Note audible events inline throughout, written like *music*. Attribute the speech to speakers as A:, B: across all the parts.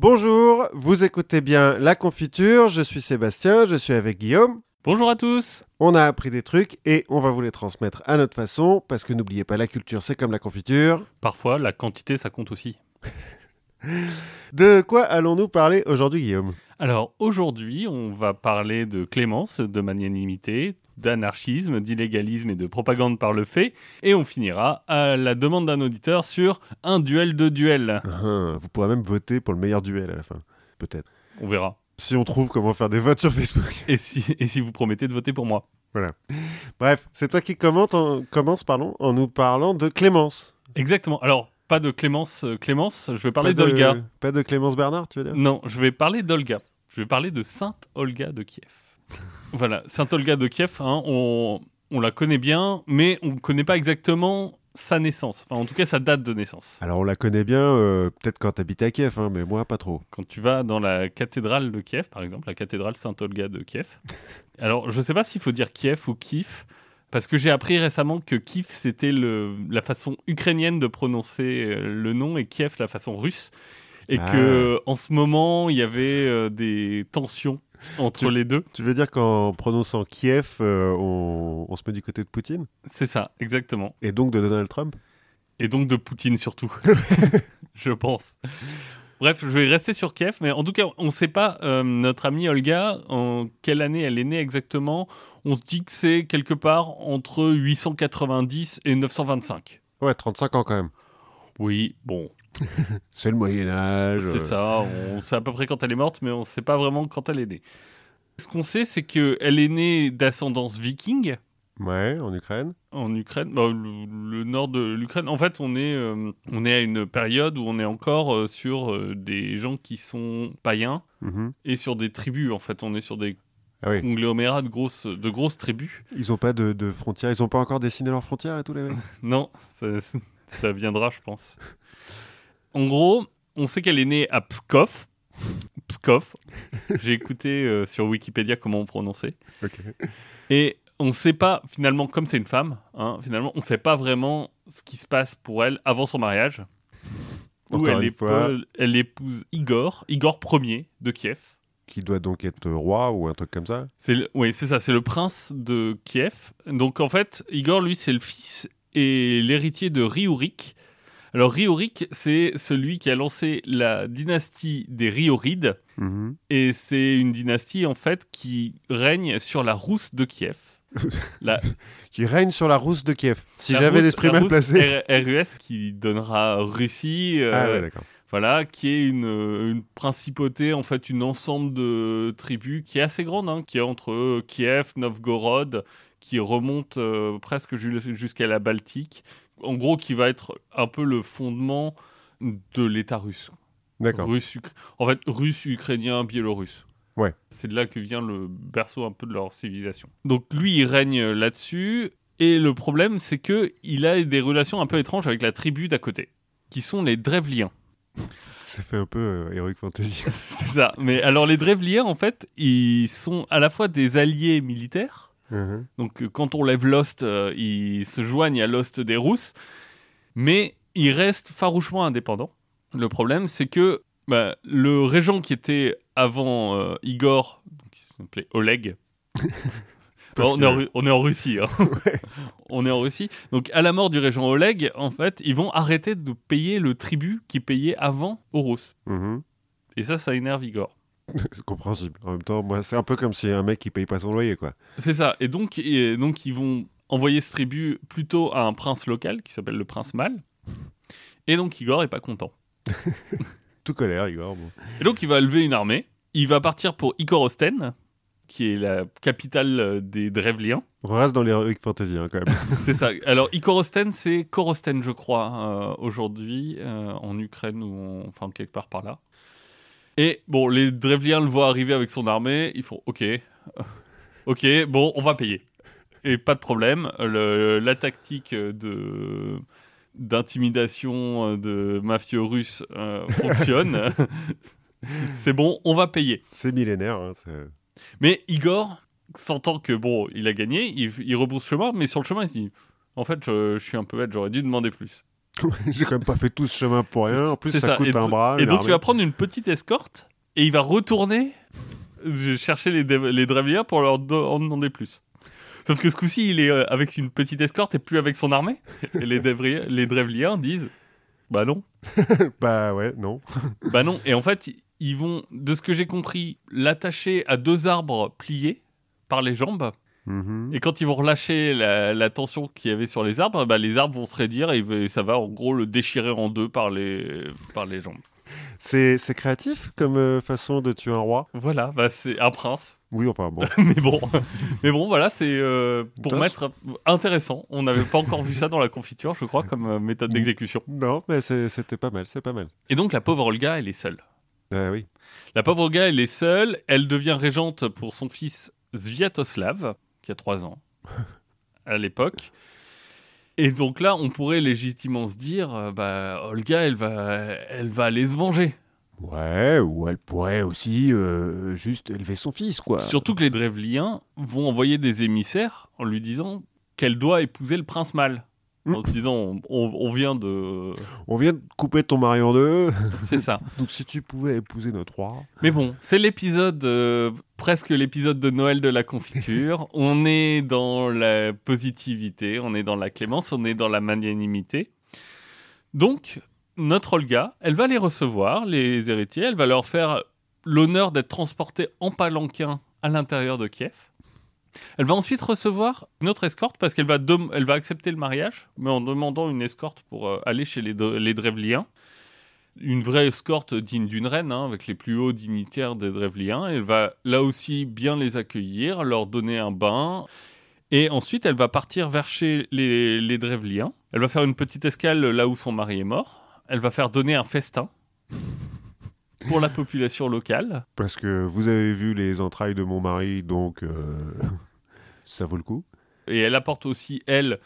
A: Bonjour, vous écoutez bien La Confiture, je suis Sébastien, je suis avec Guillaume.
B: Bonjour à tous
A: On a appris des trucs et on va vous les transmettre à notre façon, parce que n'oubliez pas, la culture c'est comme la confiture.
B: Parfois, la quantité, ça compte aussi.
A: De quoi allons-nous parler aujourd'hui, Guillaume?
B: Alors, aujourd'hui, on va parler de clémence, de magnanimité, d'anarchisme, d'illégalisme et de propagande par le fait, et on finira à la demande d'un auditeur sur un duel de duel.
A: Ah, Vous pourrez même voter pour le meilleur duel à la fin, peut-être.
B: On verra.
A: Si on trouve comment faire des votes sur Facebook.
B: Et si, et si vous promettez de voter pour moi
A: Voilà. Bref, c'est toi qui commente en- commence pardon, en nous parlant de Clémence.
B: Exactement. Alors, pas de Clémence, euh, Clémence, je vais parler d'Olga.
A: Pas de Clémence Bernard, tu veux dire?
B: Non, je vais parler d'Olga. Je vais parler de Sainte Olga de Kiev. Voilà, Sainte Olga de Kiev, hein, on, on la connaît bien, mais on ne connaît pas exactement sa naissance. Enfin, en tout cas, sa date de naissance.
A: Alors on la connaît bien, euh, peut-être quand t'habites à Kiev, hein, mais moi pas trop.
B: Quand tu vas dans la cathédrale de Kiev, par exemple, la cathédrale Sainte Olga de Kiev. *laughs* Alors, je ne sais pas s'il faut dire Kiev ou Kiev, parce que j'ai appris récemment que Kiev, c'était la façon ukrainienne de prononcer euh, le nom et Kiev, la façon russe. Et
A: Ah.
B: que en ce moment, il y avait euh, des tensions *laughs* entre
A: Tu-
B: les deux.
A: Tu veux dire qu'en prononçant Kiev, euh, on, on se met du côté de Poutine?
B: C'est ça, exactement.
A: Et donc de Donald Trump?
B: Et donc de Poutine surtout, *laughs* *laughs* je pense. Bref, je vais rester sur Kiev, mais en tout cas, on ne sait pas, euh, notre amie Olga, en quelle année elle est née exactement. On se dit que c'est quelque part entre 890 et 925.
A: Ouais, 35 ans quand même.
B: Oui, bon, *laughs*
A: C'est le Moyen-Âge.
B: c'est ça. On sait à peu près quand elle est morte, mais on ne sait pas vraiment quand elle est née. Ce qu'on sait, c'est qu'elle est née d'ascendance viking
A: Ouais, en Ukraine.
B: en Ukraine, bah, le, le nord de l'Ukraine. En fait, on est, euh, on est à une période où on est encore euh, sur euh, des gens qui sont païens
A: Mhm.
B: et sur des tribus. En fait, on est sur des
A: Ah oui.
B: conglomérats de grosses, de grosses tribus.
A: Ils ont pas de, de frontières, ils ont pas encore dessiné leurs frontières et tous les mecs? *laughs*
B: Non, ça, ça viendra, je pense. En gros, on sait qu'elle est née à Pskov. Pskov. J'ai écouté euh, sur Wikipédia comment on prononçait. Et on ne sait pas, finalement, comme c'est une femme, hein, finalement, on ne sait pas vraiment ce qui se passe pour elle avant son mariage. Où elle, épouse, elle épouse Igor, Igor Ier de Kiev.
A: Qui doit donc être roi ou un truc comme ça
B: le- oui, c'est ça, c'est le prince de Kiev. Donc en fait, Igor, lui, c'est le fils et l'héritier de Riourik. Alors Riourik, c'est celui qui a lancé la dynastie des Riorides.
A: Mhm.
B: Et c'est une dynastie, en fait, qui règne sur la rousse de Kiev. *laughs* La,
A: Qui règne sur la rousse de Kiev. Si j'avais l'esprit mal placé.
B: RUS qui donnera Russie, euh,
A: Ah ouais, d'accord.
B: voilà, qui est une, une principauté, en fait, une ensemble de tribus qui est assez grande, hein, qui est entre euh, Kiev, Novgorod, qui remonte euh, presque jus- jusqu'à la Baltique. En gros, qui va être un peu le fondement de l'État russe.
A: D'accord.
B: Russe, en fait, russe, ukrainien, biélorusse.
A: Ouais.
B: C'est de là que vient le berceau un peu de leur civilisation. Donc lui, il règne là-dessus. Et le problème, c'est que il a des relations un peu étranges avec la tribu d'à côté, qui sont les Drevliens. *laughs*
A: Ça fait un peu euh, Heroic Fantasy. *laughs*
B: C'est ça. Mais alors les Drevliens, en fait, ils sont à la fois des alliés militaires.
A: Mhm.
B: Donc euh, quand on lève l'Ost, euh, ils se joignent à l'Ost des Rousses. Mais ils restent farouchement indépendants. Le problème, c'est que bah, le régent qui était avant euh, Igor, qui s'appelait Oleg, *laughs* on, est en, on est en Russie. hein. *laughs* *laughs* on est en Russie. Donc, à la mort du régent Oleg, en fait, ils vont arrêter de payer le tribut qu'ils payaient avant aux Russes.
A: Mhm.
B: Et ça, ça énerve Igor. *laughs*
A: C'est compréhensible. En même temps, moi, c'est un peu comme si un mec qui paye pas son loyer, quoi.
B: C'est ça. Et donc, et donc, ils vont envoyer ce tribut plutôt à un prince local qui s'appelle le prince Mal. Et donc, Igor est pas content. *laughs*
A: Tout colère, Igor. Bon.
B: Et donc, il va lever une armée. Il va partir pour Igorosten, qui est la capitale euh, des Drevliens.
A: On reste dans l'Heroic Fantasy, hein, quand même. *laughs*
B: C'est ça. Alors, Igorosten, c'est Korosten, je crois, euh, aujourd'hui, euh, en Ukraine ou en- enfin quelque part par là. Et bon, les Drevliens le voient arriver avec son armée. Ils font OK. *laughs* OK, bon, on va payer. Et pas de problème. Le- la tactique de d'intimidation euh, de mafieux russes euh, *laughs* fonctionne. *laughs* c'est bon, on va payer.
A: C'est millénaire. hein,
B: Mais Igor, sentant que bon, il a gagné, il, il rebrousse chemin, mais sur le chemin, il se dit En fait, je, je suis un peu bête, j'aurais dû demander plus. *laughs*
A: J'ai quand même pas fait tout ce chemin pour rien. En plus, ça,
B: ça.
A: coûte
B: Et
A: un bras.
B: Et donc, il va
A: armée.
B: prendre une petite escorte et il va retourner chercher les, les Drevliens pour leur en demander plus. Sauf que ce coup-ci, il est euh, avec une petite escorte et plus avec son armée. Et les, les disent Bah non. *laughs*
A: Bah ouais, non. *laughs*
B: Bah non. Et en fait, ils vont, de ce que j'ai compris, l'attacher à deux arbres pliés par les jambes.
A: Mhm.
B: Et quand ils vont relâcher la, la tension qu'il y avait sur les arbres, bah, les arbres vont se raidir et, et ça va en gros le déchirer en deux par les, par les jambes.
A: C'est c'est créatif comme euh, façon de tuer un roi?
B: Voilà, bah, c'est un prince. *laughs*
A: Oui, enfin bon.
B: mais bon, *laughs* mais bon, voilà, c'est euh, pour mettre intéressant. On n'avait pas encore vu ça dans la confiture, je crois, comme euh, méthode d'exécution.
A: non, mais c'était pas mal, c'est pas mal.
B: Et donc la pauvre Olga, elle est seule.
A: Ah oui.
B: La pauvre Olga, elle est seule. Elle devient régente pour son fils Sviatoslav, qui a 3 ans à l'époque. Et donc là, on pourrait légitimement se dire, euh, bah, Olga, elle va, elle va aller se venger.
A: Ouais, ou elle pourrait aussi euh, juste élever son fils, quoi.
B: Surtout que les Drevliens vont envoyer des émissaires en lui disant qu'elle doit épouser le prince mâle.
A: Mm.
B: En se disant, on, on- on vient de...
A: On vient de couper ton mari en deux,
B: C'est ça. *laughs*
A: donc si tu pouvais épouser notre roi.
B: Mais bon, c'est l'épisode, euh, presque l'épisode de Noël de la confiture. *laughs* on est dans la positivité, on est dans la clémence, on est dans la magnanimité. Donc, notre Olga, elle va les recevoir, les héritiers, elle va leur faire l'honneur d'être transportés en palanquin à l'intérieur de Kiev. Elle va ensuite recevoir une autre escorte parce qu'elle va, elle va accepter le mariage, mais en demandant une escorte pour euh, aller chez les, les. Une vraie escorte digne d'une reine, hein, avec les plus hauts dignitaires des Drevliens. Elle va là aussi bien les accueillir, leur donner un bain. Et ensuite, elle va partir vers chez les, les. Elle va faire une petite escale là où son mari est mort. Elle va faire donner un festin pour la population locale.
A: Parce que vous avez vu les entrailles de mon mari, donc euh, *laughs* ça vaut le coup.
B: Et elle apporte aussi, elle,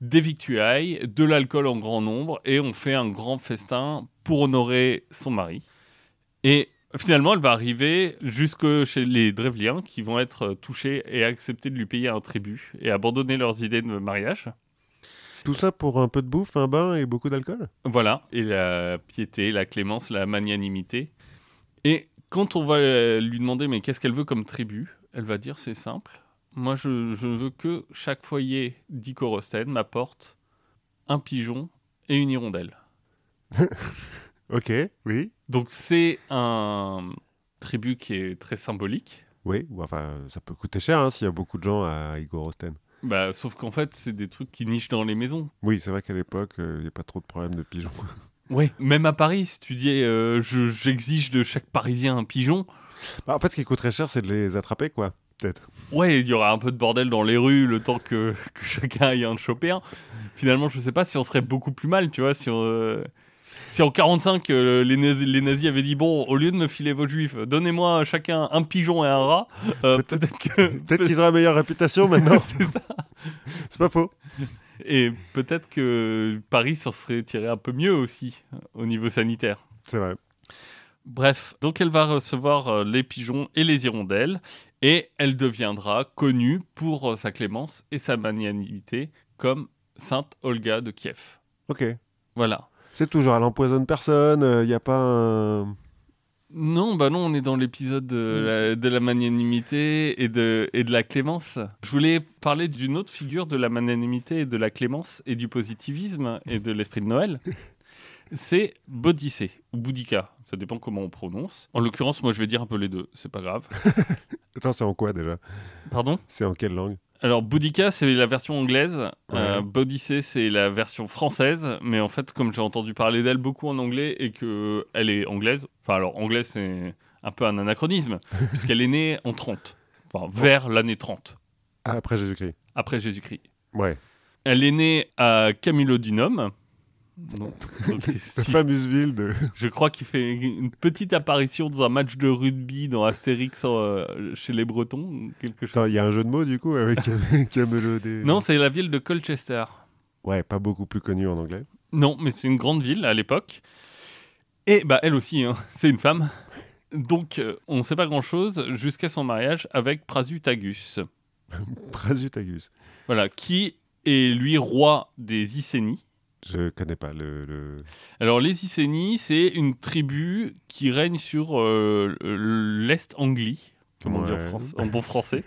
B: des victuailles, de l'alcool en grand nombre, et on fait un grand festin pour honorer son mari. Et finalement, elle va arriver jusque chez les Drevliens, qui vont être touchés et accepter de lui payer un tribut, et abandonner leurs idées de mariage.
A: Tout ça pour un peu de bouffe, un bain et beaucoup d'alcool?
B: Voilà, et la piété, la clémence, la magnanimité. Et quand on va euh, lui demander mais qu'est-ce qu'elle veut comme tribu, elle va dire c'est simple. Moi je, je veux que chaque foyer d'Icorosten m'apporte un pigeon et une hirondelle. *laughs*
A: Ok, oui.
B: Donc c'est un tribu qui est très symbolique.
A: Oui, ou enfin, ça peut coûter cher hein, s'il y a beaucoup de gens à Igor Osten.
B: Bah, sauf qu'en fait c'est des trucs qui nichent dans les maisons.
A: Oui, c'est vrai qu'à l'époque, euh, il n'y a pas trop de problèmes de pigeons. *laughs*
B: Oui. Même à Paris, si tu dis euh, je- j'exige de chaque Parisien un pigeon,
A: Bah, en fait, ce qui coûte très cher, c'est de les attraper, quoi. Peut-être.
B: Ouais, il y aura un peu de bordel dans les rues le temps que, *laughs* que chacun aille en choper un. Finalement, je sais pas si on serait beaucoup plus mal, tu vois, si, on, euh, si en 45 euh, les, nazis, les nazis avaient dit bon, au lieu de me filer vos juifs, donnez-moi chacun un pigeon et un rat. euh, peut-être
A: qu'ils auraient la meilleure réputation *laughs* maintenant.
B: c'est ça.
A: c'est pas faux.
B: Et peut-être que Paris s'en serait tiré un peu mieux aussi euh, au niveau sanitaire.
A: C'est vrai.
B: Bref, donc elle va recevoir euh, les pigeons et les hirondelles et elle deviendra connue pour euh, sa clémence et sa magnanimité comme Sainte Olga de Kiev.
A: Ok.
B: Voilà.
A: C'est toujours, elle empoisonne personne, il n'y a pas un...
B: Non, bah non, on est dans l'épisode de la, de la magnanimité et de, et de la clémence. Je voulais parler d'une autre figure de la magnanimité et de la clémence et du positivisme et de l'esprit de Noël. C'est Bodicée ou Boudica, ça dépend comment on prononce. En l'occurrence, moi je vais dire un peu les deux, c'est pas grave. *laughs*
A: Attends, c'est en quoi déjà?
B: Pardon?
A: C'est en quelle langue?
B: Alors, Boudica, c'est la version anglaise. Euh,
A: Ouais.
B: Bodicée, c'est la version française. Mais en fait, comme j'ai entendu parler d'elle beaucoup en anglais et qu'elle est anglaise, enfin, alors, anglaise, c'est un peu un anachronisme, *laughs* puisqu'elle est née en 30, enfin, vers l'année 30,
A: Ah, après Jésus-Christ.
B: après Jésus-Christ.
A: Ouais.
B: Elle est née à Camulodunum. *laughs* Donc, donc,
A: Cette
B: si-
A: fameuse ville de...
B: je crois qu'il fait une petite apparition dans un match de rugby dans Astérix euh, chez les Bretons, ou quelque chose.
A: Attends, il y a un jeu de mots du coup avec *laughs* Camelot
B: Non, c'est la ville de Colchester.
A: Ouais, pas beaucoup plus connu en anglais.
B: Non, mais c'est une grande ville à l'époque. Et bah elle aussi, hein, *laughs* c'est une femme. Donc euh, on ne sait pas grand-chose jusqu'à son mariage avec Prasutagus.
A: Prasutagus.
B: Voilà, qui est lui roi des Icénies.
A: Je connais pas le. le-
B: Alors, les Icénies, c'est une tribu qui règne sur euh, l'Est Anglie, comme on dit en,
A: Ouais.
B: France- en bon français.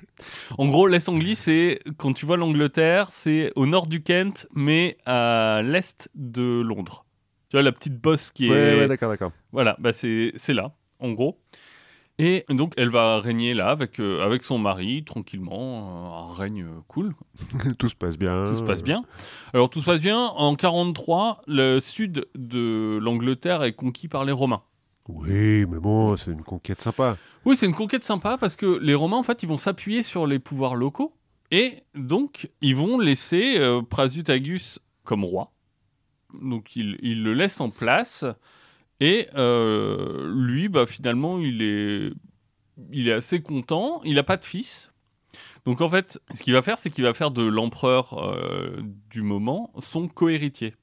B: En gros, l'Est Anglie, c'est quand tu vois l'Angleterre, c'est au nord du Kent, mais à l'est de Londres. Tu vois la petite bosse qui
A: Ouais,
B: est.
A: ouais, d'accord, d'accord.
B: Voilà, bah c'est c'est là, en gros. Et donc, elle va régner là avec, euh, avec son mari, tranquillement, euh, un règne euh, cool, *laughs*
A: Tout se passe bien.
B: tout se passe bien. Alors, tout se passe bien. En 43, le sud de l'Angleterre est conquis par les Romains.
A: Oui, mais bon, c'est une conquête sympa.
B: Oui, c'est une conquête sympa parce que les Romains, en fait, ils vont s'appuyer sur les pouvoirs locaux. Et donc, ils vont laisser Prasutagus comme roi. Donc, ils, ils le laissent en place. Et euh, lui, bah, finalement, il est, il est assez content. Il n'a pas de fils. Donc, en fait, ce qu'il va faire, c'est qu'il va faire de l'empereur euh, du moment son cohéritier.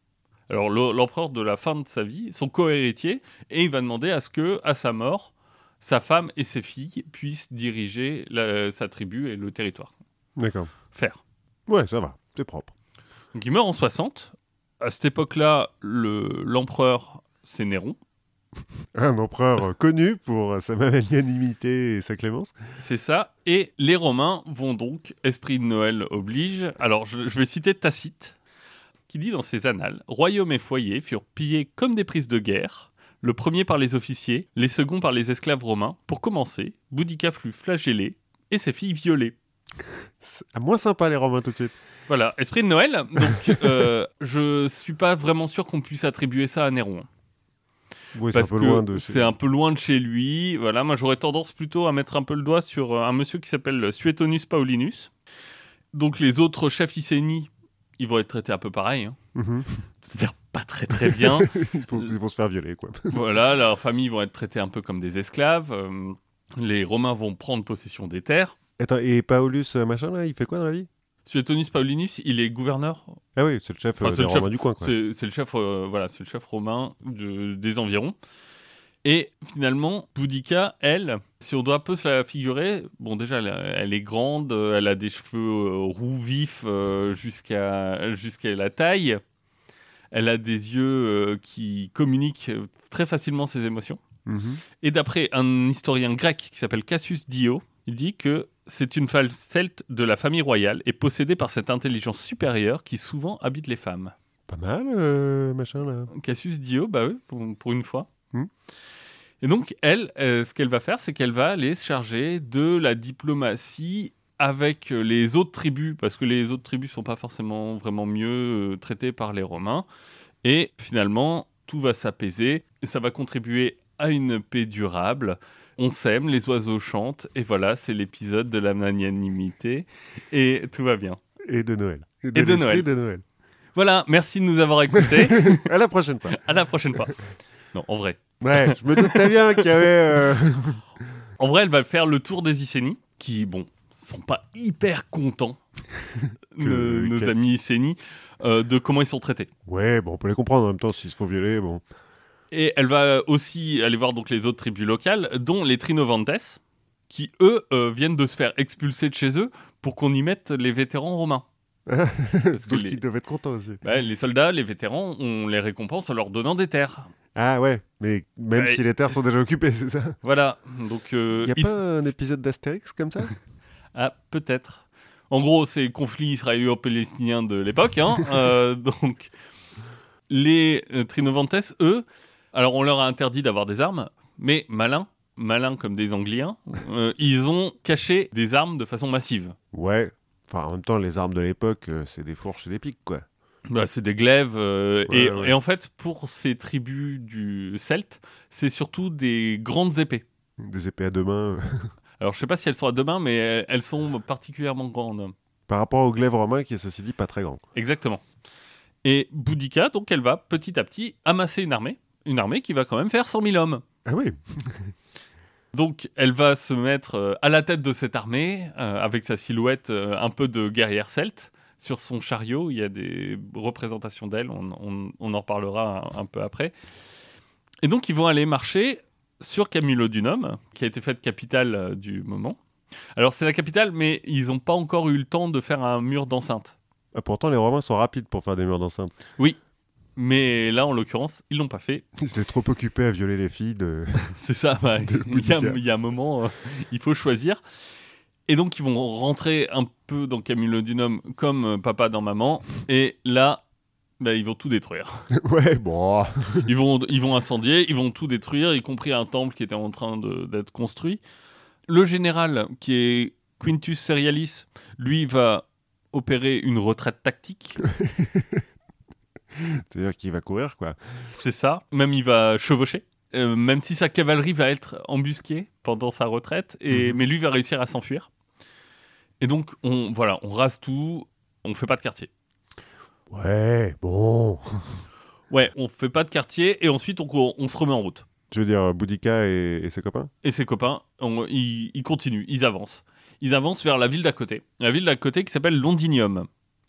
B: Alors, le- l'empereur de la fin de sa vie, son cohéritier, et il va demander à ce que, à sa mort, sa femme et ses filles puissent diriger la- sa tribu et le territoire.
A: D'accord.
B: Faire.
A: Ouais, ça va. C'est propre.
B: Donc il meurt en 60. À cette époque-là, le- l'empereur, c'est Néron.
A: Un empereur connu pour sa magnanimité et sa clémence.
B: C'est ça. Et les Romains vont donc, esprit de Noël oblige. Alors je, je vais citer Tacite, qui dit dans ses annales Royaume et foyer furent pillés comme des prises de guerre. Le premier par les officiers, les seconds par les esclaves romains. Pour commencer, Boudica fut flagellé et ses filles violées.
A: C'est moins sympa les Romains tout de suite.
B: Voilà, esprit de Noël. Donc, euh, *laughs* je suis pas vraiment sûr qu'on puisse attribuer ça à Néron.
A: Oui, c'est un
B: Parce
A: peu
B: que
A: loin de.
B: c'est un peu loin de chez lui. Voilà, moi j'aurais tendance plutôt à mettre un peu le doigt sur euh, un monsieur qui s'appelle Suetonus Paulinus. Donc les autres chefs icénies, ils vont être traités un peu pareil. hein.
A: Mhm. *laughs*
B: C'est-à-dire pas très très bien. *laughs*
A: ils, vont, ils vont se faire violer, quoi. *laughs*
B: voilà, leurs familles vont être traitées un peu comme des esclaves. Euh, les Romains vont prendre possession des terres.
A: Attends, et Paulus, euh, machin, là, il fait quoi dans la vie?
B: Suetonus Paulinus, il est gouverneur
A: Ah oui, c'est le chef
B: Enfin,
A: euh, des
B: le
A: Romains
B: chef-
A: du coin.
B: C'est le chef, euh, voilà, c'est le chef romain de- des environs. Et finalement, Boudica, elle, si on doit un peu se la figurer, bon déjà, elle, elle est grande, euh, elle a des cheveux roux vifs jusqu'à jusqu'à la taille. Elle a des yeux qui communiquent très facilement ses émotions.
A: Mhm.
B: Et d'après un historien grec qui s'appelle Cassius Dio, il dit que c'est une femme celte de la famille royale et possédée par cette intelligence supérieure qui souvent habite les femmes.
A: Pas mal, euh, machin, là.
B: Cassius Dio, bah oui, pour, pour une fois.
A: Hmm.
B: Et donc, elle, euh, ce qu'elle va faire, c'est qu'elle va aller se charger de la diplomatie avec euh, les autres tribus, parce que les autres tribus sont pas forcément vraiment mieux euh, traitées par les Romains. Et finalement, tout va s'apaiser, et ça va contribuer à une paix durable. On s'aime, les oiseaux chantent, et voilà, c'est l'épisode de la magnanimité, et tout va bien.
A: Et de Noël. Et
B: de Noël.
A: de Noël.
B: Voilà, merci de nous avoir écoutés. *laughs*
A: à la prochaine fois.
B: à la prochaine fois. Non, en vrai.
A: Ouais, je me doutais bien qu'il y avait. euh,
B: En vrai, elle va faire le tour des Icénies, qui, bon, sont pas hyper contents, *laughs* nos, amis Icénies, euh, de comment ils sont traités.
A: Ouais, bon, on peut les comprendre en même temps s'ils se font violer, bon.
B: Et elle va aussi aller voir donc les autres tribus locales, dont les Trinovantes, qui, eux, euh, viennent de se faire expulser de chez eux pour qu'on y mette les vétérans romains. *laughs* Parce que les,
A: ils doivent être contents aussi.
B: bah, les soldats, les vétérans, on les récompense en leur donnant des terres.
A: Ah ouais, mais même si les terres sont déjà occupées, c'est ça?
B: Voilà. Donc, euh,
A: Il y a pas un épisode d'Astérix comme ça? *laughs*
B: Ah, peut-être. En gros, c'est le conflit israélo-palestinien de l'époque. hein. *laughs* Euh, donc, les euh, Trinovantes, eux, alors on leur a interdit d'avoir des armes, mais malins, malins comme des Angliens, *laughs* euh, ils ont caché des armes de façon massive.
A: Ouais. Enfin, en même temps, les armes de l'époque, euh, c'est des fourches et des pics, quoi.
B: Bah, c'est des glaives. euh,
A: Ouais,
B: et,
A: ouais.
B: et en fait, pour ces tribus du Celte, c'est surtout des grandes épées.
A: Des épées à deux mains. *laughs*
B: Alors, je sais pas si elles sont à deux mains, mais elles- elles sont particulièrement grandes.
A: Par rapport au glaive romain, qui est ceci dit pas très grand.
B: Exactement. Et Boudica, donc, elle va petit à petit amasser une armée. Une armée qui va quand même faire 100 000 hommes.
A: Ah oui *laughs*
B: Donc, elle va se mettre euh, à la tête de cette armée, euh, avec sa silhouette euh, un peu de guerrière celte. Sur son chariot, il y a des représentations d'elle, on, on- on en reparlera un, un peu après. Et donc, ils vont aller marcher sur Camulodunum, qui a été faite capitale euh, du moment. Alors, c'est la capitale, mais ils n'ont pas encore eu le temps de faire un mur d'enceinte.
A: Ah, Pourtant, les Romains sont rapides pour faire des murs d'enceinte.
B: Oui. Mais là, en l'occurrence, ils l'ont pas fait.
A: Ils étaient trop occupés à violer les filles de. *laughs*
B: C'est ça, bah, *laughs* il, y a, y un moment, euh, il faut choisir. Et donc, ils vont rentrer un peu dans Camulodunum comme euh, papa dans maman. Et là, bah, ils vont tout détruire. *laughs*
A: ouais, bon.
B: Ils vont, ils vont incendier, ils vont tout détruire, y compris un temple qui était en train d'être construit. Le général, qui est Quintus Serialis, lui va opérer une retraite tactique.
A: C'est-à-dire qu'il va courir, quoi.
B: C'est ça. Même il va chevaucher. Euh, même si sa cavalerie va être embusquée pendant sa retraite, et,
A: Mhm.
B: mais lui va réussir à s'enfuir. Et donc, on, voilà, on rase tout, on fait pas de quartier.
A: Ouais, bon. *laughs*
B: Ouais, on fait pas de quartier, et ensuite on, se remet en route.
A: Tu veux dire Boudica et, et ses copains?
B: Et ses copains, ils continuent, ils avancent. Ils avancent vers la ville d'à côté. La ville d'à côté qui s'appelle Londinium.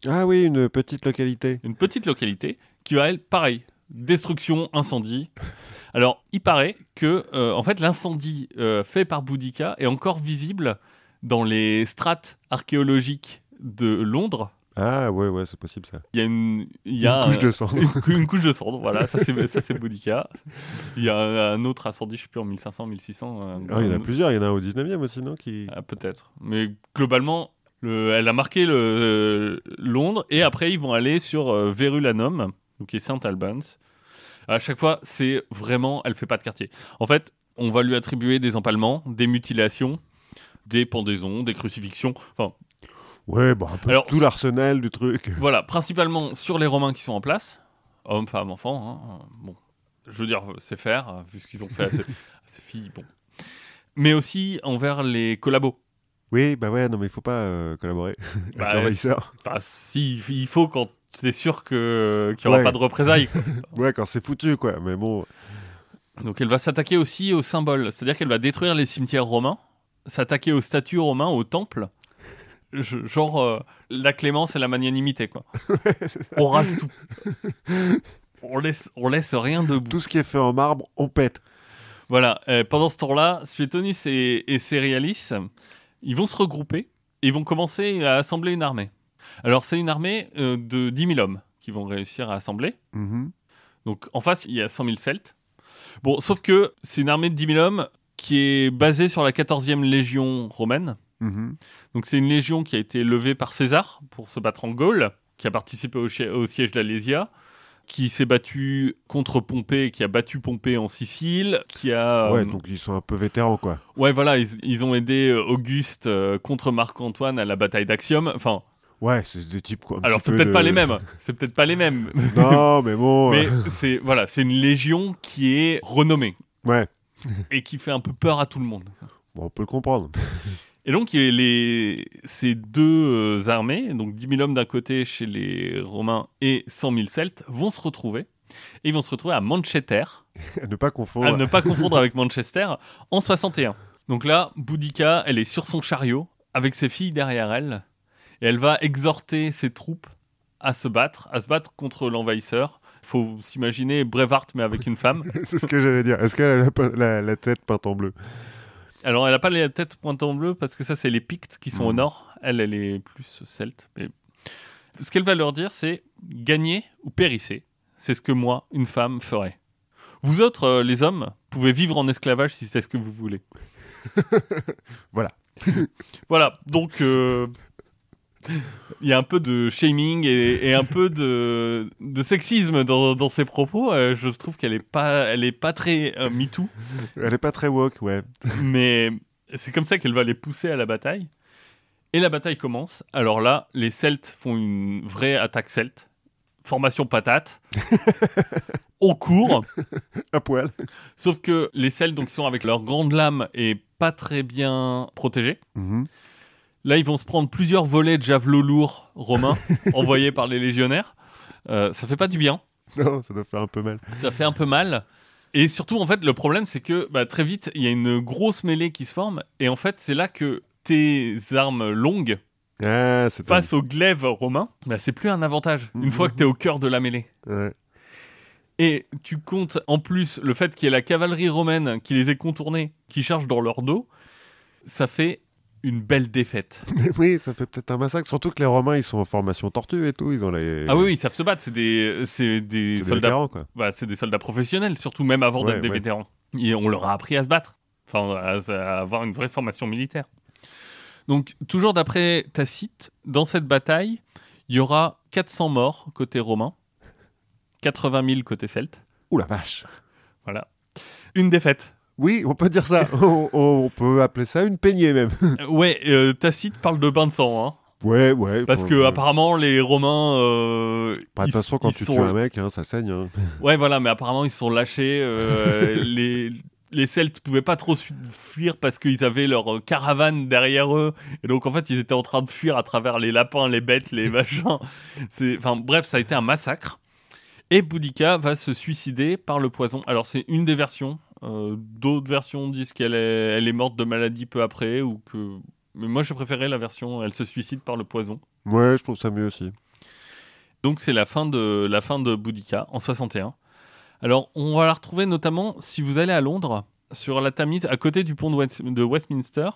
A: Ah oui, une petite localité.
B: Une petite localité qui va, elle, pareil, destruction, incendie. Alors, il paraît que, euh, en fait, l'incendie euh, fait par Boudica est encore visible dans les strates archéologiques de Londres.
A: Ah ouais, ouais, c'est possible ça.
B: Il y a une, il y a
A: une couche de sang.
B: une, cou- une couche de cendre, voilà, ça c'est, ça c'est Boudica. Il y a un, un autre incendie, je sais plus, en 1500, 1600. un-
A: Ah, il y en a plusieurs, il y en a un au 19e aussi, non qui...
B: ah, peut-être. Mais globalement, le- elle a marqué le, euh, Londres et après ils vont aller sur euh, Verulanum, qui est Saint Albans. À chaque fois, c'est vraiment, elle fait pas de quartier. En fait, on va lui attribuer des empalements, des mutilations, des pendaisons, des crucifixions. Enfin,
A: Ouais, un peu
B: Alors,
A: tout l'arsenal du truc.
B: voilà, principalement sur les Romains qui sont en place, hommes, femmes, enfants. hein. Bon, je veux dire, c'est faire, vu ce qu'ils ont fait à ces, *laughs* à ces filles. Bon. Mais aussi envers les collabos.
A: Oui, bah ouais, non, mais il faut pas euh, collaborer *laughs*
B: Bah,
A: avec l'envahisseur.
B: Enfin, si, il faut quand t'es sûr que- qu'il n'y aura
A: Ouais.
B: pas de représailles. *laughs*
A: Ouais, quand c'est foutu, quoi. Mais bon,
B: Donc elle va s'attaquer aussi aux symboles, c'est-à-dire qu'elle va détruire les cimetières romains, s'attaquer aux statues romains, aux temples. Je- genre euh, la clémence et la magnanimité, quoi. *laughs* on rase tout. On laisse, on laisse rien debout.
A: tout ce qui est fait en marbre, on pète.
B: Voilà, euh, pendant ce temps-là, Suétonus et, et ils vont se regrouper et ils vont commencer à assembler une armée. Alors c'est une armée euh, de 10 000 hommes qui vont réussir à assembler.
A: Mhm.
B: Donc en face, il y a 100 000 Celtes. Bon, sauf que c'est une armée de 10 000 hommes qui est basée sur la 14e légion romaine.
A: Mhm.
B: Donc c'est une légion qui a été levée par César pour se battre en Gaule, qui a participé au, au siège d'Alésia, qui s'est battu contre Pompée, qui a battu Pompée en Sicile, qui a...
A: Ouais,
B: euh,
A: donc ils sont un peu vétérans, quoi.
B: Ouais, voilà, ils, ils ont aidé euh, Auguste euh, contre Marc-Antoine à la bataille d'Axium. Enfin,
A: Ouais, c'est des types, quoi.
B: alors c'est
A: peu
B: peut-être pas les mêmes. *laughs* C'est peut-être pas les mêmes.
A: Non, mais bon. *laughs*
B: Mais c'est voilà, c'est une légion qui est renommée
A: Ouais,
B: et qui fait un peu peur à tout le monde.
A: bon, on peut le comprendre. *laughs*
B: Et donc, il y a les, ces deux euh, armées, donc 10 000 hommes d'un côté chez les Romains et 100 000 Celtes, vont se retrouver. Et ils vont se retrouver à Manchester, *laughs*
A: À ne pas confondre.
B: à ne pas confondre avec Manchester, en 61. Donc là, Boudica, elle est sur son chariot, avec ses filles derrière elle, et elle va exhorter ses troupes à se battre, à se battre contre l'envahisseur. Faut s'imaginer Brevard, mais avec une femme. *laughs*
A: c'est ce que j'allais dire. Est-ce qu'elle a la, pe- la- la tête peinte en bleu?
B: Alors, elle n'a pas la tête pointe en bleu, parce que ça, c'est les Pictes qui sont au
A: Mhm.
B: nord. Elle, elle est plus celte. Mais... Ce qu'elle va leur dire, c'est gagner ou périssez. C'est ce que moi, une femme, ferais. Vous autres, euh, les hommes, pouvez vivre en esclavage si c'est ce que vous voulez. *laughs*
A: Voilà.
B: voilà, donc euh, il y a un peu de shaming et, et un peu de, de sexisme dans, dans ses propos. Euh, je trouve qu'elle est pas, elle est pas très euh, MeToo,
A: Elle est pas très woke, ouais.
B: mais c'est comme ça qu'elle va les pousser à la bataille. Et la bataille commence. Alors là, les Celtes font une vraie attaque celte. Formation patate. *laughs* Au cours.
A: À poil.
B: Sauf que les Celtes, donc, ils sont avec leur grande lame et pas très bien protégés.
A: Mhm.
B: Là, ils vont se prendre plusieurs volets de javelots lourds romains *laughs* envoyés par les légionnaires. Euh, ça fait pas du bien.
A: Non, ça doit faire un peu mal.
B: Ça fait un peu mal. Et surtout, en fait, le problème, c'est que bah, très vite, il y a une grosse mêlée qui se forme. Et en fait, c'est là que tes armes longues
A: Ah,
B: face aux glaives romains, bah, c'est plus un avantage. Une
A: Mhm.
B: fois que tu es au cœur de la mêlée.
A: Ouais.
B: Et tu comptes en plus le fait qu'il y ait la cavalerie romaine qui les ait contournés, qui charge dans leur dos, ça fait une belle défaite. *laughs*
A: oui, ça fait peut-être un massacre. Surtout que les Romains, ils sont en formation tortue et tout. Ils ont les.
B: Ah oui, oui, ils savent se battre. C'est des, c'est des soldats.
A: vétérans, quoi.
B: bah, c'est des soldats professionnels, surtout même avant
A: Ouais,
B: d'être des
A: ouais.
B: vétérans. Et on leur a appris à se battre, enfin à, à avoir une vraie formation militaire. Donc, toujours d'après Tacite, dans cette bataille, il y aura 400 morts côté romain, 80 000 côté celte.
A: Ouh la vache.
B: Voilà. Une défaite.
A: Oui, on peut dire ça. *laughs* on, on peut appeler ça une peignée même.
B: Euh, ouais, euh, Tacite parle de bain de sang, hein,
A: ouais, ouais.
B: parce
A: bon,
B: que
A: euh,
B: apparemment les Romains. euh,
A: bah, De toute façon, quand tu
B: sont-
A: tues un mec, hein, ça saigne. hein. *laughs*
B: Ouais, voilà, mais apparemment ils se sont lâchés. euh, *laughs* les, les Celtes pouvaient pas trop fuir parce qu'ils avaient leur caravane derrière eux. Et donc en fait, ils étaient en train de fuir à travers les lapins, les bêtes, les machins. Enfin bref, ça a été un massacre. Et Boudica va se suicider par le poison. Alors c'est une des versions. Euh, D'autres versions disent qu'elle est, elle est morte de maladie peu après ou que. Mais moi, je préférais la version elle se suicide par le poison.
A: Ouais, je trouve ça mieux aussi.
B: Donc c'est la fin de la fin de Boudica en 61. Alors on va la retrouver notamment si vous allez à Londres sur la Tamise à côté du pont de, West- de Westminster.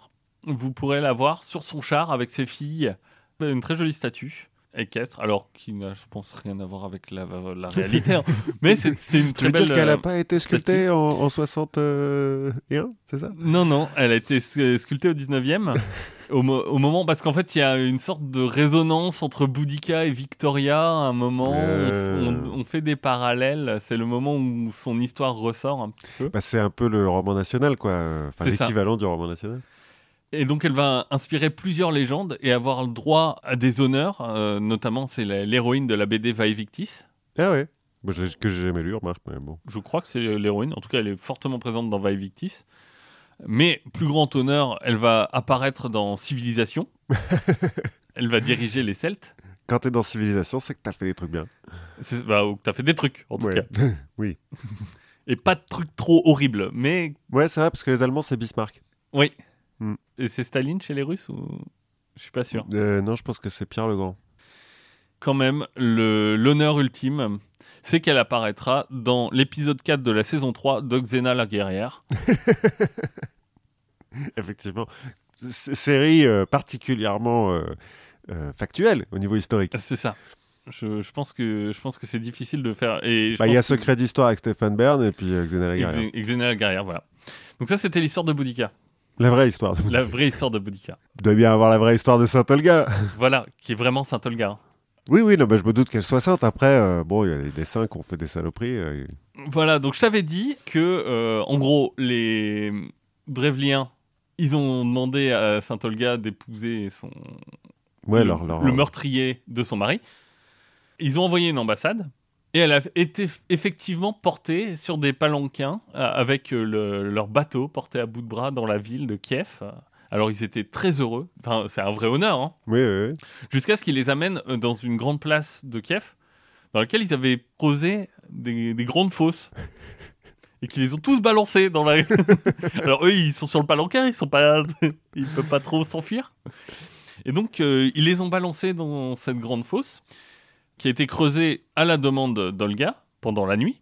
B: Vous pourrez la voir sur son char avec ses filles. Une très jolie statue équestre, alors qui n'a, je pense, rien à voir avec la, la réalité. hein. *laughs* Mais c'est c'est une très belle.
A: qu'elle
B: euh,
A: n'a pas été sculptée en, en 61, c'est ça?
B: Non, non, elle a été sculptée au 19e. *laughs* Au, mo- au moment, parce qu'en fait, il y a une sorte de résonance entre Boudica et Victoria. À un moment, on f-
A: Euh.
B: on, on fait des parallèles. C'est le moment où son histoire ressort un petit peu.
A: bah, C'est un peu le roman national, quoi. Enfin,
B: C'est ça.
A: l'équivalent du roman national.
B: Et donc, elle va inspirer plusieurs légendes et avoir le droit à des honneurs. euh, notamment, c'est l'héroïne de la BD Vae Victis.
A: Ah ouais Que j'ai jamais lu, remarque, mais bon.
B: Je crois que c'est l'héroïne. En tout cas, elle est fortement présente dans Vae Victis. Mais plus grand honneur, elle va apparaître dans Civilisation. *laughs* elle va diriger les Celtes.
A: Quand t'es dans Civilisation, c'est que t'as fait des trucs bien.
B: Bah, ou que t'as fait des trucs, en tout
A: Ouais.
B: cas. *laughs*
A: oui.
B: Et pas de trucs trop horribles. Mais
A: Ouais, c'est vrai, parce que les Allemands, c'est Bismarck.
B: oui.
A: Hmm.
B: Et c'est Staline chez les Russes ou? Je suis pas sûr.
A: Euh, non, je pense que c'est Pierre le Grand.
B: Quand même, l'honneur ultime, c'est qu'elle apparaîtra dans l'épisode 4 de la saison 3 d'Oxena la guerrière. *laughs*
A: Effectivement. Série euh, particulièrement euh, euh, factuelle au niveau historique.
B: C'est ça. Je, je pense que je pense que c'est difficile de faire.
A: Bah, Il y a
B: que-
A: Secret d'Histoire avec Stéphane Bern et puis Xena la guerrière.
B: Exena la guerrière, voilà. Donc ça, c'était l'histoire de Boudica,
A: La vraie histoire.
B: la vraie histoire de Boudica.
A: Vous devez bien avoir la vraie histoire de Saint-Olga. *laughs*
B: Voilà, qui est vraiment Saint Olga.
A: Oui, oui, non, bah, je me doute qu'elle soit sainte. Après, euh, bon, il y a des dessins qui ont fait des saloperies. euh,
B: Voilà, donc je t'avais dit que, euh, en gros, les Drevliens, ils ont demandé à Saint Olga d'épouser son
A: Ouais,
B: le,
A: leur, leur-
B: le meurtrier de son mari. Ils ont envoyé une ambassade et elle a été effectivement portée sur des palanquins euh, avec euh, le- leur bateau porté à bout de bras dans la ville de Kiev. Alors ils étaient très heureux. Enfin, c'est un vrai honneur. hein.
A: Oui, oui, oui.
B: jusqu'à ce qu'ils les amènent euh, dans une grande place de Kiev, dans laquelle ils avaient creusé des, des grandes fosses. *laughs* Et qu'ils les ont tous balancés dans la. *laughs* Alors eux, ils sont sur le palanquin, ils sont pas, *laughs* ils peuvent pas trop s'enfuir. Et donc euh, ils les ont balancés dans cette grande fosse, qui a été creusée à la demande d'Olga pendant la nuit.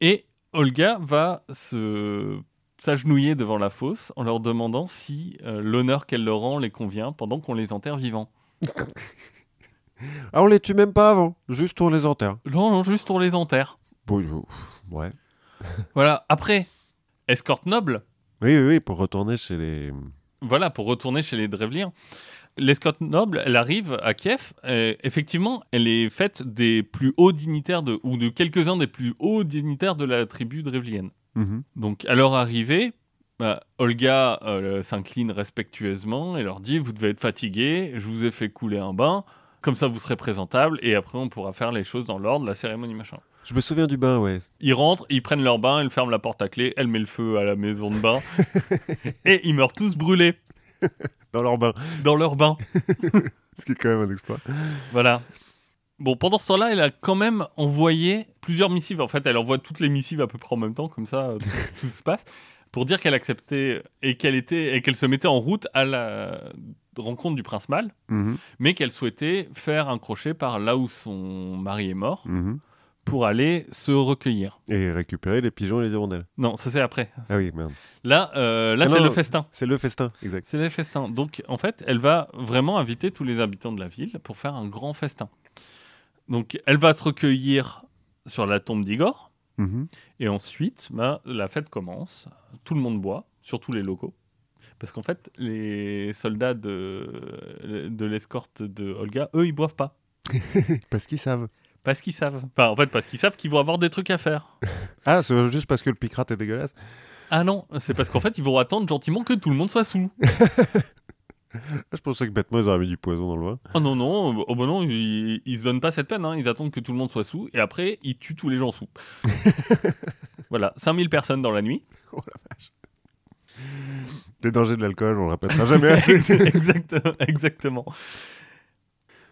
B: Et Olga va se s'agenouiller devant la fosse en leur demandant si euh, l'honneur qu'elle leur rend les convient pendant qu'on les enterre vivants.
A: Ah, on les tue même pas avant. Juste on les enterre.
B: Non, non, juste on les enterre.
A: Bon, euh, ouais. *laughs*
B: Voilà, après, escorte noble,
A: Oui, oui, oui, pour retourner chez les.
B: voilà, pour retourner chez les Drevliens. L'escorte noble, elle arrive à Kiev. et effectivement, elle est faite des plus hauts dignitaires de, ou de quelques-uns des plus hauts dignitaires de la tribu drevlienne.
A: Mhm.
B: Donc, à leur arrivée, bah, Olga euh, s'incline respectueusement et leur dit Vous devez être fatigué, je vous ai fait couler un bain, comme ça vous serez présentable, et après on pourra faire les choses dans l'ordre, la cérémonie, machin.
A: Je me souviens du bain, ouais.
B: Ils rentrent, ils prennent leur bain, elle ferme la porte à clé, elle met le feu à la maison de bain, *laughs* et ils meurent tous brûlés *laughs*
A: Dans leur bain.
B: dans leur bain. *laughs*
A: Ce qui est quand même un exploit.
B: Voilà. Bon, pendant ce temps-là, elle a quand même envoyé plusieurs missives. En fait, elle envoie toutes les missives à peu près en même temps, comme ça, euh, tout *laughs* se passe, pour dire qu'elle acceptait et qu'elle était et qu'elle se mettait en route à la rencontre du prince Mal,
A: Mhm,
B: mais qu'elle souhaitait faire un crochet par là où son mari est mort,
A: mhm.
B: Pour aller se recueillir.
A: Et récupérer les pigeons et les hirondelles.
B: Non, ça c'est après.
A: Ah oui, merde.
B: Là, euh, là
A: Ah
B: c'est le festin.
A: C'est le festin, exact.
B: C'est le festin. Donc, en fait, elle va vraiment inviter tous les habitants de la ville pour faire un grand festin. Donc, elle va se recueillir sur la tombe d'Igor.
A: Mhm.
B: Et ensuite, bah, la fête commence. Tout le monde boit, surtout les locaux. Parce qu'en fait, les soldats de, de l'escorte de Olga, eux, ils boivent pas. *laughs*
A: Parce qu'ils savent.
B: Parce qu'ils savent. Enfin, en fait, parce qu'ils savent qu'ils vont avoir des trucs à faire. *laughs*
A: Ah, c'est juste parce que le picrate est dégueulasse.
B: Ah non, c'est parce qu'en fait, ils vont attendre gentiment que tout le monde soit sous. *laughs*
A: Ah, Je pensais que bêtement ils auraient mis du poison dans le vin.
B: Ah non, non, oh bah non, ils, ils se donnent pas cette peine, hein. ils attendent que tout le monde soit sous, et après, ils tuent tous les gens sous. *laughs* voilà, 5000 personnes dans la nuit.
A: Les dangers de l'alcool, on le répétera jamais assez.
B: exactement, exactement.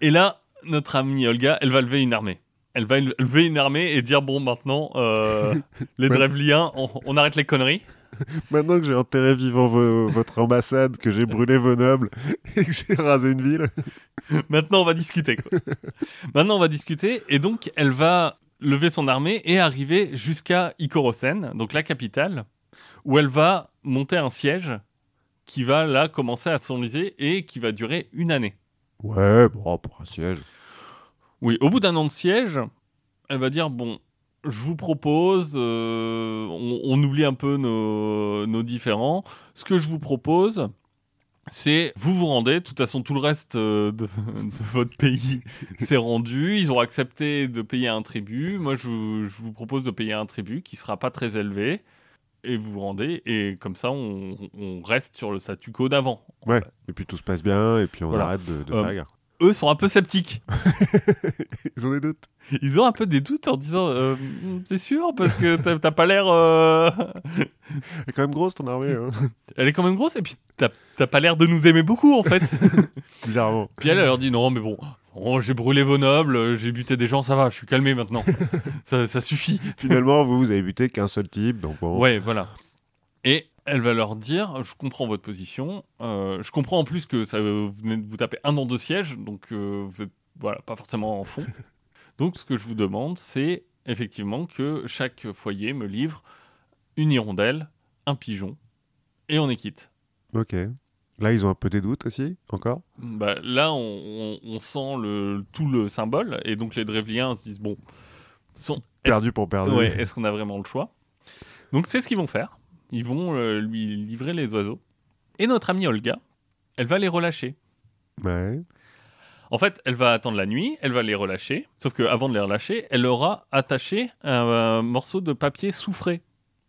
B: Et là, notre amie Olga, elle va lever une armée. Elle va lever une armée et dire, bon, maintenant, euh, *laughs* les. Drevliens, on, on arrête les conneries.
A: Maintenant que j'ai enterré vivant vo- votre ambassade, que j'ai brûlé vos nobles *laughs* et que j'ai rasé une ville.
B: Maintenant, on va discuter. quoi. *laughs* Maintenant, on va discuter. Et donc, elle va lever son armée et arriver jusqu'à Ikorosène, donc la capitale, où elle va monter un siège qui va là commencer à s'enliser et qui va durer une année.
A: Ouais, bon, pour un siège.
B: Oui, au bout d'un an de siège, elle va dire bon, je vous propose, euh, on, on oublie un peu nos, nos différends. Ce que je vous propose, c'est vous vous rendez. De toute façon, tout le reste euh, de, de votre pays *laughs* s'est rendu. Ils ont accepté de payer un tribut. Moi, je, vous- je vous propose de payer un tribut qui sera pas très élevé. Et vous vous rendez, et comme ça, on, on reste sur le statu quo d'avant.
A: Ouais. Et puis tout se passe bien, et puis on
B: Voilà.
A: arrête de, de
B: Euh,
A: faire la guerre.
B: Eux sont un peu sceptiques. *laughs*
A: Ils ont des doutes.
B: Ils ont un peu des doutes en disant euh, C'est sûr Parce que t'as pas l'air. euh,
A: Elle est quand même grosse ton armée, hein.
B: Elle est quand même grosse et puis t'as t'as pas l'air de nous aimer beaucoup en fait. *laughs*
A: bizarrement.
B: puis elle, elle leur dit Non, mais bon, oh, j'ai brûlé vos nobles, j'ai buté des gens, ça va, je suis calmé maintenant. *laughs* ça, ça suffit.
A: Finalement, vous, vous avez buté qu'un seul type, donc bon.
B: Ouais, voilà. Et elle va leur dire Je comprends votre position. euh, je comprends en plus que ça, vous venez de vous taper un an de siège, donc euh, vous êtes voilà, pas forcément en fond. *laughs* Donc ce que je vous demande, c'est effectivement que chaque foyer me livre une hirondelle, un pigeon, et on est quitte.
A: Ok. Là, ils ont un peu des doutes aussi, encore
B: Bah, là, on, on- on sent le, tout le symbole, et donc les Drevliens se disent Bon, de toute façon, est-ce
A: Perdu pour.
B: Ouais, est-ce qu'on a vraiment le choix? Donc c'est ce qu'ils vont faire. Ils vont euh, lui livrer les oiseaux. Et notre amie Olga, elle va les relâcher.
A: Ouais.
B: En fait, elle va attendre la nuit, elle va les relâcher. Sauf qu'avant de les relâcher, elle aura attaché un, morceau de papier soufré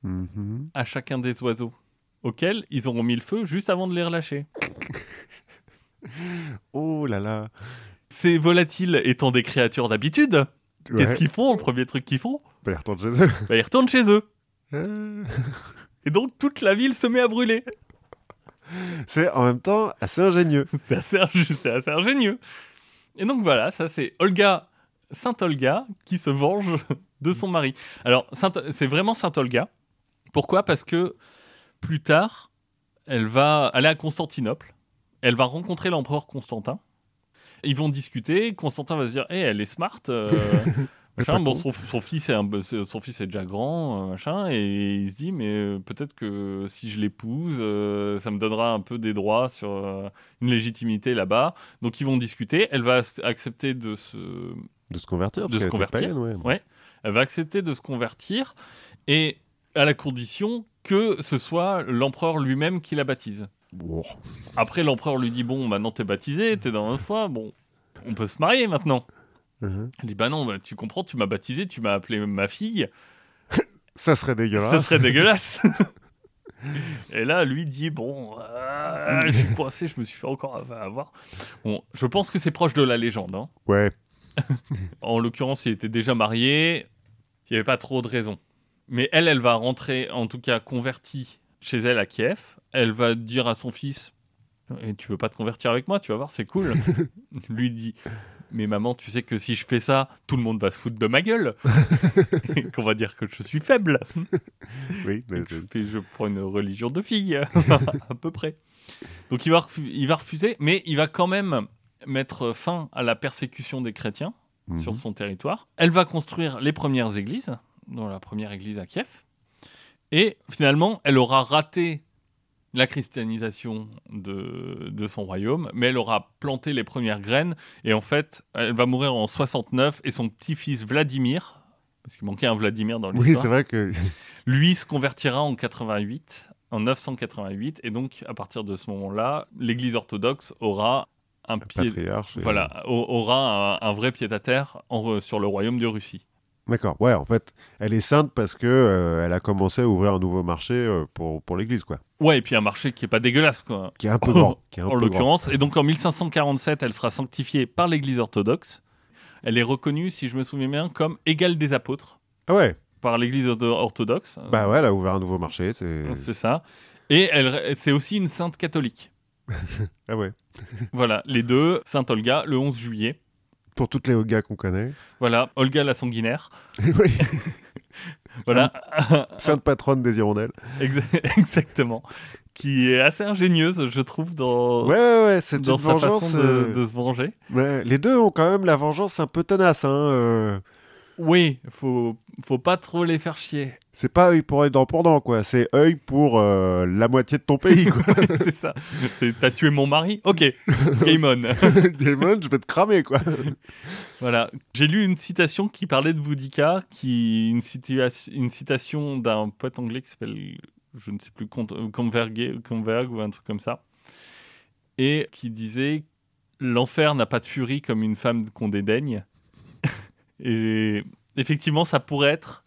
A: Mhm.
B: à chacun des oiseaux, auquel ils auront mis le feu juste avant de les relâcher. *laughs*
A: Oh là là.
B: Ces volatiles étant des créatures d'habitude, qu'est-ce qu'ils font Le premier truc qu'ils font,
A: Bah, ils retournent chez eux.
B: bah, ils retournent chez eux.
A: Euh,
B: Et donc toute la ville se met à brûler.
A: C'est en même temps assez ingénieux. *laughs*
B: C'est assez, ingénieux. Et donc voilà, ça c'est Olga, Sainte Olga, qui se venge *laughs* de son mari. Alors c'est vraiment Sainte Olga. Pourquoi? Parce que plus tard, elle va aller à Constantinople. Elle va rencontrer l'empereur Constantin. Ils vont discuter. Constantin va se dire, Eh, elle est smart. euh, *laughs* machin. Bon, son, son fils est un peu- son fils est déjà grand, euh, machin, et il se dit, mais euh, peut-être que si je l'épouse, euh, ça me donnera un peu des droits sur euh, une légitimité là-bas. Donc ils vont discuter. Elle va ac- accepter de se,
A: De se convertir.
B: De
A: parce
B: se
A: qu'elle était
B: convertir.
A: païenne, ouais.
B: Ouais. elle va accepter de se convertir, et à la condition que ce soit l'empereur lui-même qui la baptise. Après, l'empereur lui dit Bon, maintenant t'es baptisé, t'es dans la foi, bon, on peut se marier maintenant.
A: Mhm.
B: Elle dit Bah non, bah, tu comprends, tu m'as baptisé, tu m'as appelé ma fille, *laughs*
A: Ça serait dégueulasse.
B: ça serait dégueulasse. *laughs* Et là, lui dit Bon, euh, je suis coincé, je me suis fait encore avoir. Bon, je pense que c'est proche de la légende. hein.
A: Ouais. *laughs*
B: En l'occurrence, il était déjà marié, il n'y avait pas trop de raisons. Mais elle, elle va rentrer, en tout cas convertie chez elle à Kiev. Elle va dire à son fils Et Tu veux pas te convertir avec moi Tu vas voir, c'est cool. *laughs* Lui dit Mais maman, tu sais que si je fais ça, tout le monde va se foutre de ma gueule. *laughs* Qu'on va dire que je suis faible.
A: Oui. mais-
B: je, fais- je prends une religion de fille, *laughs* à peu près. Donc il va, refu- il va refuser, mais il va quand même mettre fin à la persécution des chrétiens
A: Mhm.
B: sur son territoire. Elle va construire les premières églises, dont la première église à Kiev. Et finalement, elle aura raté la christianisation de, de son royaume, mais elle aura planté les premières graines. Et en fait, elle va mourir en 69 et son petit-fils Vladimir, parce qu'il manquait un Vladimir dans
A: Oui,
B: l'histoire,
A: c'est vrai que. *laughs*
B: lui se convertira en 88, en 988. Et donc, à partir de ce moment-là, l'église orthodoxe aura un pied, voilà, au- aura un, un vrai pied-à-terre en- sur le royaume de Russie.
A: D'accord. Ouais, en fait, elle est sainte parce que euh, elle a commencé à ouvrir un nouveau marché euh, pour, pour l'église, quoi.
B: Ouais, et puis un marché qui est pas dégueulasse, quoi.
A: Qui est un peu grand. Qui est *laughs* un
B: en l'occurrence. Et donc en 1547, elle sera sanctifiée par l'Église orthodoxe. Elle est reconnue, si je me souviens bien, comme égale des apôtres
A: Ah ouais.
B: par l'Église ortho- orthodoxe.
A: Bah ouais, elle a ouvert un nouveau marché. C'est.
B: C'est ça. Et elle, c'est aussi une sainte catholique. *laughs*
A: Ah ouais.
B: Voilà, les deux, Sainte Olga, le 11 juillet.
A: Pour toutes les Olga qu'on connaît.
B: Voilà, Olga la sanguinaire. *laughs*
A: oui. *laughs*
B: Voilà,
A: Sainte patronne des hirondelles.
B: Exa- *laughs* exactement. Qui est assez ingénieuse, je trouve, dans,
A: Ouais, ouais, ouais. C'est
B: dans
A: une
B: sa
A: vengeance.
B: façon de,
A: euh,
B: de se venger.
A: ouais, Les deux ont quand même la vengeance un peu tenace. Hein. euh.
B: Oui, faut, faut pas trop les faire chier.
A: C'est pas œil pour œil, dent pour dent, quoi. C'est œil pour euh, la moitié de ton pays, quoi. *laughs*
B: c'est ça. C'est t'as tué mon mari Ok, *laughs* *laughs* game on.
A: Je vais te cramer, quoi.
B: voilà. J'ai lu une citation qui parlait de Boudica, qui une, citation d'un poète anglais qui s'appelle, je ne sais plus, Con- euh, Converge Converge ou un truc comme ça, et qui disait l'enfer n'a pas de furie comme une femme qu'on dédaigne. Et effectivement, ça pourrait être.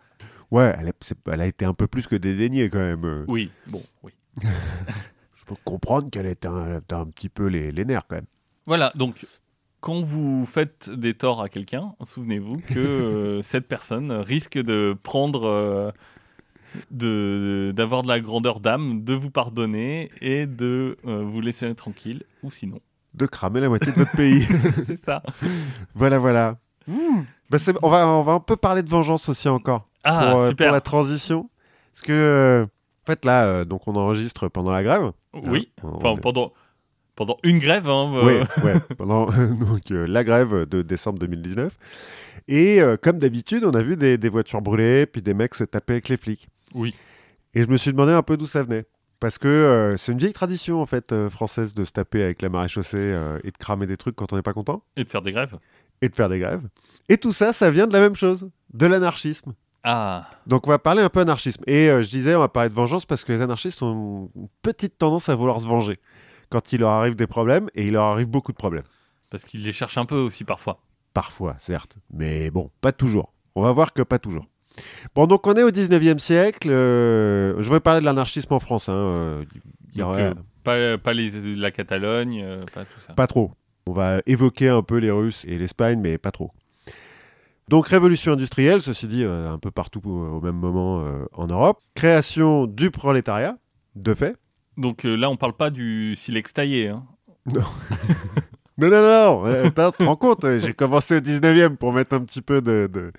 A: Ouais, elle a, c'est- elle a été un peu plus que dédaignée, quand même.
B: Oui, bon, oui. *laughs*
A: Je peux comprendre qu'elle était un, un petit peu les, les nerfs, quand même.
B: Voilà, donc quand vous faites des torts à quelqu'un, souvenez-vous que *laughs* euh, cette personne risque de prendre, euh, de d'avoir de la grandeur d'âme, de vous pardonner et de euh, vous laisser tranquille, ou sinon.
A: De cramer la moitié de votre pays. *laughs*
B: C'est ça.
A: voilà, voilà. Bah, on, va, on va un peu parler de vengeance aussi encore.
B: Ah,
A: pour, euh,
B: super.
A: pour la transition. Parce que, euh, en fait, là, euh, donc on enregistre pendant la grève.
B: Oui,
A: Hein,
B: enfin pendant, pendant une grève. Hein, euh,
A: ouais, pendant *laughs* donc, euh, la grève de décembre 2019. Et euh, comme d'habitude, on a vu des, des voitures brûlées, puis des mecs se taper avec les flics.
B: Oui.
A: Et je me suis demandé un peu d'où ça venait. Parce que c'est une vieille tradition, en fait, française de se taper avec la maréchaussée euh, et de cramer des trucs quand on n'est pas content,
B: Et de faire des grèves.
A: Et de faire des grèves. Et tout ça, ça vient de la même chose, de l'anarchisme.
B: Ah,
A: Donc on va parler un peu anarchisme. Et euh, je disais, on va parler de vengeance parce que les anarchistes ont une petite tendance à vouloir se venger. Quand il leur arrive des problèmes, et il leur arrive beaucoup de problèmes.
B: parce qu'il les cherche un peu aussi parfois.
A: Parfois, certes. Mais bon, pas toujours. On va voir que pas toujours. Bon, donc on est au 19e siècle. euh, je vais parler de l'anarchisme en France. hein, euh, y
B: euh, pas, pas les, la Catalogne, pas tout ça.
A: Pas trop. On va évoquer un peu les Russes et l'Espagne, mais pas trop. Donc révolution industrielle, ceci dit, euh, un peu partout au même moment euh, en Europe. Création du prolétariat, de fait.
B: Donc euh, là, on parle pas du silex taillé. Hein.
A: Non, *laughs* non, non, t'as- tu te rends compte, j'ai commencé au 19e pour mettre un petit peu de... de-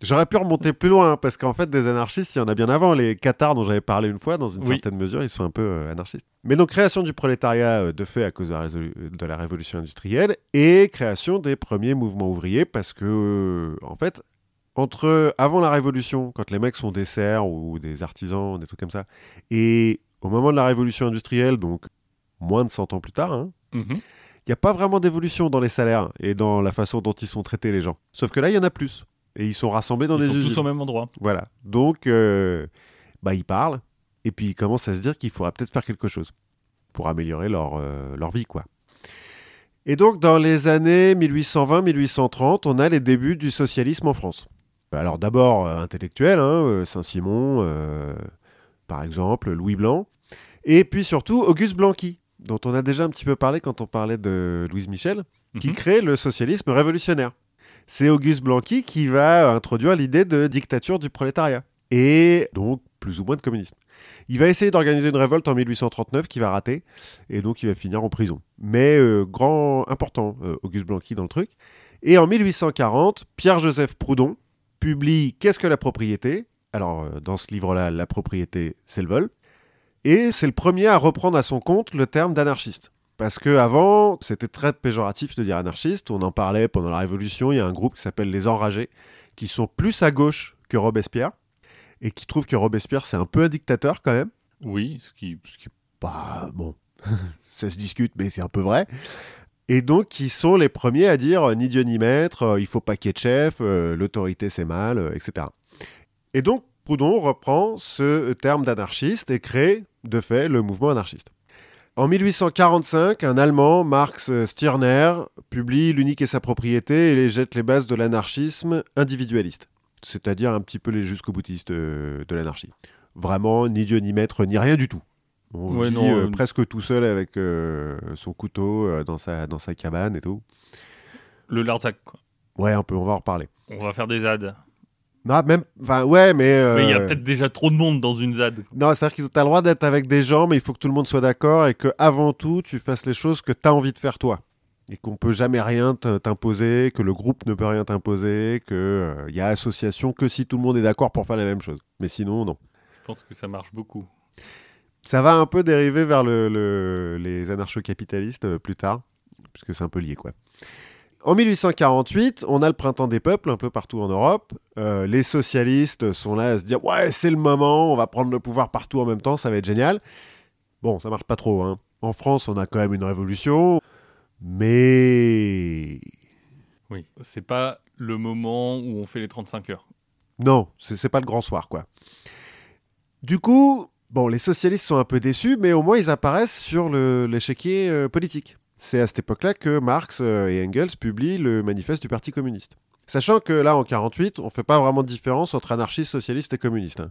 A: J'aurais pu remonter plus loin, hein, parce qu'en fait, des anarchistes, il y en a bien avant. Les Cathares, dont j'avais parlé une fois, dans une
B: Oui.
A: certaine mesure, ils sont un peu euh, anarchistes. Mais donc, création du prolétariat, euh, de fait, à cause de la, résolu- de la révolution industrielle, et création des premiers mouvements ouvriers, parce que, euh, en fait, entre avant la révolution, quand les mecs sont des serfs ou des artisans, des trucs comme ça, et au moment de la révolution industrielle, donc moins de 100 ans plus tard, hein,
B: Mhm.
A: il n'y a pas vraiment d'évolution dans les salaires et dans la façon dont ils sont traités les gens. Sauf que là, il y en a plus. Et ils sont rassemblés dans
B: Ils
A: des
B: sont
A: usines.
B: tous au même endroit.
A: Voilà. Donc, euh, bah, ils parlent et puis ils commencent à se dire qu'il faudra peut-être faire quelque chose pour améliorer leur, euh, leur vie, quoi. Et donc, dans les années 1820-1830, on a les débuts du socialisme en France. Alors, d'abord, euh, intellectuel, hein, euh, Saint-Simon, par exemple, Louis Blanc, et puis surtout Auguste Blanqui, dont on a déjà un petit peu parlé quand on parlait de Louise Michel, qui
B: Mhm.
A: crée le socialisme révolutionnaire. C'est Auguste Blanqui qui va introduire l'idée de dictature du prolétariat. Et donc, plus ou moins de communisme. Il va essayer d'organiser une révolte en 1839 qui va rater, et donc il va finir en prison. Mais euh, grand, important, euh, Auguste Blanqui dans le truc. Et en 1840, Pierre-Joseph Proudhon publie Qu'est-ce que la propriété? Alors, euh, dans ce livre-là, la propriété, c'est le vol. Et c'est le premier à reprendre à son compte le terme d'anarchiste. Parce que avant, c'était très péjoratif de dire anarchiste. On en parlait pendant la Révolution. Il y a un groupe qui s'appelle les Enragés, qui sont plus à gauche que Robespierre et qui trouvent que Robespierre c'est un peu un dictateur quand même.
B: Oui, ce qui,
A: Ce qui, bah bon, *laughs* ça se discute, mais c'est un peu vrai. Et donc, ils sont les premiers à dire euh, ni Dieu ni maître, euh, il faut pas qu'il y ait de chef, euh, l'autorité c'est mal, etc. Et donc, Proudhon reprend ce terme d'anarchiste et crée, de fait, le mouvement anarchiste. En 1845, un Allemand, Marx Stirner, publie L'unique et sa propriété et les jette les bases de l'anarchisme individualiste, c'est-à-dire un petit peu les jusqu'au-boutistes euh, de l'anarchie. Vraiment, ni Dieu ni maître, ni rien du tout. On
B: Ouais,
A: vit
B: non,
A: euh,
B: euh,
A: presque tout seul avec euh, son couteau dans, sa, dans sa cabane et tout.
B: le Larzac. quoi.
A: Ouais, un peu, on va en reparler.
B: On va faire des ZAD.
A: Non, même, enfin, ouais, mais. euh,
B: Mais il y a peut-être déjà trop de monde dans une ZAD.
A: Non, c'est-à-dire qu'ils ont le droit d'être avec des gens, mais il faut que tout le monde soit d'accord et que avant tout, tu fasses les choses que tu as envie de faire toi. Et qu'on peut jamais rien t'imposer, que le groupe ne peut rien t'imposer, que il y a association que si tout le monde est d'accord pour faire la même chose. Mais sinon, non.
B: Je pense que ça marche beaucoup.
A: Ça va un peu dériver vers le- le- les anarcho-capitalistes euh, plus tard, puisque c'est un peu lié, quoi. En 1848, on a le printemps des peuples un peu partout en Europe. Euh, les socialistes sont là à se dire ouais c'est le moment, on va prendre le pouvoir partout en même temps, ça va être génial. Bon, ça marche pas trop. Hein. En France, on a quand même une révolution, mais
B: Oui. C'est pas le moment où on fait les 35 heures.
A: non, c'est pas le grand soir quoi. Du coup, bon, les socialistes sont un peu déçus, mais au moins ils apparaissent sur l'échiquier euh, politique. C'est à cette époque-là que Marx euh, et Engels publient le manifeste du Parti communiste. Sachant que là, en 48, on fait pas vraiment de différence entre anarchistes, socialistes et communistes. hein.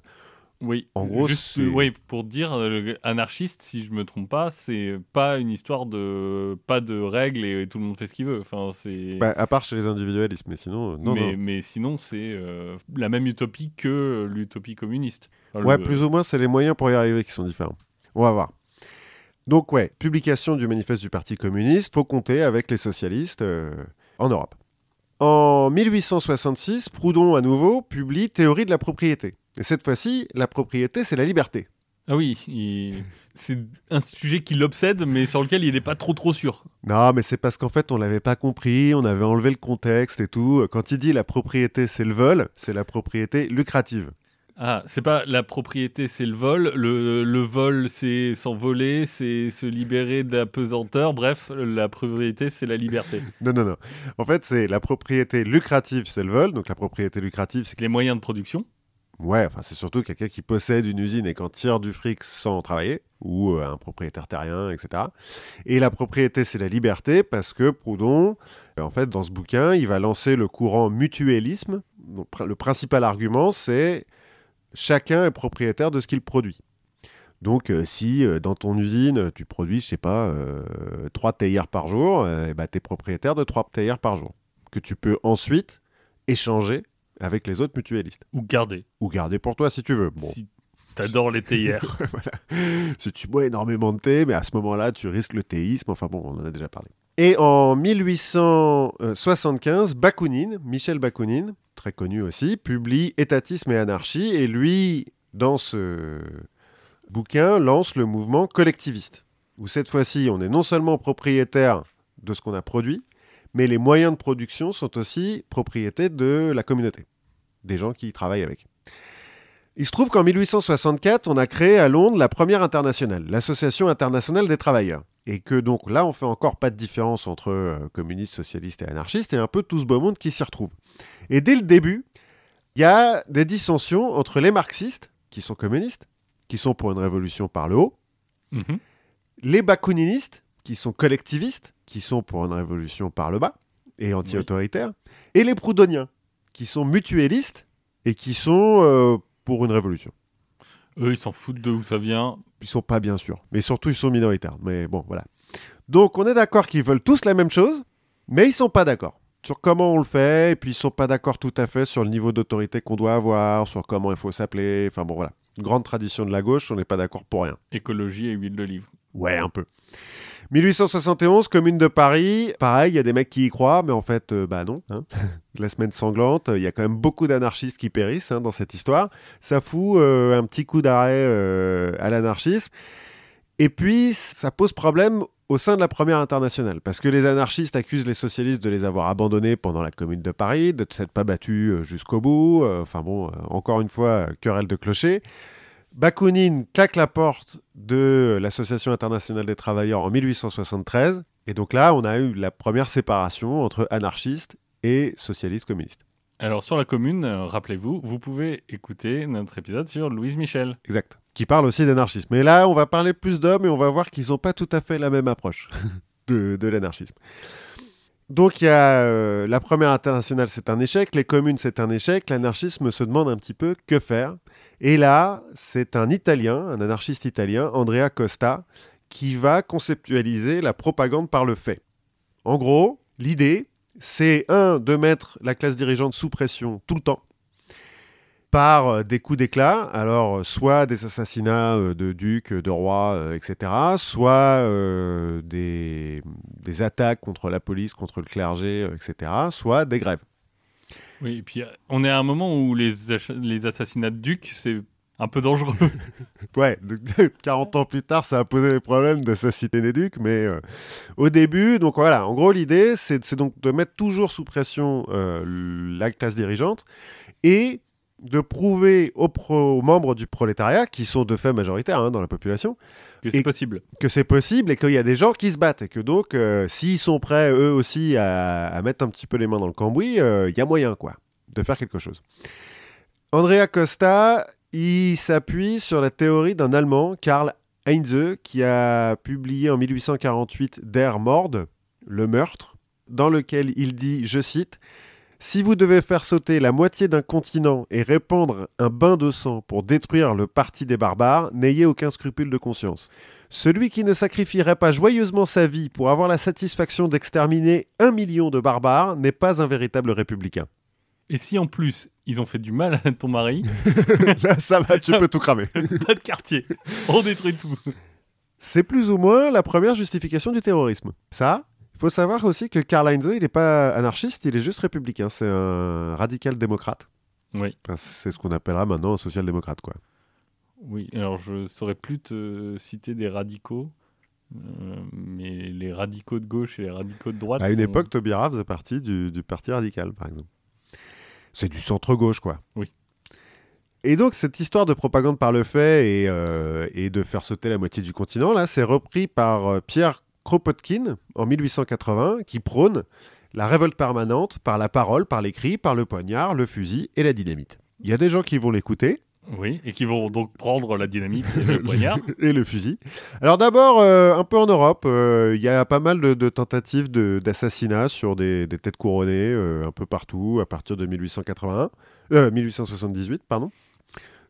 B: Oui.
A: En gros,
B: Juste, oui, pour dire, euh, anarchiste, si je me trompe pas, c'est pas une histoire de pas de règles et tout le monde fait ce qu'il veut. Enfin, c'est.
A: Bah, à part chez les individualistes, mais sinon, euh, non,
B: mais,
A: non.
B: mais sinon, c'est euh, la même utopie que l'utopie communiste. Enfin,
A: Ouais,
B: le-
A: plus ou moins, c'est les moyens pour y arriver qui sont différents. On va voir. Donc, ouais, publication du manifeste du Parti communiste, faut compter avec les socialistes euh, en Europe. En 1866, Proudhon, à nouveau, publie Théorie de la propriété. Et cette fois-ci, la propriété, c'est la liberté.
B: Ah oui, il- c'est un sujet qui l'obsède, mais sur lequel il n'est pas trop trop sûr.
A: Non, mais c'est parce qu'en fait, on l'avait pas compris, on avait enlevé le contexte et tout. Quand il dit la propriété, c'est le vol, c'est la propriété lucrative.
B: Ah, c'est pas la propriété, c'est le vol. Le, le vol, c'est s'envoler, c'est se libérer de la pesanteur. Bref, la propriété, c'est la liberté. *laughs*
A: Non, non, non. En fait, c'est la propriété lucrative, c'est le vol. Donc la propriété lucrative, c'est
B: Les moyens de production.
A: Ouais, enfin, c'est surtout quelqu'un qui possède une usine et qui en tire du fric sans travailler, ou euh, un propriétaire terrien, etc. Et la propriété, c'est la liberté, parce que Proudhon, euh, en fait, dans ce bouquin, il va lancer le courant mutualisme. Donc, le principal argument, c'est chacun est propriétaire de ce qu'il produit. Donc, euh, si euh, dans ton usine, tu produis, je sais pas, euh, trois théières par jour, euh, bah, tu es propriétaire de trois théières par jour, que tu peux ensuite échanger avec les autres mutualistes
B: Ou garder.
A: ou garder pour toi si tu veux. Bon,
B: Si t'adores les théières. *laughs*
A: si tu bois énormément de thé, mais à ce moment-là, tu risques le théisme. Enfin bon, on en a déjà parlé. Et en 1875, Bakounine, Michel Bakounine, très connu aussi, publie Étatisme et anarchie. Et lui, dans ce bouquin, lance le mouvement collectiviste. Où cette fois-ci, on est non seulement propriétaire de ce qu'on a produit, mais les moyens de production sont aussi propriété de la communauté, des gens qui travaillent avec. Il se trouve qu'en 1864, on a créé à Londres la première internationale, l'Association internationale des travailleurs. Et que donc là, on fait encore pas de différence entre euh, communistes, socialistes et anarchistes, et un peu tout ce beau monde qui s'y retrouve. Et dès le début, il y a des dissensions entre les marxistes, qui sont communistes, qui sont pour une révolution par le haut,
B: Mhm.
A: les bakouninistes, qui sont collectivistes, qui sont pour une révolution par le bas et anti-autoritaires, et les proudhoniens, qui sont mutualistes et qui sont euh, pour une révolution.
B: Eux, ils s'en foutent de où ça vient.
A: Ils sont pas bien sûrs, mais surtout ils sont minoritaires. Mais bon, voilà. Donc on est d'accord qu'ils veulent tous la même chose, mais ils sont pas d'accord sur comment on le fait, et puis ils sont pas d'accord tout à fait sur le niveau d'autorité qu'on doit avoir, sur comment il faut s'appeler. Enfin bon, voilà. Grande tradition de la gauche, on n'est pas d'accord pour rien.
B: Écologie et huile d'olive.
A: Ouais, un peu. 1871, Commune de Paris. Pareil, il y a des mecs qui y croient, mais en fait, euh, bah non. hein. *laughs* La semaine sanglante, il y a quand même beaucoup d'anarchistes qui périssent hein, dans cette histoire. Ça fout euh, un petit coup d'arrêt euh, à l'anarchisme. Et puis, ça pose problème au sein de la première internationale, parce que les anarchistes accusent les socialistes de les avoir abandonnés pendant la Commune de Paris, de ne s'être pas battus euh, jusqu'au bout. Enfin bon, encore une fois, querelle de clocher. Bakounine claque la porte de l'Association internationale des travailleurs en 1873, et donc là, on a eu la première séparation entre anarchistes et socialistes communistes.
B: Alors sur la commune, euh, rappelez-vous, vous pouvez écouter notre épisode sur Louise Michel.
A: Exact. Qui parle aussi d'anarchisme. Mais là, on va parler plus d'hommes et on va voir qu'ils n'ont pas tout à fait la même approche *laughs* de, de l'anarchisme. Donc, il y a euh, la première internationale, c'est un échec. Les communes, c'est un échec. L'anarchisme se demande un petit peu que faire. Et là, c'est un Italien, un anarchiste italien, Andrea Costa, qui va conceptualiser la propagande par le fait. En gros, l'idée, c'est un, de mettre la classe dirigeante sous pression tout le temps par euh, des coups d'éclat, alors euh, soit des assassinats euh, de ducs, de rois, etc., soit des, des attaques contre la police, contre le clergé, etc., soit des grèves.
B: Oui, et puis on est à un moment où les, les assassinats de ducs, c'est un peu dangereux. *laughs*
A: Ouais, donc, 40 ans plus tard, ça a posé des problèmes d'assassiner des ducs, mais euh, au début, donc voilà, en gros, l'idée, c'est c'est donc de mettre toujours sous pression euh, la classe dirigeante et de prouver aux, pro- aux membres du prolétariat, qui sont de fait majoritaires hein, dans la population,
B: que c'est possible.
A: que c'est possible et qu'il y a des gens qui se battent et que donc, euh, s'ils sont prêts eux aussi à, à mettre un petit peu les mains dans le cambouis, euh, il y a moyen, quoi, de faire quelque chose. Andrea Costa, il s'appuie sur la théorie d'un Allemand, Karl Heinze, qui a publié en 1848 Der Mord, le meurtre, dans lequel il dit, je cite, si vous devez faire sauter la moitié d'un continent et répandre un bain de sang pour détruire le parti des barbares, n'ayez aucun scrupule de conscience. Celui qui ne sacrifierait pas joyeusement sa vie pour avoir la satisfaction d'exterminer un million de barbares n'est pas un véritable républicain.
B: Et si en plus ils ont fait du mal à ton mari, *laughs*
A: Là, ça va, tu peux tout cramer. *laughs*
B: pas de quartier, on détruit tout.
A: C'est plus ou moins la première justification du terrorisme. Ça, il faut savoir aussi que Karl Heinze, il n'est pas anarchiste, il est juste républicain. C'est un radical démocrate.
B: Oui,
A: Enfin, c'est ce qu'on appellera maintenant un social-démocrate, quoi.
B: oui. Alors je saurais plus te citer des radicaux, euh, mais les radicaux de gauche et les radicaux de droite.
A: À une
B: sont-
A: époque, Taubira faisait partie du, du Parti radical, par exemple. C'est du centre-gauche, quoi.
B: Oui.
A: Et donc, cette histoire de propagande par le fait et, euh, et de faire sauter la moitié du continent, là, c'est repris par euh, Pierre Kropotkin en 1880, qui prône la révolte permanente par la parole, par l'écrit, par le poignard, le fusil et la dynamite. Il y a des gens qui vont l'écouter,
B: Oui, et qui vont donc prendre la dynamite et le *laughs* poignard.
A: et le fusil. Alors d'abord, euh, un peu en Europe, euh, il y a pas mal de, de tentatives de- d'assassinats sur des, des têtes couronnées euh, un peu partout à partir de 1881, euh, 1878, pardon.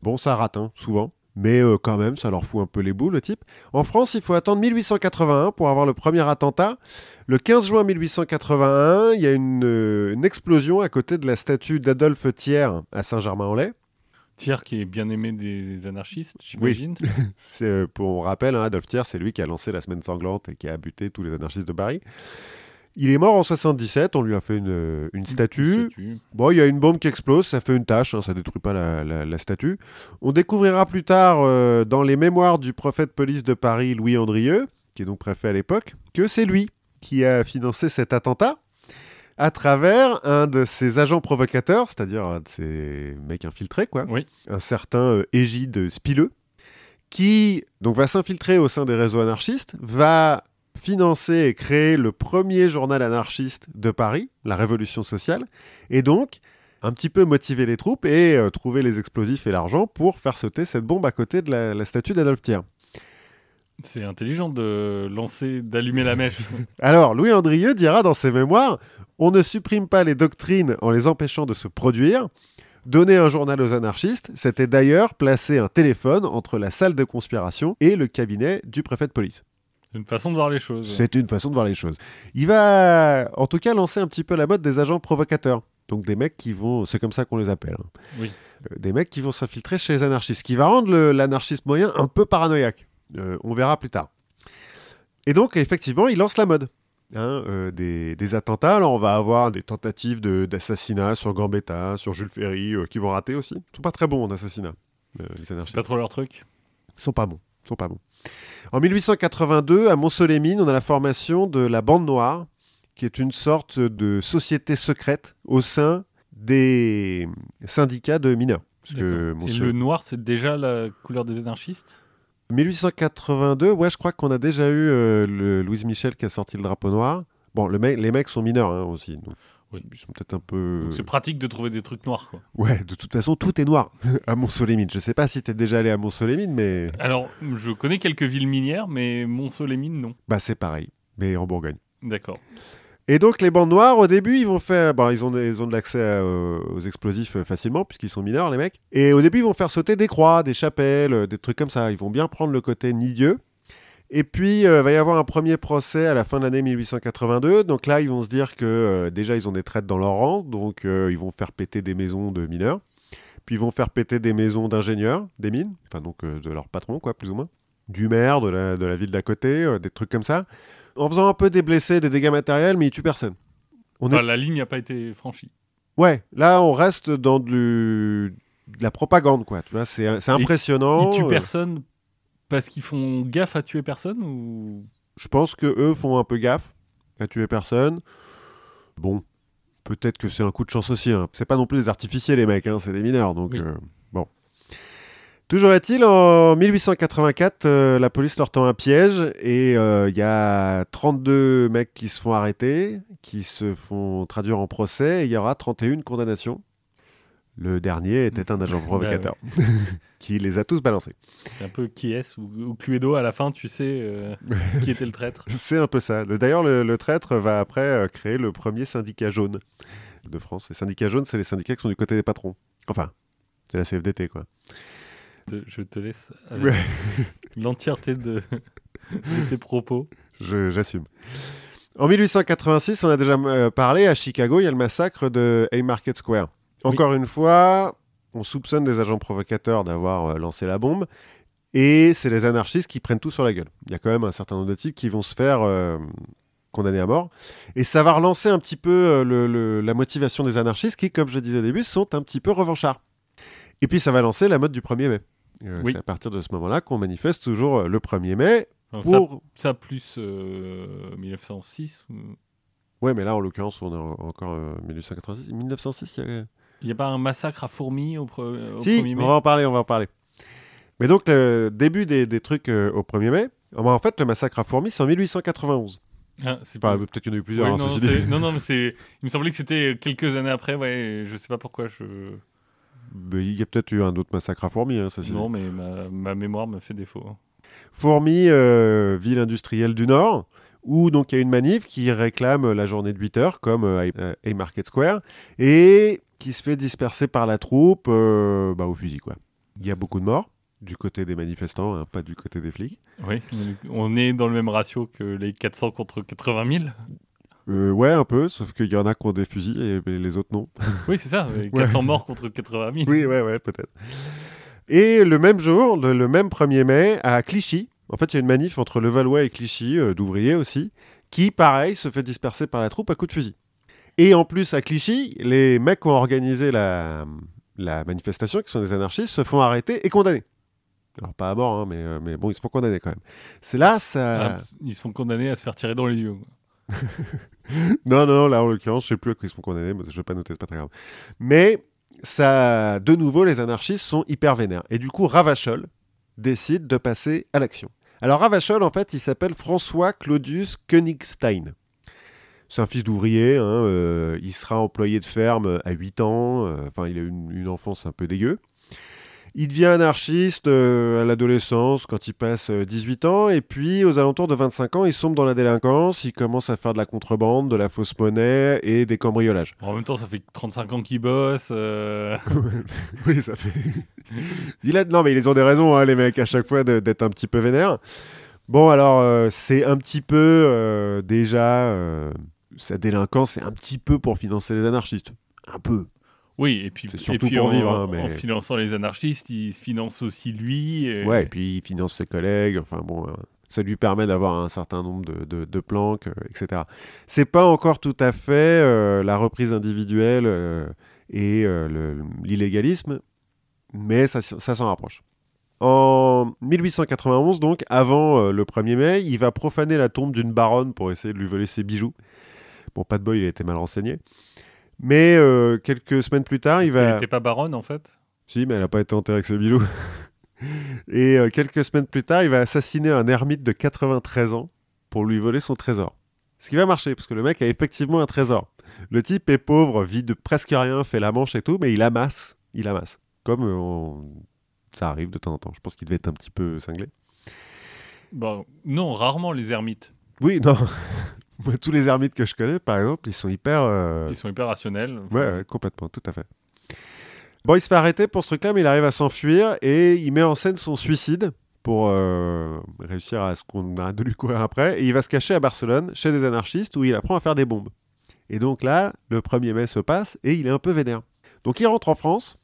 A: Bon, ça rate hein, souvent, mais euh, quand même, ça leur fout un peu les boules, le type. En France, il faut attendre 1881 pour avoir le premier attentat. Le 15 juin 1881, il y a une, euh, une explosion à côté de la statue d'Adolphe Thiers à Saint-Germain-en-Laye.
B: Thiers qui est bien aimé des anarchistes, j'imagine. *laughs*
A: C'est, euh, pour on rappelle, hein, Adolphe Thiers, c'est lui qui a lancé la semaine sanglante et qui a buté tous les anarchistes de Paris. Il est mort en 77, on lui a fait une, euh, une statue.
B: Statue.
A: Bon, il y a une bombe qui explose, ça fait une tache, hein, ça détruit pas la, la- la statue. On découvrira plus tard, euh, dans les mémoires du préfet de police de Paris, Louis Andrieux, qui est donc préfet à l'époque, que c'est lui qui a financé cet attentat à travers un de ses agents provocateurs, c'est-à-dire un de ses mecs infiltrés, quoi.
B: Oui.
A: Un certain euh, Égide Spileux, qui donc va s'infiltrer au sein des réseaux anarchistes, va financer et créer le premier journal anarchiste de Paris, la Révolution sociale, et donc un petit peu motiver les troupes et euh, trouver les explosifs et l'argent pour faire sauter cette bombe à côté de la, la statue d'Adolphe Thiers.
B: C'est intelligent de lancer, d'allumer la mèche. *laughs*
A: Alors, Louis Andrieux dira dans ses mémoires On ne supprime pas les doctrines en les empêchant de se produire. Donner un journal aux anarchistes, c'était d'ailleurs placer un téléphone entre la salle de conspiration et le cabinet du préfet de police.
B: C'est une façon de voir les choses.
A: C'est une façon de voir les choses. Il va, en tout cas, lancer un petit peu la mode des agents provocateurs. Donc des mecs qui vont, c'est comme ça qu'on les appelle. hein.
B: Oui.
A: Euh, des mecs qui vont s'infiltrer chez les anarchistes, ce qui va rendre l'anarchiste moyen un peu paranoïaque. Euh, on verra plus tard. Et donc, effectivement, il lance la mode. hein, euh, des, des attentats. Alors, on va avoir des tentatives de- d'assassinat sur Gambetta, sur Jules Ferry, qui vont rater aussi. Ils sont pas très bons en assassinat, les
B: C'est
A: anarchistes.
B: pas trop leur truc?
A: Ils sont pas bons. Sont pas bons. En 1882, à Mont-Soleil-Mines, on a la formation de la Bande Noire, qui est une sorte de société secrète au sein des syndicats de mineurs. Parce que
B: D'accord. Et
A: Mont-Soleil-
B: le noir, c'est déjà la couleur des anarchistes?
A: 1882, ouais, je crois qu'on a déjà eu euh, le Louise Michel qui a sorti le drapeau noir. Bon, le les mecs sont mineurs hein, aussi, donc
B: Oui.
A: ils sont peut-être un peu.
B: Donc C'est pratique de trouver des trucs noirs, quoi.
A: Ouais, de toute façon, tout est noir *laughs* à Mont-Soleil-Mines. Je sais pas si t'es déjà allé à Mont-Soleil-Mines, mais
B: Alors, je connais quelques villes minières, mais Mont-Soleil-Mines, non.
A: bah c'est pareil, mais en Bourgogne.
B: D'accord.
A: Et donc les bandes noires, au début, ils vont faire, bon, ils ont, ils ont de l'accès euh, aux explosifs euh, facilement puisqu'ils sont mineurs, les mecs. Et au début, ils vont faire sauter des croix, des chapelles, euh, des trucs comme ça. Ils vont bien prendre le côté nidieux. Et puis, il va y avoir un premier procès à la fin de l'année 1882. Donc là, ils vont se dire que euh, déjà, ils ont des traites dans leur rang. Donc, euh, ils vont faire péter des maisons de mineurs. Puis, ils vont faire péter des maisons d'ingénieurs, des mines. Enfin, donc, euh, de leur patron, quoi, plus ou moins. Du maire, de la, de la ville d'à côté, euh, des trucs comme ça. En faisant un peu des blessés, des dégâts matériels, mais ils tuent personne. On
B: Enfin,
A: est-
B: la ligne n'a pas été franchie.
A: Ouais, là, on reste dans du- de la propagande, quoi. Tu vois, c'est impressionnant.
B: Ils tuent
A: Euh,
B: personne parce qu'ils font gaffe à tuer personne ou?
A: Je pense que eux font un peu gaffe à tuer personne. Bon, peut-être que c'est un coup de chance aussi. Hein. C'est pas non plus des artificiels, les mecs, hein, c'est des mineurs. Donc,
B: Oui.
A: euh, bon. Toujours est-il, en 1884, euh, la police leur tend un piège et euh, il y a 32 mecs qui se font arrêter, qui se font traduire en procès et il y aura 31 condamnations. Le dernier était un agent provocateur *laughs* qui les a tous balancés.
B: c'est un peu qui est ou, ou Cluedo à la fin, tu sais euh, qui était le traître. *laughs*
A: C'est un peu ça. Le- D'ailleurs, le, le traître va après euh, créer le premier syndicat jaune de France. Les syndicats jaunes, c'est les syndicats qui sont du côté des patrons. Enfin, c'est la CFDT, quoi.
B: Te- Je te laisse
A: Ouais. *laughs*
B: l'entièreté de, de tes propos.
A: J'assume. En 1886, on a déjà euh, parlé, à Chicago, il y a le massacre de Haymarket Square. Encore une fois, on soupçonne des agents provocateurs d'avoir euh, lancé la bombe. Et c'est les anarchistes qui prennent tout sur la gueule. Il y a quand même un certain nombre de types qui vont se faire euh, condamner à mort. Et ça va relancer un petit peu euh, le- le- la motivation des anarchistes qui, comme je disais au début, sont un petit peu revanchards. Et puis ça va lancer la mode du 1er mai. Euh,
B: Oui.
A: C'est à partir de ce moment-là qu'on manifeste toujours le 1er mai
B: Alors,
A: pour...
B: ça plus euh, 1906 ou-
A: Ouais, mais là, en l'occurrence, on est en- encore euh, 1886. 1906, il y a...
B: Il n'y a pas un massacre à fourmis au, pre- au
A: Si,
B: 1er mai
A: on va en parler, on va en parler. Mais donc, le début des, des trucs euh, au 1er mai, ah bah, en fait, le massacre à Fourmis, c'est en 1891.
B: Ah, c'est
A: Enfin,
B: pas-
A: peut-être qu'il y en a eu
B: Ouais,
A: plusieurs, hein,
B: non,
A: ceci
B: c'est-
A: dit. *laughs*
B: non, non, mais c'est. Il me semblait que c'était quelques années après, ouais. Je sais pas pourquoi je.
A: Mais il y a peut-être eu un autre massacre à Fourmis, hein, dit.
B: Non, mais ma, ma mémoire me fait défaut. hein.
A: Fourmis, euh, ville industrielle du Nord, où donc il y a une manif qui réclame la journée de 8 heures, comme euh, à Haymarket Square, et qui se fait disperser par la troupe euh, bah, au fusil. quoi. Il y a beaucoup de morts, du côté des manifestants, hein, pas du côté des flics.
B: Oui, on est dans le même ratio que les 400 contre 80 000.
A: Euh, ouais, un peu, sauf qu'il y en a qui ont des fusils et les autres non.
B: Oui, c'est ça, *laughs* les 400 morts contre 80 000.
A: Oui, ouais, ouais, peut-être. Et le même jour, le, le même 1er mai, à Clichy, en fait, il y a une manif entre Levallois et Clichy, euh, d'ouvriers aussi, qui, pareil, se fait disperser par la troupe à coups de fusil. Et en plus, à Clichy, les mecs qui ont organisé la, la manifestation, qui sont des anarchistes, se font arrêter et condamner. Alors, pas à mort, hein, mais, euh, mais bon, ils se font condamner quand même. C'est là, ça.
B: Ah, ils se font condamner à se faire tirer dans les yeux.
A: Non, *laughs* non, non, là, en l'occurrence, je sais plus à quoi ils se font condamner, mais je vais pas noter, c'est pas très grave. Mais, ça, de nouveau, les anarchistes sont hyper vénères. Et du coup, Ravachol décide de passer à l'action. Alors, Ravachol, en fait, il s'appelle François Claudius Königstein. C'est un fils d'ouvrier, hein, euh, il sera employé de ferme à 8 ans, euh, enfin, il a une, une enfance un peu dégueu. Il devient anarchiste euh, à l'adolescence quand il passe euh, 18 ans et puis aux alentours de 25 ans, il sombre dans la délinquance, il commence à faire de la contrebande, de la fausse monnaie et des cambriolages.
B: En même temps, ça fait 35 ans qu'ils bossent. euh, *laughs*
A: oui, ça fait. il a... Non, mais ils ont des raisons, hein, les mecs, à chaque fois d'être un petit peu vénères. Bon, alors, euh, c'est un petit peu euh, déjà. Sa délinquance, c'est un petit peu pour financer les anarchistes. Un peu.
B: Oui, et puis,
A: C'est
B: et
A: surtout
B: puis
A: pour
B: en,
A: vivre, hein,
B: en
A: mais-
B: finançant les anarchistes, il se finance aussi lui. et-
A: Ouais, et puis il finance ses collègues. Enfin bon, euh, ça lui permet d'avoir un certain nombre de, de- de planques, euh, etc. C'est pas encore tout à fait euh, la reprise individuelle euh, et euh, l'illégalisme, mais ça, s'en rapproche. En 1891, donc, avant le 1er mai, il va profaner la tombe d'une baronne pour essayer de lui voler ses bijoux. Bon, pas de bol, il a été mal renseigné. Mais euh, quelques semaines plus tard, il va...
B: n'était pas baronne en fait.
A: Si, mais elle n'a pas été enterrée avec ses bijoux. *laughs* Et euh, quelques semaines plus tard, il va assassiner un ermite de 93 ans pour lui voler son trésor. Ce qui va marcher, parce que le mec a effectivement un trésor. Le type est pauvre, vit de presque rien, fait la manche et tout, mais il amasse. Il amasse. Comme euh, on- ça arrive de temps en temps. Je pense qu'il devait être un petit peu cinglé.
B: Bah, non, rarement les ermites.
A: Oui, non. *laughs* Moi, tous les ermites que je connais, par exemple, ils sont hyper. euh,
B: Ils sont hyper rationnels.
A: Ouais, ouais, complètement, tout à fait. Bon, il se fait arrêter pour ce truc-là, mais il arrive à s'enfuir et il met en scène son suicide pour euh, réussir à ce qu'on arrête de lui courir après. Et il va se cacher à Barcelone, chez des anarchistes, où il apprend à faire des bombes. Et donc là, le 1er mai se passe et il est un peu vénère. Donc il rentre en France.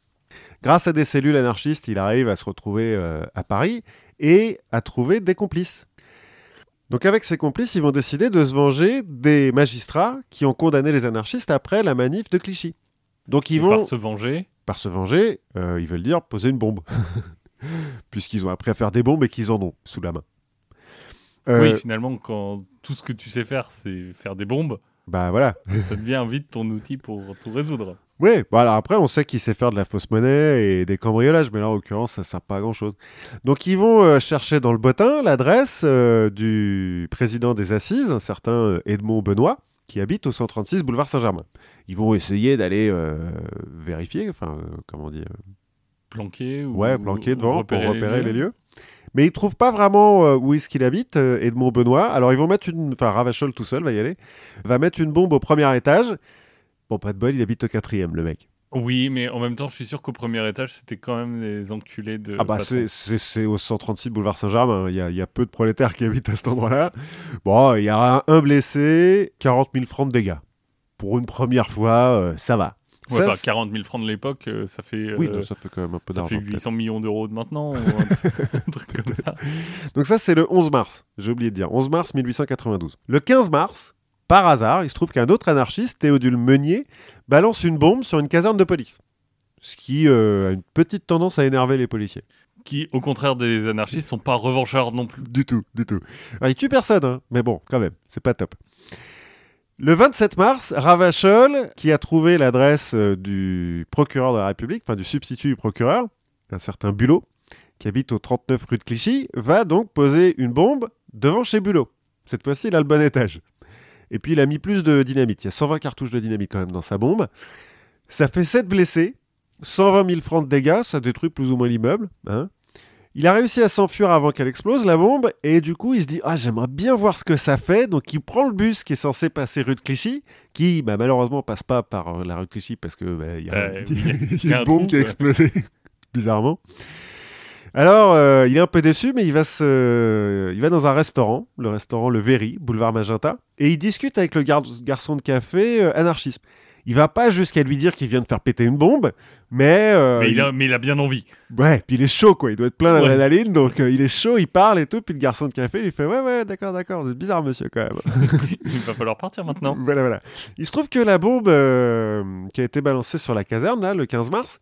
A: Grâce à des cellules anarchistes, il arrive à se retrouver euh, à Paris et à trouver des complices. Donc avec ces complices, ils vont décider de se venger des magistrats qui ont condamné les anarchistes après la manif de Clichy. Donc ils
B: Et
A: vont,
B: Par
A: par,
B: se venger.
A: se venger, euh, ils veulent dire poser une bombe. *laughs* Puisqu'ils ont appris à faire des bombes et qu'ils en ont sous la main. Euh,
B: Oui, finalement, quand tout ce que tu sais faire, c'est faire des bombes,
A: Bah voilà.
B: ça devient vite ton outil pour tout résoudre.
A: Oui, bon, alors après, on sait qu'il sait faire de la fausse monnaie et des cambriolages, mais là, en l'occurrence, ça sert pas à grand-chose. Donc, ils vont euh, chercher dans le bottin l'adresse euh, du président des Assises, un certain euh, Edmond Benoît, qui habite au 136 boulevard Saint-Germain. Ils vont essayer d'aller euh, vérifier, enfin, comment on dit, euh,
B: Planquer ou
A: ouais, planquer
B: ou
A: devant pour repérer les lieux. Mais ils trouvent pas vraiment où est-ce qu'il habite, Edmond Benoît. Alors, ils vont mettre une. Enfin, Ravachol tout seul va y aller. Va mettre une bombe au premier étage. Bon, pas de bol, il habite au quatrième, le mec.
B: Oui, mais en même temps, je suis sûr qu'au premier étage, c'était quand même des enculés de.
A: Ah bah c'est- au 136 boulevard Saint-Germain, il y, a- il y a peu de prolétaires qui habitent à cet endroit-là. Bon, il y a un blessé, 40 000 francs de dégâts. Pour une première fois, euh, ça va.
B: Ouais,
A: Ça,
B: enfin,
A: c'est-
B: 40 000 francs de l'époque, euh, ça fait.
A: Oui,
B: euh,
A: non, ça fait quand même un peu
B: ça fait
A: d'argent. peut-être.
B: 800 millions d'euros de maintenant, ou un *laughs* truc, un truc comme ça.
A: Donc ça, c'est le 11 mars, j'ai oublié de dire, 11 mars 1892. Le 15 mars, par hasard, il se trouve qu'un autre anarchiste, Théodule Meunier, balance une bombe sur une caserne de police. Ce qui euh, a une petite tendance à énerver les policiers.
B: Qui, au contraire des anarchistes, sont pas revanchards non plus.
A: Du tout, du tout. Alors, il tue personne, hein, mais bon, quand même, c'est pas top. Le 27 mars, Ravachol, qui a trouvé l'adresse euh, du procureur de la République, enfin du substitut du procureur, un certain Bulot, qui habite au 39 rue de Clichy, va donc poser une bombe devant chez Bulot. Cette fois-ci, il a le bon étage. Et puis, il a mis plus de dynamite. Il y a 120 cartouches de dynamite quand même dans sa bombe. Ça fait 7 blessés, 120 000 francs de dégâts, ça détruit plus ou moins l'immeuble. Hein. Il a réussi à s'enfuir avant qu'elle explose, la bombe, et du coup, il se dit Ah, j'aimerais bien voir ce que ça fait. Donc, il prend le bus qui est censé passer rue de Clichy, qui bah, malheureusement passe pas par euh, la rue de Clichy parce que bah, y a,
B: Euh,
A: il y a- *laughs* y a
B: un
A: une bombe qui a explosé, *laughs* bizarrement. Alors, euh, il est un peu déçu, mais il va, se... il va dans un restaurant, le restaurant Le Véry, boulevard Magenta, et il discute avec le gar- garçon de café euh, anarchisme. Il va pas jusqu'à lui dire qu'il vient de faire péter une bombe, mais, euh,
B: mais, il a, mais il a bien envie.
A: Ouais, puis il est chaud, quoi. Il doit être plein
B: Ouais.
A: d'adrénaline, donc euh, il est chaud, il parle et tout. Puis le garçon de café, il fait Ouais, ouais, d'accord, d'accord, c'est bizarre, monsieur, quand même. *laughs*
B: il va falloir partir maintenant.
A: voilà, voilà. Il se trouve que la bombe qui a été balancée sur la caserne, là, le 15 mars,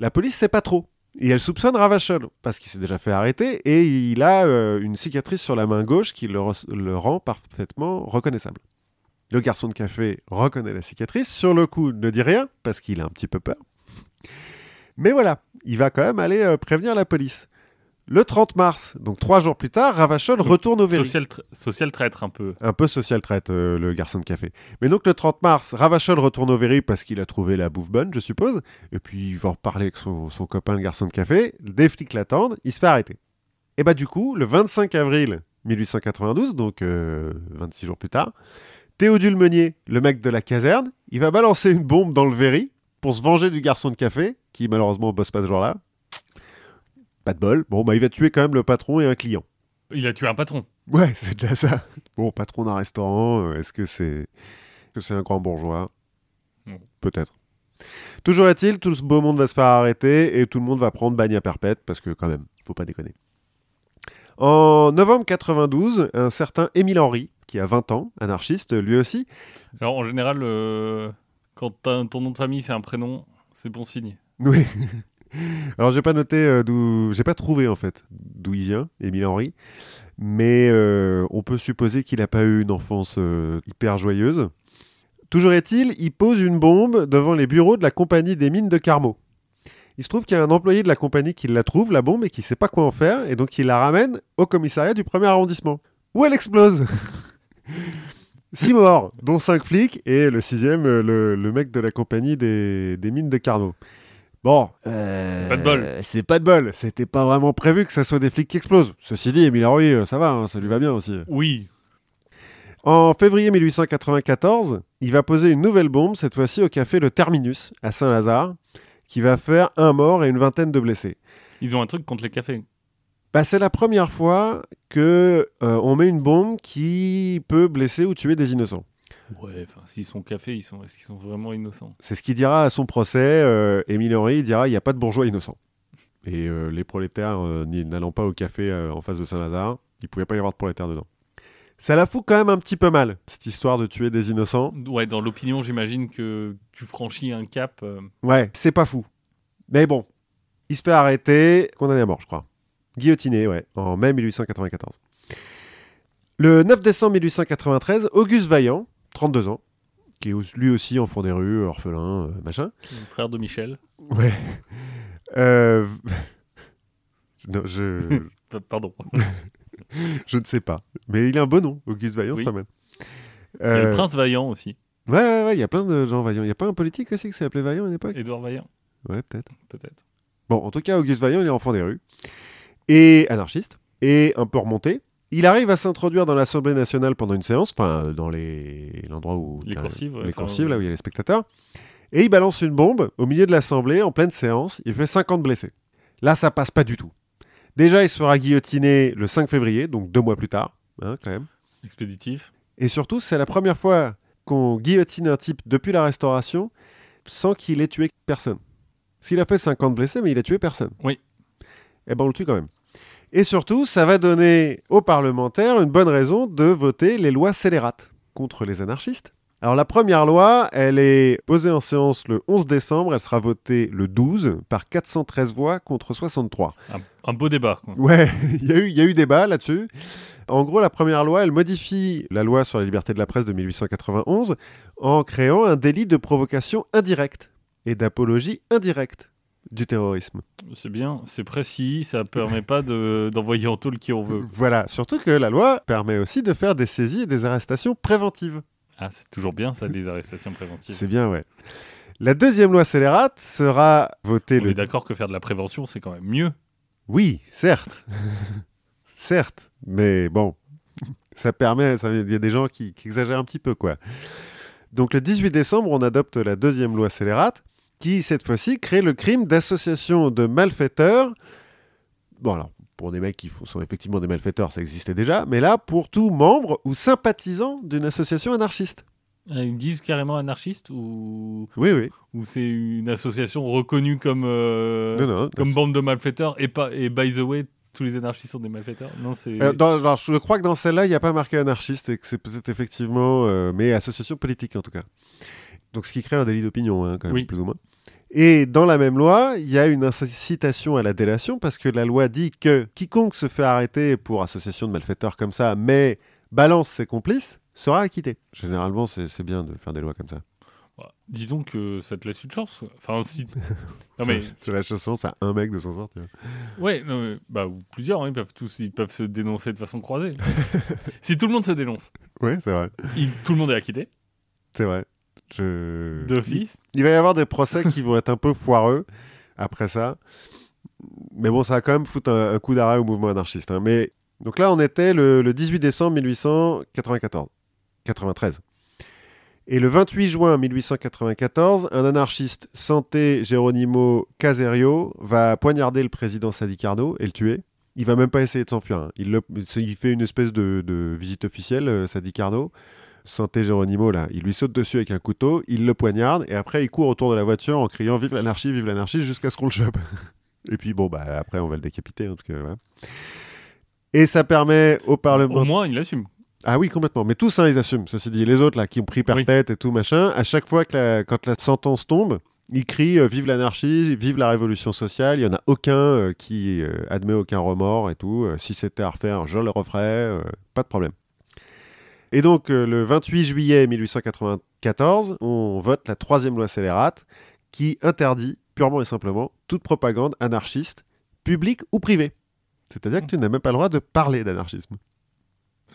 A: la police sait pas trop. Et elle soupçonne Ravachol, parce qu'il s'est déjà fait arrêter, et il a euh, une cicatrice sur la main gauche qui le, re- le rend parfaitement reconnaissable. Le garçon de café reconnaît la cicatrice, sur le coup ne dit rien, parce qu'il a un petit peu peur. Mais voilà, il va quand même aller euh, prévenir la police. Le 30 mars, donc trois jours plus tard, Ravachol retourne au Véry.
B: Social, tra- social traître un peu.
A: Un peu social traite, euh, le garçon de café. Mais donc le 30 mars, Ravachol retourne au Véry parce qu'il a trouvé la bouffe bonne, je suppose. Et puis il va reparler avec son, son copain, le garçon de café. Des flics l'attendent, il se fait arrêter. Et bah du coup, le 25 avril 1892, donc euh, 26 jours plus tard, Théodule Meunier, le mec de la caserne, il va balancer une bombe dans le Véry pour se venger du garçon de café, qui malheureusement bosse pas ce jour-là. Pas de bol. Bon, bah il va tuer quand même le patron et un client.
B: Il a tué un patron.
A: Ouais, *laughs* c'est déjà ça. Bon, patron d'un restaurant, euh, est-ce que c'est que c'est un grand bourgeois?
B: Non.
A: Peut-être. Toujours est-il, tout ce beau monde va se faire arrêter et tout le monde va prendre bagne à perpète parce que quand même, faut pas déconner. En novembre 92, un certain Émile Henry, qui a 20 ans, anarchiste lui aussi,
B: Alors, en général, euh, quand ton nom de famille, c'est un prénom, c'est bon signe.
A: oui, *laughs* *laughs* Alors j'ai pas noté euh, d'où, j'ai pas trouvé en fait d'où il vient, Émile Henry, mais euh, on peut supposer qu'il n'a pas eu une enfance euh, hyper joyeuse. Toujours est-il, il pose une bombe devant les bureaux de la compagnie des mines de Carmaux. Il se trouve qu'il y a un employé de la compagnie qui la trouve, la bombe, et qui sait pas quoi en faire, et donc il la ramène au commissariat du premier arrondissement, où elle explose. *laughs* Six morts, dont cinq flics, et le sixième, le, mec de la compagnie des, mines de Carnot. Bon, euh,
B: Pas de bol.
A: C'est pas de bol. C'était pas vraiment prévu que ça soit des flics qui explosent. Ceci dit, Émile Henry, euh, ça va, hein, ça lui va bien aussi.
B: Oui.
A: En février 1894, il va poser une nouvelle bombe, cette fois-ci au café Le Terminus, à Saint-Lazare, qui va faire un mort et une vingtaine de blessés.
B: Ils ont un truc contre les cafés.
A: Bah, c'est la première fois que euh, on met une bombe qui peut blesser ou tuer des innocents.
B: Ouais, enfin, s'ils sont cafés, ils sont, est-ce qu'ils sont vraiment innocents?
A: C'est ce qu'il dira à son procès. euh, Émile Henry dira il n'y a pas de bourgeois innocents. Et euh, les prolétaires euh, n'allant pas au café euh, en face de Saint-Lazare, il pouvait pas y avoir de prolétaires dedans. Ça la fout quand même un petit peu mal, cette histoire de tuer des innocents.
B: Ouais, dans l'opinion, j'imagine que tu franchis un cap.
A: Ouais, c'est pas fou. Mais bon, il se fait arrêter, condamné à mort, je crois. Guillotiné, ouais, en mai 1894. Le 9 décembre 1893, Auguste Vaillant, 32 ans, qui est lui aussi enfant des rues, orphelin, euh, machin.
B: le frère de Michel.
A: Ouais. Euh, *laughs* Non, je... *laughs*
B: Pa- Pardon. *laughs*
A: je ne sais pas. Mais il a un bon nom, Auguste Vaillant,
B: Oui. Il y a
A: Euh,
B: le prince Vaillant aussi.
A: Ouais, ouais, ouais, il y a plein de gens vaillants. Il n'y a pas un politique aussi qui s'appelait Vaillant à une époque?
B: Édouard Vaillant,
A: Ouais, peut-être.
B: peut-être.
A: Bon, en tout cas, Auguste Vaillant, il est enfant des rues. Et anarchiste. Et un peu remonté. Il arrive à s'introduire dans l'Assemblée nationale pendant une séance, enfin, dans l'endroit où...
B: Les
A: t'as-
B: coursives, ouais,
A: Les
B: enfin,
A: coursives,
B: ouais.
A: là où il y a les spectateurs. Et il balance une bombe au milieu de l'Assemblée, en pleine séance. Il fait 50 blessés. Là, ça passe pas du tout. Déjà, il se fera guillotiner le 5 février, donc deux mois plus tard, hein, quand même.
B: Expéditif.
A: Et surtout, c'est la première fois qu'on guillotine un type depuis la Restauration sans qu'il ait tué personne. S'il a fait 50 blessés, mais il a tué personne.
B: Oui.
A: Eh ben, on le tue quand même. Et surtout, ça va donner aux parlementaires une bonne raison de voter les lois scélérates contre les anarchistes. Alors la première loi, elle est posée en séance le 11 décembre, elle sera votée le 12 par 413 voix contre 63.
B: Un, un beau débat. quoi.
A: Ouais, *laughs* il y, a eu- il y a eu débat là-dessus. En gros, la première loi, elle modifie la loi sur la liberté de la presse de 1891 en créant un délit de provocation indirecte et d'apologie indirecte du terrorisme.
B: C'est bien, c'est précis, ça permet pas de- d'envoyer en tôle qui on veut.
A: Voilà, surtout que la loi permet aussi de faire des saisies et des arrestations préventives.
B: Ah, c'est toujours bien ça, les arrestations préventives.
A: C'est bien, ouais. La deuxième loi scélérate sera votée
B: On
A: le
B: est d'accord que faire de la prévention, c'est quand même mieux.
A: Oui, certes. *laughs* certes. Mais bon, ça permet. Il y a des gens qui, qui exagèrent un petit peu, quoi. Donc, le 18 décembre, on adopte la deuxième loi scélérate qui, cette fois-ci, crée le crime d'association de malfaiteurs. Bon, alors, pour des mecs qui sont effectivement des malfaiteurs, ça existait déjà. Mais là, pour tout membre ou sympathisant d'une association anarchiste.
B: Euh, Ils disent carrément anarchiste ou,
A: Oui, oui.
B: ou c'est une association reconnue comme, euh,
A: non, non.
B: comme bande de malfaiteurs et, pas, et by the way, tous les anarchistes sont des malfaiteurs Non, c'est.
A: Euh, je crois que dans celle-là, il n'y a pas marqué anarchiste et que c'est peut-être effectivement, euh, mais association politique en tout cas. Donc ce qui crée un délit d'opinion, hein, quand même,
B: Oui.
A: plus ou moins. Et dans la même loi, il y a une incitation à la délation parce que la loi dit que quiconque se fait arrêter pour association de malfaiteurs comme ça, mais balance ses complices, sera acquitté. Généralement, c'est bien de faire des lois comme ça.
B: Bah, disons que ça te laisse une chance. Enfin, si. *laughs* non, mais.
A: C'est la chance à un mec de s'en sortir.
B: Ouais, non, mais- bah, ou plusieurs, hein, ils, peuvent tous, ils peuvent se dénoncer de façon croisée. *laughs* si tout le monde se dénonce,
A: Ouais, c'est vrai.
B: il- tout le monde est acquitté
A: C'est vrai. Je...
B: D'office.
A: il va y avoir des procès qui vont être un peu foireux après ça. Mais bon, ça va quand même foutre un, un coup d'arrêt au mouvement anarchiste. hein. Mais donc là, on était le, le 18 décembre 1894. 93. Et le 28 juin 1894, un anarchiste, Santé Geronimo Caserio, va poignarder le président Sadi Carnot et le tuer. Il va même pas essayer de s'enfuir. hein. Il, fait une espèce de, de visite officielle, euh, Sadi Carnot. Santé Geronimo, là, il lui saute dessus avec un couteau, il le poignarde, et après il court autour de la voiture en criant Vive l'anarchie, vive l'anarchie, jusqu'à ce qu'on le chope. *laughs* et puis bon, bah après on va le décapiter. En tout cas, voilà. Et ça permet au Parlement.
B: Au moins, il assume.
A: Ah oui, complètement. Mais tous, hein, ils assument. Ceci dit, les autres là qui ont pris perpète et tout machin, à chaque fois que la- quand la sentence tombe, Il crie euh, Vive l'anarchie, vive la révolution sociale. Il n'y en a aucun euh, qui euh, admet aucun remords et tout. Si c'était à refaire, je le referais. pas de problème. Et donc, euh, le 28 juillet 1894, on vote la troisième loi scélérate qui interdit purement et simplement toute propagande anarchiste, publique ou privée. C'est-à-dire que tu n'as même pas le droit de parler d'anarchisme.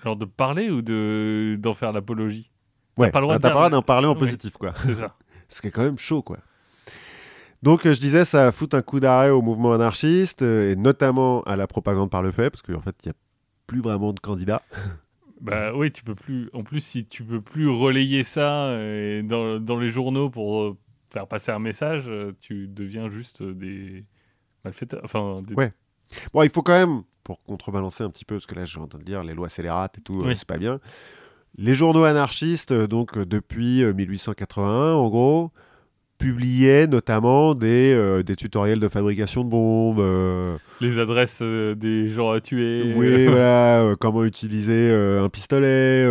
B: Alors de parler ou de d'en faire l'apologie? T'as pas le droit
A: t'as
B: de
A: pas le droit d'en parler en
B: Ouais.
A: positif, quoi.
B: C'est ça. *laughs*
A: Ce qui est quand même chaud, quoi. Donc, euh, je disais, ça fout un coup d'arrêt au mouvement anarchiste, euh, et notamment à la propagande par le fait, parce qu'en fait, il n'y a plus vraiment de candidats. *laughs*
B: Bah oui, tu peux plus. En plus, si tu peux plus relayer ça euh, dans, dans les journaux pour euh, faire passer un message, euh, tu deviens juste des malfaiteurs. Enfin, des-
A: Ouais. Bon, il faut quand même, pour contrebalancer un petit peu, parce que là, je suis en train de dire les lois scélérates et tout,
B: Oui.
A: c'est pas bien. Les journaux anarchistes, donc depuis euh, 1881, en gros, publiaient notamment des, euh, des tutoriels de fabrication de bombes. euh,
B: les adresses euh, des gens à tuer.
A: Oui, *laughs* voilà, comment utiliser un pistolet,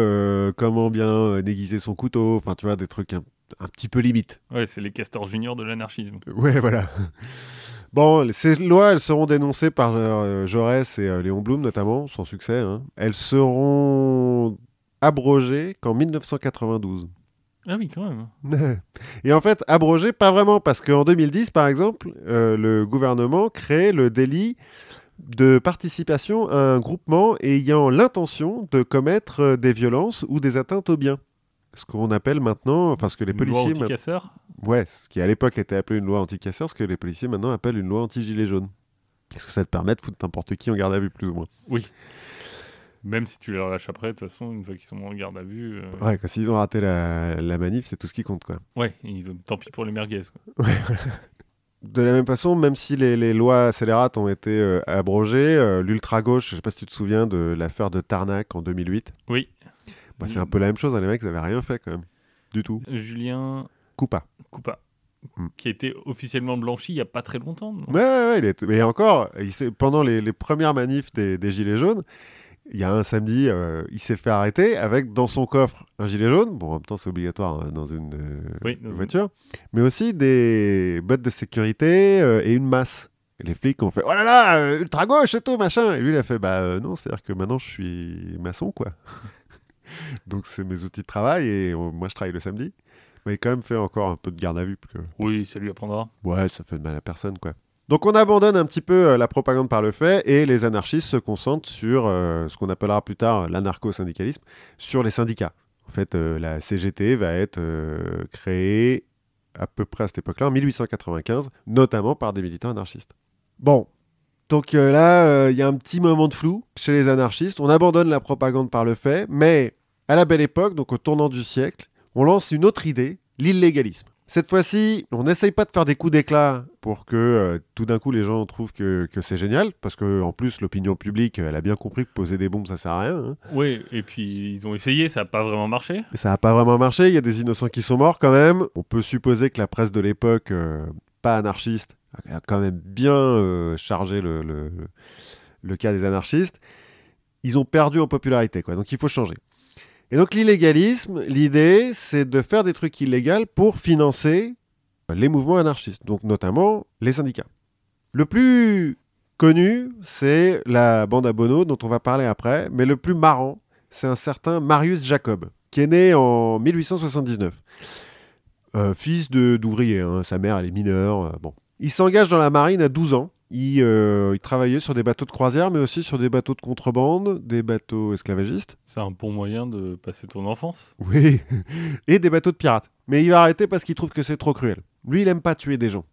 A: comment bien déguiser son couteau, enfin, tu vois, des trucs un, un petit peu limite.
B: Ouais, c'est les castors juniors de l'anarchisme.
A: Ouais, voilà. *laughs* Bon, ces lois, elles seront dénoncées par Jaurès et Léon Blum, notamment, sans succès. hein. Elles seront abrogées qu'en 1992.
B: Ah oui, quand même. *laughs*
A: Et en fait, abrogées, pas vraiment, parce qu'en 2010, par exemple, euh, le gouvernement crée le délit de participation à un groupement ayant l'intention de commettre euh, des violences ou des atteintes aux biens. Ce qu'on appelle maintenant, enfin ce que les
B: Une loi
A: policiers, ma-
B: anti-casseurs
A: ouais, ce qui à l'époque était appelé une loi anti-casseurs, ce que les policiers maintenant appellent une loi anti-gilet jaune. Est-ce que ça te permet de foutre n'importe qui en garde à vue, plus ou moins?
B: Même si tu les relâches après, de toute façon, une fois qu'ils sont en garde à vue. euh,
A: Ouais, que s'ils ont raté la, la manif, c'est tout ce qui compte, quoi.
B: Ouais, ils ont... tant pis pour les merguez. quoi. *laughs*
A: De la même façon, même si les, les lois scélérates ont été euh, abrogées, euh, l'ultra-gauche, je sais pas si tu te souviens de l'affaire de Tarnac en 2008,
B: Oui.
A: bah, c'est un peu la même chose, hein, les mecs, ils avaient rien fait quand même. Du tout.
B: Julien
A: Coupa.
B: Coupa,
A: Hmm.
B: qui a été officiellement blanchi il y a pas très longtemps.
A: Ouais, ouais, ouais, il est... mais encore, il pendant les, les premières manifs des, des Gilets jaunes, il y a un samedi, euh, il s'est fait arrêter avec dans son coffre un gilet jaune, bon en même temps c'est obligatoire hein, dans une euh,
B: Oui, dans une-
A: voiture, mais aussi des bottes de sécurité euh, et une masse. Et les flics ont fait Oh là là, ultra gauche et tout, machin. Et lui il a fait Bah non, c'est-à-dire que maintenant je suis maçon quoi. *laughs* Donc c'est mes outils de travail et moi je travaille le samedi. Mais il a quand même fait encore un peu de garde à vue. parce que
B: Oui, ça lui apprendra.
A: Ouais, ça fait de mal à personne, quoi. Donc on abandonne un petit peu euh, la propagande par le fait et les anarchistes se concentrent sur euh, ce qu'on appellera plus tard l'anarcho-syndicalisme, sur les syndicats. En fait, euh, la CGT va être créée à peu près à cette époque-là, en 1895, notamment par des militants anarchistes. Bon, donc là, il y a un petit moment de flou chez les anarchistes. On abandonne la propagande par le fait, mais à la belle époque, donc au tournant du siècle, on lance une autre idée, l'illégalisme. Cette fois-ci, on n'essaye pas de faire des coups d'éclat pour que euh, tout d'un coup les gens trouvent que, que c'est génial, parce que en plus l'opinion publique, elle a bien compris que poser des bombes ça sert à rien. hein.
B: Oui, et puis ils ont essayé, ça n'a pas vraiment marché.
A: Ça n'a pas vraiment marché, il y a des innocents qui sont morts quand même. On peut supposer que la presse de l'époque, euh, pas anarchiste, a quand même bien euh, chargé le, le- le cas des anarchistes. Ils ont perdu en popularité, quoi. Donc il faut changer. Et donc l'illégalisme, l'idée, c'est de faire des trucs illégaux pour financer les mouvements anarchistes, donc notamment les syndicats. Le plus connu, c'est la bande à Bono, dont on va parler après, mais le plus marrant, c'est un certain Marius Jacob, qui est né en 1879. Euh, fils d'ouvrier, hein, sa mère elle est mineure. euh. Il s'engage dans la marine à 12 ans. Il, euh, il travaillait sur des bateaux de croisière, mais aussi sur des bateaux de contrebande, des bateaux esclavagistes.
B: C'est un bon moyen de passer ton enfance.
A: Oui, *laughs* et des bateaux de pirates. Mais il va arrêter parce qu'il trouve que c'est trop cruel. Lui, il aime pas tuer des gens.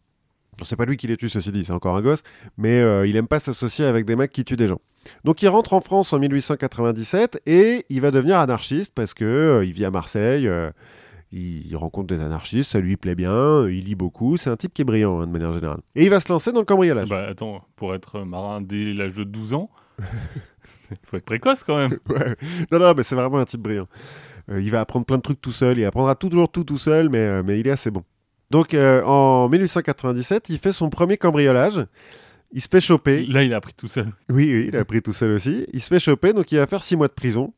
A: C'est pas lui qui les tue, ceci dit, c'est encore un gosse, mais euh, il aime pas s'associer avec des mecs qui tuent des gens. Donc il rentre en France en 1897 et il va devenir anarchiste parce que euh, il vit à Marseille, euh, il, il rencontre des anarchistes, ça lui plaît bien, il lit beaucoup, c'est un type qui est brillant hein, de manière générale. Et il va se lancer dans le cambriolage.
B: Bah attends, pour être marin dès l'âge de 12 ans, il *laughs* faut être précoce quand même. *laughs*
A: Ouais. Non, non, mais c'est vraiment un type brillant. Euh, il va apprendre plein de trucs tout seul. Il apprendra toujours tout tout seul, mais, euh, mais il est assez bon. Donc, euh, en 1897, il fait son premier cambriolage. Il se fait choper.
B: Là, il a appris tout seul.
A: Oui, oui, il a pris tout seul aussi. Il se fait choper, donc il va faire six mois de prison.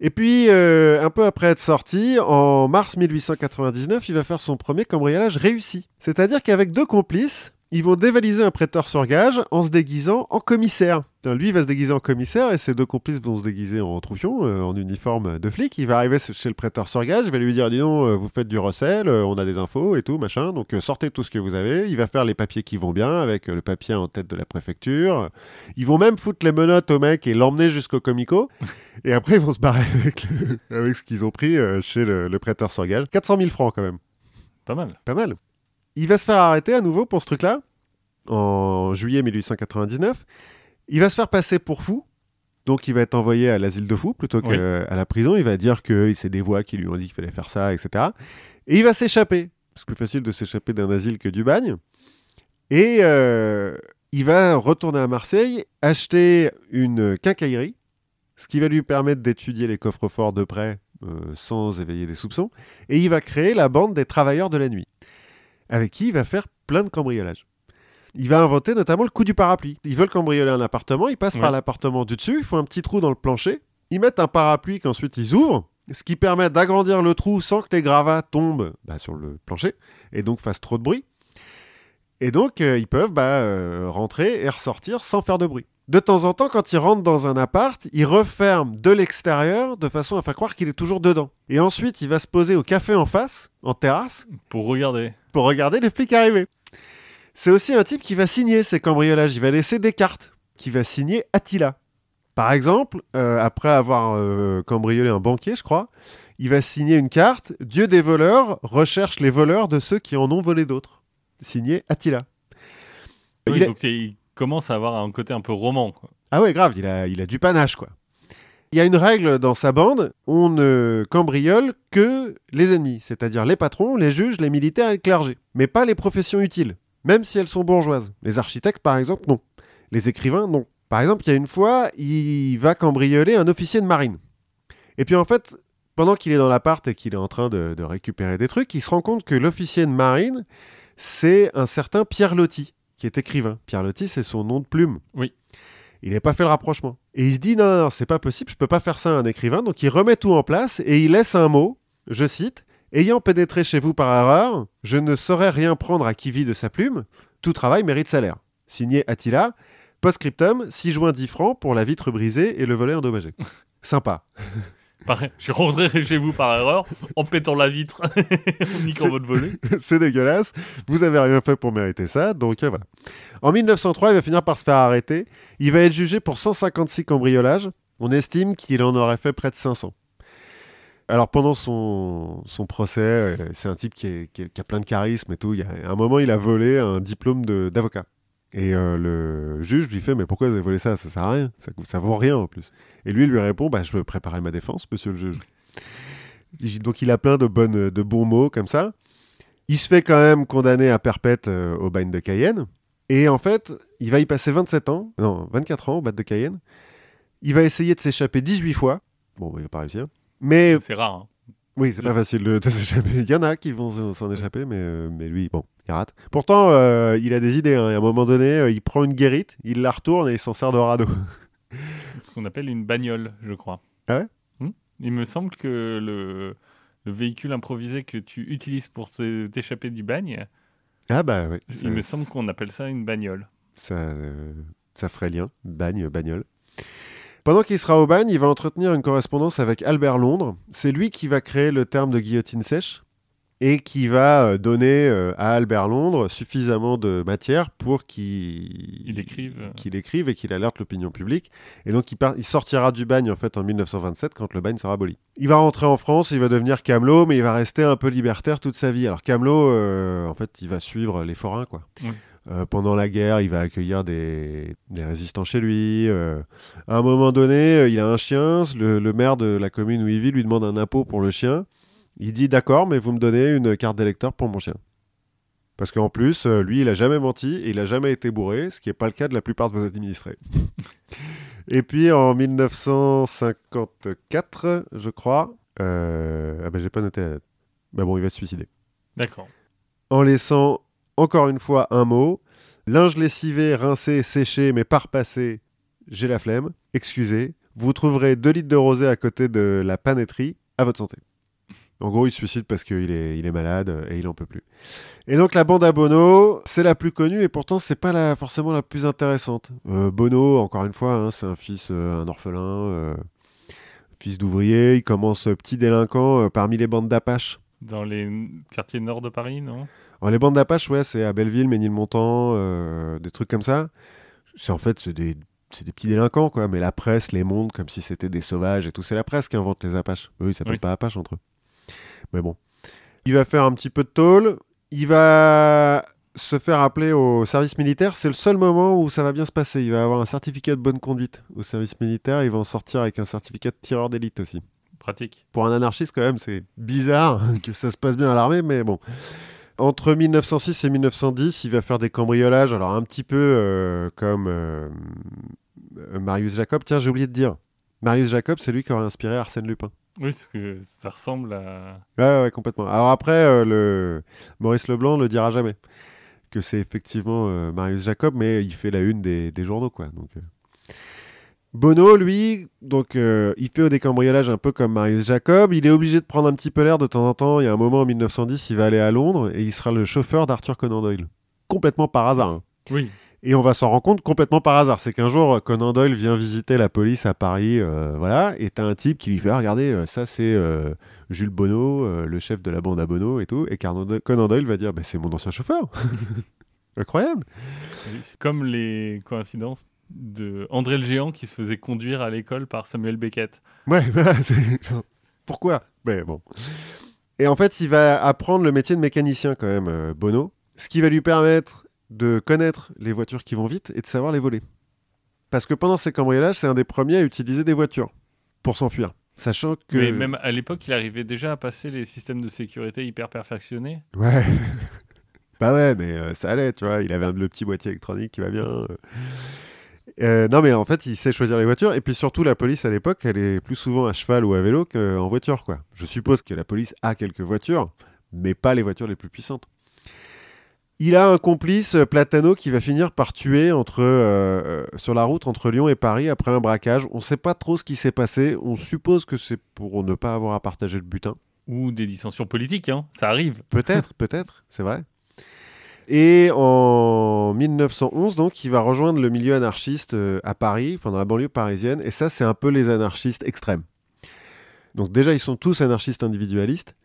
A: Et puis, euh, un peu après être sorti, en mars 1899, il va faire son premier cambriolage réussi. C'est-à-dire qu'avec deux complices, ils vont dévaliser un prêteur sur gage en se déguisant en commissaire. Lui il va se déguiser en commissaire et ses deux complices vont se déguiser en troufion, euh, en uniforme de flic. Il va arriver chez le prêteur sur gage, il va lui dire Dis donc, euh, vous faites du recel, euh, on a des infos et tout, machin, donc euh, sortez tout ce que vous avez. Il va faire les papiers qui vont bien avec le papier en tête de la préfecture. Ils vont même foutre les menottes au mec et l'emmener jusqu'au comico. *laughs* et après, ils vont se barrer avec, le- avec ce qu'ils ont pris chez le, le prêteur sur gage. 400 000 francs quand même.
B: Pas mal.
A: Pas mal. Il va se faire arrêter à nouveau pour ce truc-là, en juillet 1899. Il va se faire passer pour fou, donc il va être envoyé à l'asile de fous plutôt
B: Oui.
A: qu'à la prison. Il va dire que c'est des voix qui lui ont dit qu'il fallait faire ça, etc. Et il va s'échapper. C'est plus facile de s'échapper d'un asile que du bagne. Et euh, il va retourner à Marseille, acheter une quincaillerie, ce qui va lui permettre d'étudier les coffres-forts de près euh, sans éveiller des soupçons. Et il va créer la bande des travailleurs de la nuit, avec qui il va faire plein de cambriolages. Il va inventer notamment le coup du parapluie. Ils veulent cambrioler un appartement, ils passent par l'appartement du dessus, ils font un petit trou dans le plancher, ils mettent un parapluie qu'ensuite ils ouvrent, ce qui permet d'agrandir le trou sans que les gravats tombent bah, sur le plancher et donc fassent trop de bruit. Et donc euh, ils peuvent bah, euh, rentrer et ressortir sans faire de bruit. De temps en temps, quand ils rentrent dans un appart, ils referment de l'extérieur de façon à faire croire qu'il est toujours dedans. Et ensuite, il va se poser au café en face, en terrasse,
B: Pour regarder.
A: Pour regarder les flics arriver. C'est aussi un type qui va signer ces cambriolages. Il va laisser des cartes, qui va signer Attila. Par exemple, euh, après avoir euh, cambriolé un banquier, je crois, il va signer une carte Dieu des voleurs recherche les voleurs de ceux qui en ont volé d'autres. Signé Attila.
B: Oui,
A: Il
B: Donc il commence à avoir un côté un peu roman. quoi.
A: Ah ouais, grave, il a, il a du panache, quoi. Il y a une règle dans sa bande, on ne cambriole que les ennemis, c'est-à-dire les patrons, les juges, les militaires et le clergé, mais pas les professions utiles, même si elles sont bourgeoises. Les architectes, par exemple, non. Les écrivains, non. Par exemple, il y a une fois, il va cambrioler un officier de marine. Et puis en fait, pendant qu'il est dans l'appart et qu'il est en train de, de récupérer des trucs, il se rend compte que l'officier de marine, c'est un certain Pierre Loti, qui est écrivain. Pierre Loti, c'est son nom de plume.
B: Oui.
A: Il n'a pas fait le rapprochement. Et il se dit non, non, non, c'est pas possible, je peux pas faire ça à un écrivain. Donc il remet tout en place et il laisse un mot, je cite Ayant pénétré chez vous par erreur, je ne saurais rien prendre à qui vit de sa plume. Tout travail mérite salaire. Signé Attila. Post-scriptum, 6 juin 10 francs pour la vitre brisée et le volet endommagé. *laughs* Sympa.
B: Pareil, je suis rentré chez vous par erreur en pétant la vitre, *laughs* en niquant votre volet. *laughs*
A: c'est dégueulasse. Vous avez rien fait pour mériter ça. Donc euh, voilà. En 1903, il va finir par se faire arrêter. Il va être jugé pour 156 cambriolages. On estime qu'il en aurait fait près de 500. Alors pendant son, son procès, euh, c'est un type qui, est- qui est- qui a plein de charisme et tout. Il y a, à un moment, il a volé un diplôme d'avocat. Et euh, le juge lui fait Mais pourquoi vous avez volé ça? Ça sert à rien. Ça, ça vaut rien en plus. Et lui, lui répond bah, Je veux préparer ma défense, monsieur le juge. Donc il a plein de, bonnes, de bons mots comme ça. Il se fait quand même condamner à perpète euh, au bagne de Cayenne. Et en fait, il va y passer 27 ans, non, 24 ans au bagne de Cayenne. Il va essayer de s'échapper 18 fois. Bon, il va pas réussir. Mais
B: C'est rare. hein.
A: Oui, c'est pas facile de, *laughs* de s'échapper. Il y en a qui vont s'en- échapper, mais, euh, mais lui, bon, il rate. Pourtant, euh, il a des idées. hein. Et à un moment donné, euh, il prend une guérite, il la retourne et il s'en sert de radeau. *laughs*
B: Ce qu'on appelle une bagnole, je crois.
A: Ah ouais?
B: Hmm? Il me semble que le, le véhicule improvisé que tu utilises pour t'échapper du bagne,
A: Ah bah oui.
B: il me semble qu'on appelle ça une bagnole.
A: ça, ça ferait lien. Bagne, bagnole. Pendant qu'il sera au bagne, il va entretenir une correspondance avec Albert Londres. C'est lui qui va créer le terme de guillotine sèche et qui va euh, donner euh, à Albert Londres suffisamment de matière pour qu'il
B: Il écrive.
A: et qu'il alerte l'opinion publique. Et donc il, part- il sortira du bagne en fait en 1927 quand le bagne sera aboli. Il va rentrer en France, il va devenir camelot, mais il va rester un peu libertaire toute sa vie. Alors camelot, euh, en fait, il va suivre les forains quoi.
B: Oui.
A: Euh, pendant la guerre, il va accueillir des, des résistants chez lui. euh. à un moment donné, euh, il a un chien. Le, le maire de la commune où il vit lui demande un impôt pour le chien. Il dit d'accord, mais vous me donnez une carte d'électeur pour mon chien. Parce qu'en plus, lui, il a jamais menti et il a jamais été bourré, ce qui n'est pas le cas de la plupart de vos administrés. *laughs* et puis en 1954, je crois, euh, ah ben j'ai pas noté. la. Bah bon, il va se suicider.
B: D'accord.
A: En laissant encore une fois un mot linge lessivé, rincé, séché, mais pas repassé, j'ai la flemme. Excusez, vous trouverez 2 litres de rosé à côté de la panetterie, à votre santé. En gros, il se suicide parce qu'il est, il est malade et il en peut plus. Et donc la bande à Bono, c'est la plus connue et pourtant c'est pas forcément la plus intéressante. Euh, Bono, encore une fois, hein, c'est un fils, euh, un orphelin, euh, fils d'ouvrier. Il commence petit délinquant parmi les bandes d'Apache.
B: Dans les quartiers nord de Paris, non?
A: Les bandes d'Apache, ouais, c'est à Belleville, Ménilmontant, des trucs comme ça. C'est en fait c'est des, des petits délinquants, quoi. Mais la presse les montre comme si c'était des sauvages et tout. C'est la presse qui invente les Apaches. Eux, ils s'appellent pas Apache entre eux. Mais bon. Il va faire un petit peu de tôle. Il va se faire appeler au service militaire. C'est le seul moment où ça va bien se passer. Il va avoir un certificat de bonne conduite au service militaire. Il va en sortir avec un certificat de tireur d'élite aussi.
B: Pratique.
A: Pour un anarchiste, quand même, c'est bizarre *laughs* que ça se passe bien à l'armée, mais bon. Entre 1906 et 1910, il va faire des cambriolages, alors un petit peu euh, comme euh, Marius Jacob. Tiens, j'ai oublié de dire. Marius Jacob, c'est lui qui aurait inspiré Arsène Lupin.
B: Oui, parce que ça ressemble à.
A: Ouais, ouais, complètement. Alors après, euh, le... Maurice Leblanc ne le dira jamais que c'est effectivement Marius Jacob, mais il fait la une des, journaux, quoi. Donc. Bono, lui, donc il fait des cambriolages un peu comme Marius Jacob. Il est obligé de prendre un petit peu l'air de temps en temps. Il y a un moment en 1910, il va aller à Londres et il sera le chauffeur d'Arthur Conan Doyle. Complètement par hasard. Hein.
B: Oui.
A: Et on va s'en rendre compte complètement par hasard. C'est qu'un jour, Conan Doyle vient visiter la police à Paris, euh, voilà, et t'as un type qui lui fait ah, Regardez, euh, ça c'est euh, Jules Bonneau, le chef de la bande à Bono et tout. Et Conan Doyle va dire bah, C'est mon ancien chauffeur. *laughs* Incroyable.
B: C'est comme les coïncidences de André le Géant qui se faisait conduire à l'école par Samuel Beckett.
A: Ouais, *laughs* voilà. *laughs* Pourquoi? Mais bon. Et en fait, il va apprendre le métier de mécanicien quand même, Bono. Ce qui va lui permettre de connaître les voitures qui vont vite et de savoir les voler. Parce que pendant ces cambriolages, c'est un des premiers à utiliser des voitures pour s'enfuir. Sachant que.
B: Mais même à l'époque, il arrivait déjà à passer les systèmes de sécurité hyper perfectionnés.
A: Ouais. *laughs* bah ouais, mais euh, ça allait, tu vois. Il avait un, le petit boîtier électronique qui va bien. Euh. Euh, non, mais en fait, il sait choisir les voitures. Et puis surtout, la police à l'époque, elle est plus souvent à cheval ou à vélo qu'en voiture, quoi. Je suppose que la police a quelques voitures, mais pas les voitures les plus puissantes. Il a un complice, euh, Platano, qui va finir par tuer entre, euh, euh, sur la route entre Lyon et Paris après un braquage. On ne sait pas trop ce qui s'est passé. On suppose que c'est pour ne pas avoir à partager le butin.
B: Ou des dissensions politiques, hein. ça arrive.
A: Peut-être, peut-être, c'est vrai. Et en 1911, donc, il va rejoindre le milieu anarchiste à Paris, enfin dans la banlieue parisienne. Et ça, c'est un peu les anarchistes extrêmes. Donc déjà, ils sont tous anarchistes individualistes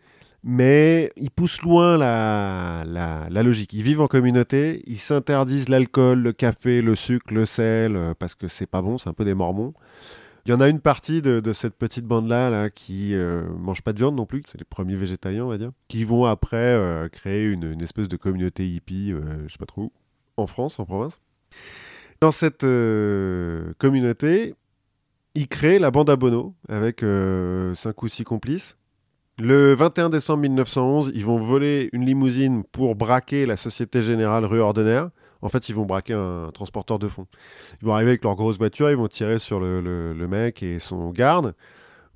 A: mais ils poussent loin la, la, logique. Ils vivent en communauté, ils s'interdisent l'alcool, le café, le sucre, le sel, euh, parce que c'est pas bon, c'est un peu des mormons. Il y en a une partie de, cette petite bande-là là, qui euh, mange pas de viande non plus, c'est les premiers végétaliens, on va dire, qui vont après euh, créer une, espèce de communauté hippie, je sais pas trop où, en France, en province. Dans cette communauté, ils créent la bande à Bono avec cinq ou six complices le 21 décembre 1911, ils vont voler une limousine pour braquer la Société Générale rue Ordinaire. En fait, ils vont braquer un transporteur de fonds. Ils vont arriver avec leur grosse voiture, ils vont tirer sur le, mec et son garde,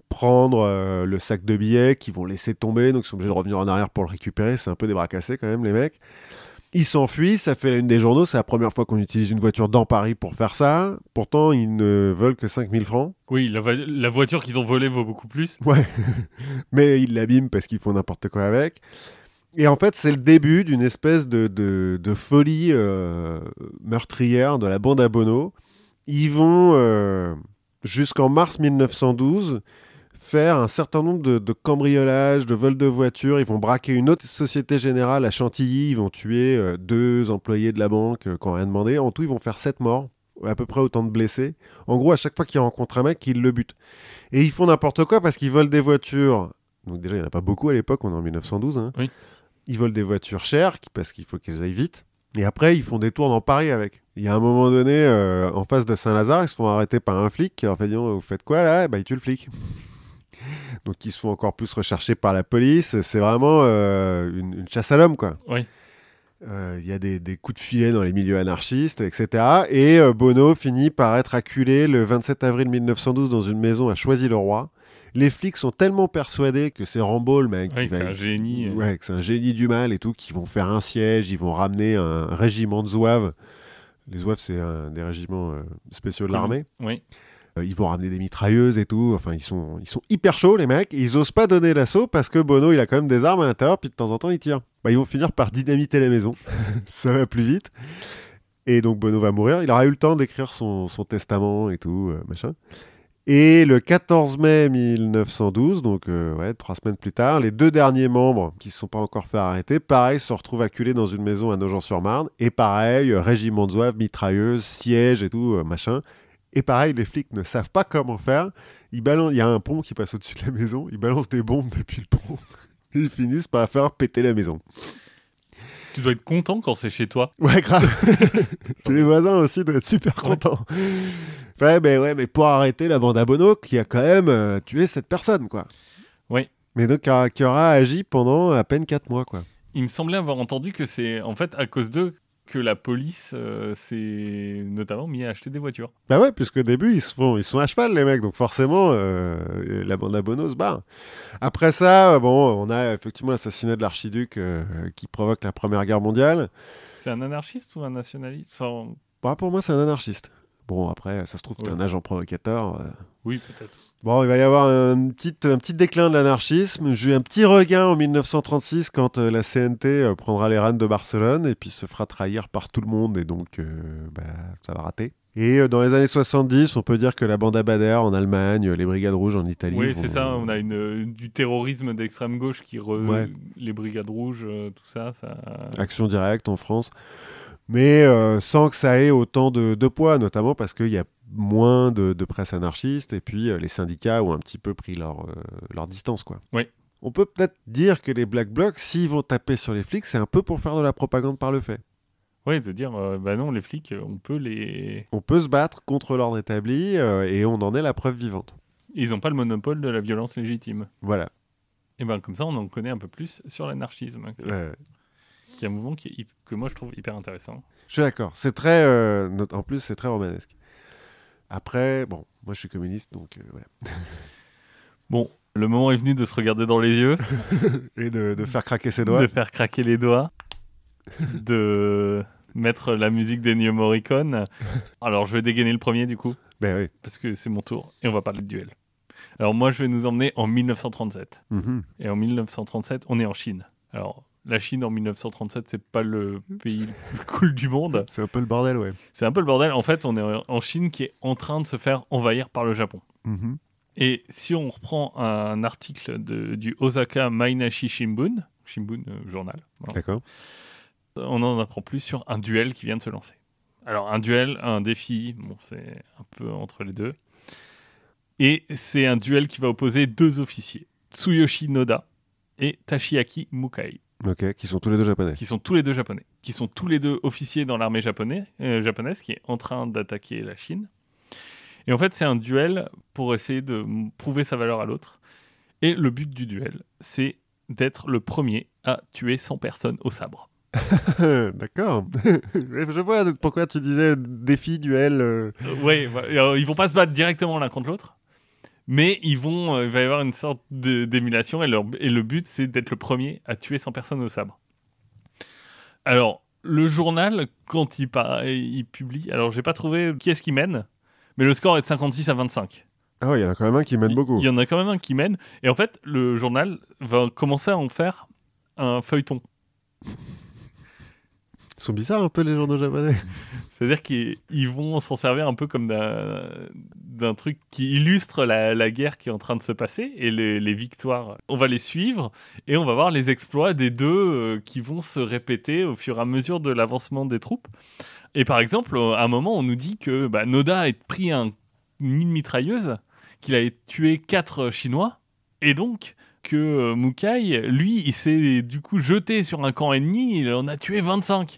A: prendre euh, le sac de billets qu'ils vont laisser tomber, donc ils sont obligés de revenir en arrière pour le récupérer. C'est un peu cassés quand même, les mecs. Ils s'enfuient, ça fait la une des journaux, c'est la première fois qu'on utilise une voiture dans Paris pour faire ça. Pourtant, ils ne veulent que 5000 francs.
B: Oui, la, voiture qu'ils ont volée vaut beaucoup plus.
A: Ouais, *laughs* mais ils l'abîment parce qu'ils font n'importe quoi avec. Et en fait, c'est le début d'une espèce de, folie euh, meurtrière de la bande à Bono. Ils vont, euh, jusqu'en mars 1912, faire un certain nombre de, cambriolages, de vols de voitures. Ils vont braquer une autre société générale à Chantilly. Ils vont tuer euh, deux employés de la banque qui n'ont rien demandé. En tout, ils vont faire sept morts, à peu près autant de blessés. En gros, à chaque fois qu'ils rencontrent un mec, ils le butent. Et ils font n'importe quoi parce qu'ils volent des voitures. Donc déjà, il n'y en a pas beaucoup à l'époque, on est en 1912. Hein. Ils volent des voitures chères parce qu'il faut qu'elles aillent vite. Et après, ils font des tours dans Paris avec. Il y a un moment donné, euh, en face de Saint-Lazare, ils se font arrêter par un flic qui leur fait dire Vous faites quoi là? Bah, ils tuent le flic *laughs* donc ils se font encore plus recherchés par la police. C'est vraiment euh, une, chasse à l'homme, quoi.
B: Oui.
A: Euh, il y a des, coups de filet dans les milieux anarchistes, etc. Et Bono finit par être acculé le 27 avril 1912 dans une maison à Choisy-le-Roi. Les flics sont tellement persuadés que c'est Rambo, le mec.
B: Oui, c'est un génie.
A: Ouais, que c'est un génie du mal et tout, qu'ils vont faire un siège, ils vont ramener un régiment de zouaves. Les zouaves, c'est un des régiments spéciaux de l'armée.
B: Oui.
A: Euh, ils vont ramener des mitrailleuses et tout. Enfin, ils sont, ils sont hyper chauds, les mecs. Et ils osent pas donner l'assaut parce que Bono, il a quand même des armes à l'intérieur, puis de temps en temps, il tire. Bah, ils vont finir par dynamiter la maison. *laughs* Ça va plus vite. Et donc, Bono va mourir. Il aura eu le temps d'écrire son, son testament et tout, euh, machin. Et le 14 mai 1912, donc euh, ouais, trois semaines plus tard, les deux derniers membres qui ne se sont pas encore fait arrêter, pareil, se retrouvent acculés dans une maison à Nogent-sur-Marne. Et pareil, euh, régiment de zouaves, mitrailleuse, siège et tout, euh, machin. Et pareil, les flics ne savent pas comment faire. Ils balancent, il y a un pont qui passe au-dessus de la maison. Ils balancent des bombes depuis le pont. *laughs* Ils finissent par faire péter la maison.
B: Tu dois être content quand c'est chez toi.
A: Ouais, grave. *laughs* Les voisins aussi doivent être super contents. Ouais, mais, ouais, mais pour arrêter la bande à Bono qui a quand même euh, tué cette personne, quoi.
B: Oui.
A: Mais donc, qui aura, qui aura agi pendant à peine 4 mois, quoi.
B: Il me semblait avoir entendu que c'est en fait à cause d'eux que la police euh, s'est notamment mis à acheter des voitures.
A: Bah ouais, puisque au début, ils, se font, ils sont à cheval, les mecs, donc forcément, euh, la bande à Bono se barre. Après ça, bon, on a effectivement l'assassinat de l'archiduc qui provoque la Première Guerre mondiale.
B: C'est un anarchiste ou un nationaliste? Enfin,
A: Bah, pour moi, c'est un anarchiste. Bon, après, ça se trouve, un agent provocateur. euh.
B: Oui, peut-être.
A: Bon, il va y avoir un petit, un petit déclin de l'anarchisme. J'ai eu un petit regain en 1936 quand euh, la CNT euh, prendra les rênes de Barcelone et puis se fera trahir par tout le monde et donc euh, bah, ça va rater. Et dans les années 70, on peut dire que la bande à Bader en Allemagne, les Brigades Rouges en Italie.
B: Oui,
A: vont-
B: c'est ça. On a une, du terrorisme d'extrême gauche qui re...
A: Ouais.
B: les brigades rouges, tout ça, ça.
A: Action directe en France. Mais euh, sans que ça ait autant de, de poids, notamment parce qu'il y a moins de, de presse anarchiste et puis euh, les syndicats ont un petit peu pris leur, euh, leur distance. Quoi.
B: Oui.
A: On peut peut-être dire que les Black Blocs, s'ils vont taper sur les flics, c'est un peu pour faire de la propagande par le fait.
B: Oui, de dire, euh, bah non, les flics, on peut les.
A: On peut se battre contre l'ordre établi euh, et on en est la preuve vivante.
B: Ils n'ont pas le monopole de la violence légitime.
A: Voilà.
B: Et ben comme ça, on en connaît un peu plus sur l'anarchisme, qui,
A: Euh,
B: qui est un mouvement qui est que moi je trouve hyper intéressant.
A: je suis d'accord. C'est très. euh, en plus, c'est très romanesque. Après, bon, moi je suis communiste, donc euh, voilà. *laughs*
B: Bon, le moment est venu de se regarder dans les yeux, *laughs*
A: Et de, de faire craquer ses doigts.
B: de faire craquer les doigts, de mettre la musique d'Ennio Morricone. Alors je vais dégainer le premier du coup,
A: Ben oui.
B: parce que c'est mon tour, et on va parler de duel. Alors moi je vais nous emmener en 1937.
A: Mhm.
B: Et en 1937, on est en Chine. Alors la Chine en 1937, c'est pas le pays le plus cool du monde.
A: C'est un peu le bordel, ouais.
B: C'est un peu le bordel. En fait, on est en Chine qui est en train de se faire envahir par le Japon.
A: Mhm.
B: Et si on reprend un article de- du Osaka Mainashi Shimbun, Shimbun euh, journal,
A: D'accord.
B: on en apprend plus sur un duel qui vient de se lancer. Alors un duel, un défi, bon c'est un peu entre les deux. Et c'est un duel qui va opposer deux officiers, Tsuyoshi Noda et Tashiaki Mukai,
A: Ok, qui sont tous les deux japonais.
B: qui sont tous les deux japonais, qui sont tous les deux officiers dans l'armée japonais, euh, japonaise qui est en train d'attaquer la Chine. Et en fait, c'est un duel pour essayer de prouver sa valeur à l'autre. Et le but du duel, c'est d'être le premier à tuer 100 personnes au sabre. *laughs*
A: D'accord. *laughs* Je vois pourquoi tu disais défi, duel. euh.
B: Euh, ouais, voilà. Alors, ils vont pas se battre directement l'un contre l'autre, mais ils vont, euh, il va y avoir une sorte d'émulation et, leur- et le but c'est d'être le premier à tuer 100 personnes au sabre. Alors, le journal, quand il, il publie, alors j'ai pas trouvé qui est-ce qui mène, mais le score est de 56 à 25.
A: Ah ouais, il y en a quand même un qui mène beaucoup.
B: Il y en a quand même un qui mène, et en fait, le journal va commencer à en faire un feuilleton.
A: Ils sont bizarres un peu les journaux japonais. *laughs*
B: C'est-à-dire qu'ils ils vont s'en servir un peu comme d'un truc qui illustre la, guerre qui est en train de se passer et les, victoires. On va les suivre et on va voir les exploits des deux euh, qui vont se répéter au fur et à mesure de l'avancement des troupes. Et par exemple, à un moment, on nous dit que bah, Noda a pris un, une mitrailleuse, qu'il a tué quatre Chinois, et donc que euh, Mukai, lui, il s'est du coup jeté sur un camp ennemi, il en a tué 25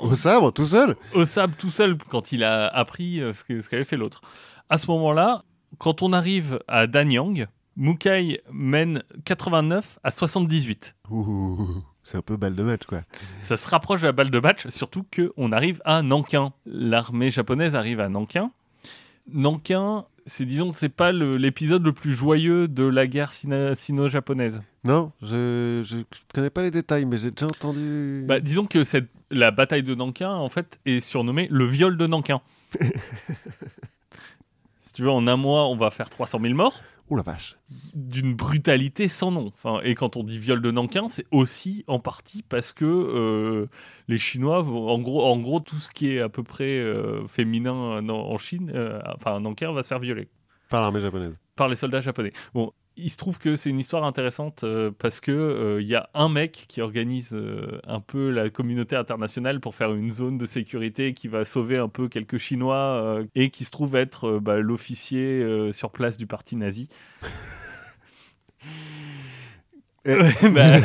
A: Au sabre, tout seul
B: au sable tout seul quand il a appris euh, ce qu'avait fait l'autre. À ce moment-là, quand on arrive à Danyang, Mukai mène 89 à 78.
A: Ouh, C'est un peu balle de match, quoi.
B: Ça se rapproche de la balle de match, surtout qu'on arrive à Nankin. L'armée japonaise arrive à Nankin. Nankin, c'est disons, c'est pas l'épisode le plus joyeux de la guerre sino- sino-japonaise.
A: Non, je, je connais pas les détails, mais j'ai déjà entendu.
B: Bah, disons que cette, la bataille de Nankin, en fait, est surnommée le viol de Nankin. *laughs* Si tu veux, en un mois, on va faire 300 000 morts
A: Ouh la vache.
B: d'une brutalité sans nom. Enfin, et quand on dit viol de Nankin, c'est aussi en partie parce que euh, les Chinois, vont- en gros, en gros, tout ce qui est à peu près euh, féminin en, en Chine, euh, enfin Nankin, va se faire violer
A: Par l'armée japonaise.
B: par les soldats japonais. Bon, il se trouve que c'est une histoire intéressante euh, parce que euh, il y a un mec qui organise euh, un peu la communauté internationale pour faire une zone de sécurité qui va sauver un peu quelques Chinois et qui se trouve être bah, l'officier sur place du parti nazi. *laughs* Bah, *laughs*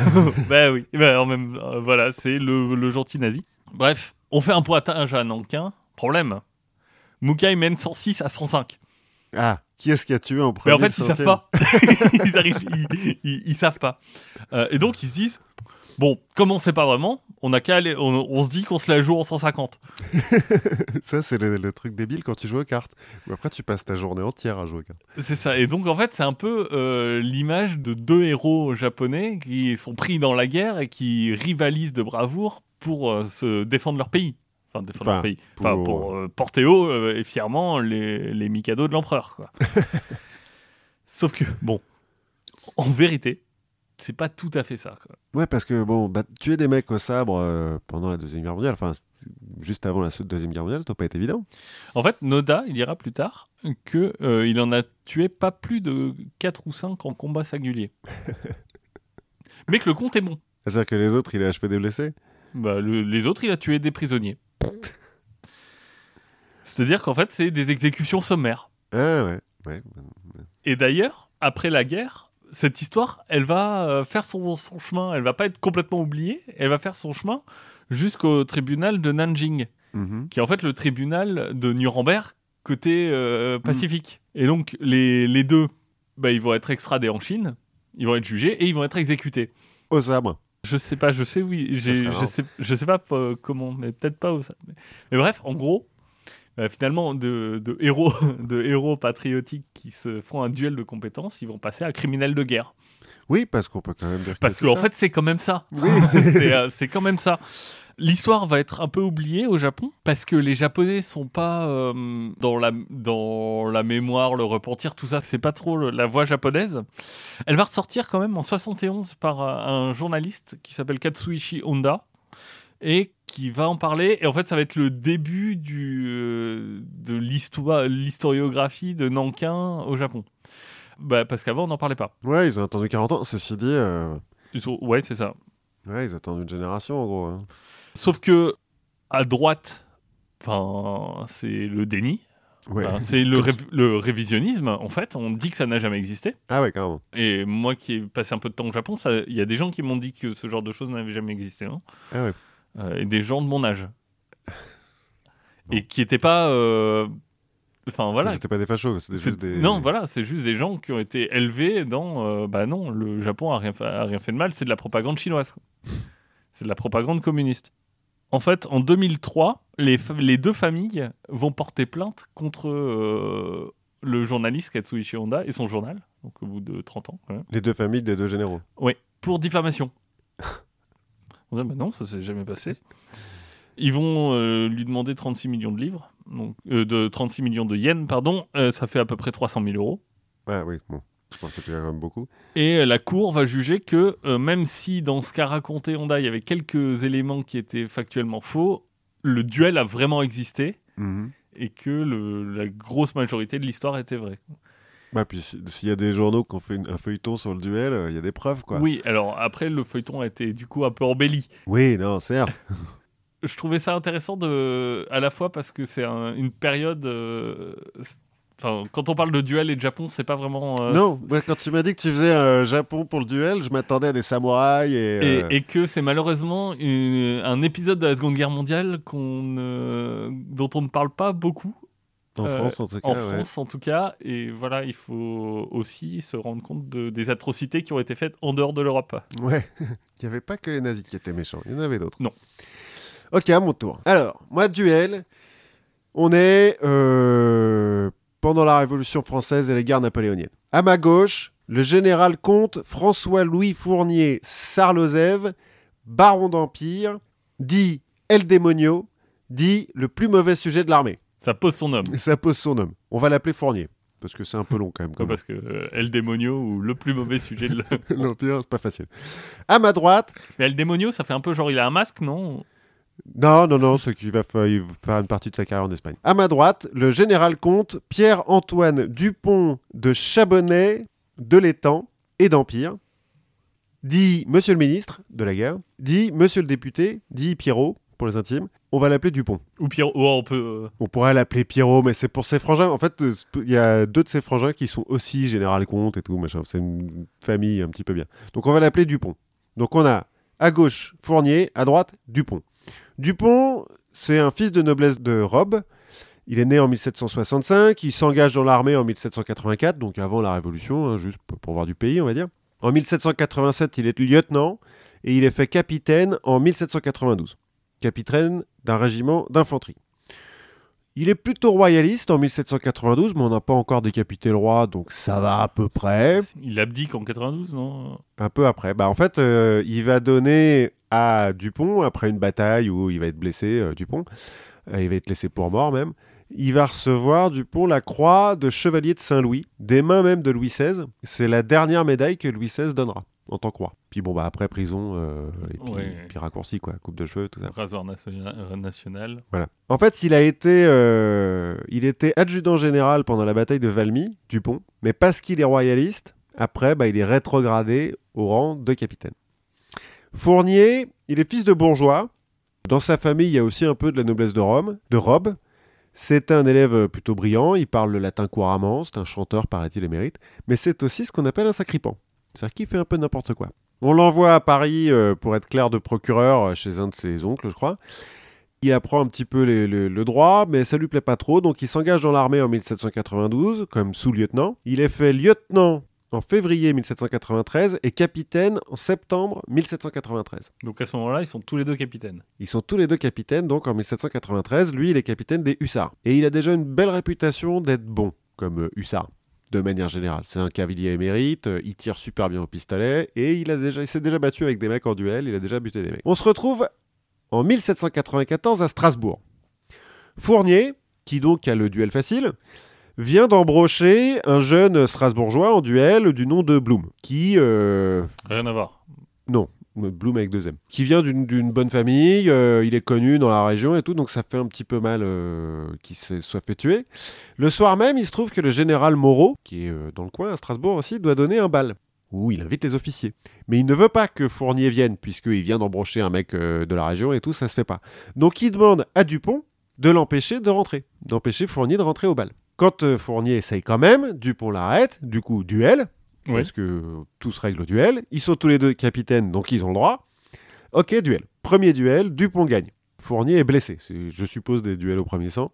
B: bah oui, bah, en même, voilà, c'est le, le gentil nazi. Bref, on fait un pointage à Nankin. Problème. Mukai mène 106 à 105.
A: Ah, qui est-ce qui a tué en
B: Mais
A: premier
B: en fait, ils savent pas. *laughs* ils, arrivent, ils, ils- ils savent pas. Euh, et donc, ils se disent bon, comme on sait pas vraiment, on a qu'à aller. On, on se dit qu'on se la joue en 150. *laughs*
A: Ça, c'est le, le truc débile quand tu joues aux cartes. Ou après, tu passes ta journée entière à jouer aux cartes.
B: C'est ça. Et donc, en fait, c'est un peu euh, l'image de deux héros japonais qui sont pris dans la guerre et qui rivalisent de bravoure pour euh, se défendre leur pays. Enfin, défendre
A: Enfin,
B: leur pays.
A: pour-
B: Enfin, pour euh, porter haut euh, et fièrement les, les Mikado de l'empereur. *laughs* Sauf que, bon, en vérité, c'est pas tout à fait ça. quoi.
A: Ouais, parce que bon, bah, tuer des mecs au sabre euh, pendant la Deuxième Guerre mondiale, enfin, juste avant la Deuxième Guerre mondiale, ça doit pas être évident.
B: En fait, Noda, il dira plus tard que euh, il en a tué pas plus de 4 ou 5 en combat singulier. *laughs* Mais que le compte est bon.
A: C'est-à-dire que les autres, il a achevé des blessés
B: Bah, le- les autres, il a tué des prisonniers. C'est-à-dire qu'en fait, c'est des exécutions sommaires.
A: Ah ouais, ouais.
B: Et d'ailleurs, après la guerre, cette histoire, elle va euh, faire son, son chemin. Elle va pas être complètement oubliée. Elle va faire son chemin jusqu'au tribunal de Nanjing,
A: Mhm.
B: qui est en fait le tribunal de Nuremberg côté euh, Pacifique. Et donc, les, les deux, bah, ils vont être extradés en Chine, ils vont être jugés et ils vont être exécutés.
A: Au sabre.
B: Je sais pas, je sais oui, je sais, je sais pas euh, comment, mais peut-être pas où ça. Mais, mais bref, en gros, euh, finalement, de, de héros, *laughs* de héros patriotiques qui se font un duel de compétences, ils vont passer à criminels de guerre.
A: Oui, parce qu'on peut quand même dire que
B: Parce
A: c'est
B: qu'en fait, c'est quand même ça.
A: Oui,
B: c'est *laughs* euh, c'est quand même ça. L'histoire va être un peu oubliée au Japon parce que les Japonais sont pas euh, dans, la, dans la mémoire, le repentir, tout ça, c'est pas trop le- la voix japonaise. Elle va ressortir quand même en 71 par euh, un journaliste qui s'appelle Katsuichi Honda et qui va en parler. Et en fait, ça va être le début du, euh, de l'historiographie de Nankin au Japon. Bah, parce qu'avant, on n'en parlait pas.
A: Ouais, ils ont attendu 40 ans. Ceci dit, euh,
B: Ils Ouais, c'est ça.
A: ouais, ils attendent une génération en gros. hein.
B: Sauf que à droite, c'est le déni,
A: Ouais.
B: Enfin, c'est le, *laughs* ré- le révisionnisme. En fait, on dit que ça n'a jamais existé.
A: Ah ouais, carrément.
B: Et moi, qui ai passé un peu de temps au Japon, il y a des gens qui m'ont dit que ce genre de choses n'avait jamais existé, hein.
A: Ah ouais.
B: Euh, et des gens de mon âge, *laughs* et qui n'étaient pas, euh, enfin voilà.
A: C'était pas des fachos, des.
B: Non, voilà, c'est juste des gens qui ont été élevés dans. euh, bah non, le Japon a rien, fait, a rien fait de mal, c'est de la propagande chinoise. *laughs* c'est de la propagande communiste. En fait, en 2003, les, deux familles vont porter plainte contre euh, le journaliste Katsuichi Honda et son journal, donc au bout de 30 ans, ouais,
A: Les deux familles des deux généraux.
B: Ouais, pour diffamation. *laughs* On dit, bah non, ça s'est jamais passé. Ils vont euh, lui demander 36 millions de livres, donc, euh, de 36 millions de yens, pardon, ça fait à peu près 300 000 euros.
A: Ouais, oui, bon. Je pense que c'est quand même beaucoup.
B: Et euh, la cour va juger que euh, même si dans ce qu'a raconté Honda, il y avait quelques éléments qui étaient factuellement faux, le duel a vraiment existé
A: Mhm.
B: et que le- la grosse majorité de l'histoire était vraie.
A: Bah, puis si- s'il y a des journaux qui ont fait une- un feuilleton sur le duel, euh, il y a des preuves, quoi.
B: Oui, alors après, le feuilleton a été du coup un peu embelli.
A: Oui, non, certes. *laughs*
B: Je trouvais ça intéressant de, à la fois parce que c'est un- une période. euh, Enfin, quand on parle de duel et de Japon, c'est pas vraiment. euh,
A: non, ouais, quand tu m'as dit que tu faisais un Japon pour le duel, je m'attendais à des samouraïs et.
B: Et,
A: euh,
B: et que c'est malheureusement une- un épisode de la Seconde Guerre mondiale qu'on dont on ne parle pas beaucoup,
A: En
B: euh,
A: France, en tout cas.
B: en
A: ouais.
B: France en tout cas. Et voilà, il faut aussi se rendre compte de- des atrocités qui ont été faites en dehors de l'Europe.
A: Ouais, *laughs* il n'y avait pas que les nazis qui étaient méchants, il y en avait d'autres.
B: Non.
A: Ok, à mon tour. Alors, moi, duel, on est euh, pendant la Révolution française et les guerres napoléoniennes. À ma gauche, le général comte François-Louis Fournier Sarlozev, baron d'Empire, dit El Demonio, dit le plus mauvais sujet de l'armée.
B: Ça pose son homme.
A: Ça pose son nom. On va l'appeler Fournier. parce que c'est un peu long quand même.
B: Ouais, parce que euh, El Demonio, ou le plus mauvais sujet de *laughs* le-
A: l'Empire, c'est pas facile. À ma droite,
B: Mais El Demonio, ça fait un peu genre, il a un masque, non?
A: Non, non, non, c'est qu'il va faire une partie de sa carrière en Espagne. À ma droite, le général comte Pierre-Antoine Dupont de Chabonnet, de l'Étang et d'Empire, dit Monsieur le ministre de la guerre, dit Monsieur le député, dit Pierrot pour les intimes. On va l'appeler Dupont.
B: Ou pire, oh, on peut. euh,
A: On pourrait l'appeler Pierrot, mais c'est pour ses frangins. En fait, euh, il y a deux de ses frangins qui sont aussi général comte et tout, machin. C'est une famille un petit peu bien. Donc on va l'appeler Dupont. Donc on a à gauche Fournier, à droite Dupont. Dupont, c'est un fils de noblesse de Robe. Il est né en 1765, il s'engage dans l'armée en 1784, donc avant la Révolution, hein, juste pour voir du pays, on va dire. En 1787, il est lieutenant et il est fait capitaine en 1792. Capitaine d'un régiment d'infanterie. Il est plutôt royaliste en 1792, mais on n'a pas encore décapité le roi, donc ça va à peu près.
B: Il abdique en 92, non?
A: Un peu après. Bah, en fait, euh, il va donner à Dupont, après une bataille où il va être blessé, euh, Dupont, euh, il va être laissé pour mort même, il va recevoir, Dupont, la croix de chevalier de Saint-Louis, des mains même de Louis XVI. C'est la dernière médaille que Louis XVI donnera en tant que roi. Puis bon, bah après prison, euh, et puis,
B: Ouais.
A: puis raccourci, quoi, coupe de cheveux, tout ça.
B: Rasoir national. euh.
A: Voilà. En fait, il a été, euh, il était adjudant général pendant la bataille de Valmy, Dupont, mais parce qu'il est royaliste, après, bah, il est rétrogradé au rang de capitaine. Fournier, il est fils de bourgeois. Dans sa famille, il y a aussi un peu de la noblesse de Rome, de robe. C'est un élève plutôt brillant, il parle le latin couramment, c'est un chanteur, paraît-il, émérite, mais c'est aussi ce qu'on appelle un sacripant. C'est-à-dire qu'il fait un peu n'importe quoi. On l'envoie à Paris euh, pour être clerc de procureur euh, chez un de ses oncles, je crois. Il apprend un petit peu les- le, le droit, mais ça lui plaît pas trop, donc il s'engage dans l'armée en 1792 comme sous-lieutenant. Il est fait lieutenant en février 1793 et capitaine en septembre 1793.
B: Donc à ce moment-là, ils sont tous les deux capitaines.
A: Ils sont tous les deux capitaines, donc en 1793, lui, il est capitaine des hussards. Et il a déjà une belle réputation d'être bon comme euh, hussard, de manière générale. C'est un cavalier émérite, euh, il tire super bien au pistolet, et il, a déjà, il s'est déjà battu avec des mecs en duel, il a déjà buté des mecs. On se retrouve en 1794 à Strasbourg. Fournier, qui donc a le duel facile, vient d'embrocher un jeune Strasbourgeois en duel du nom de Blum, qui euh,
B: Rien à voir.
A: non, Bloom avec deux M. Qui vient d'une bonne famille, euh, il est connu dans la région et tout, donc ça fait un petit peu mal euh, qu'il soit fait tuer. Le soir même, il se trouve que le général Moreau, qui est euh, dans le coin à Strasbourg aussi, doit donner un bal. Où il invite les officiers. Mais il ne veut pas que Fournier vienne, puisqu'il vient d'embrocher un mec de la région et tout, ça se fait pas. Donc il demande à Dupont de l'empêcher de rentrer, d'empêcher Fournier de rentrer au bal. Quand Fournier essaye quand même, Dupont l'arrête, du coup, duel,
B: Oui.
A: parce que tout se règle au duel. Ils sont tous les deux capitaines, donc ils ont le droit. Ok, duel. Premier duel, Dupont gagne. Fournier est blessé. C'est, je suppose, des duels au premier sang.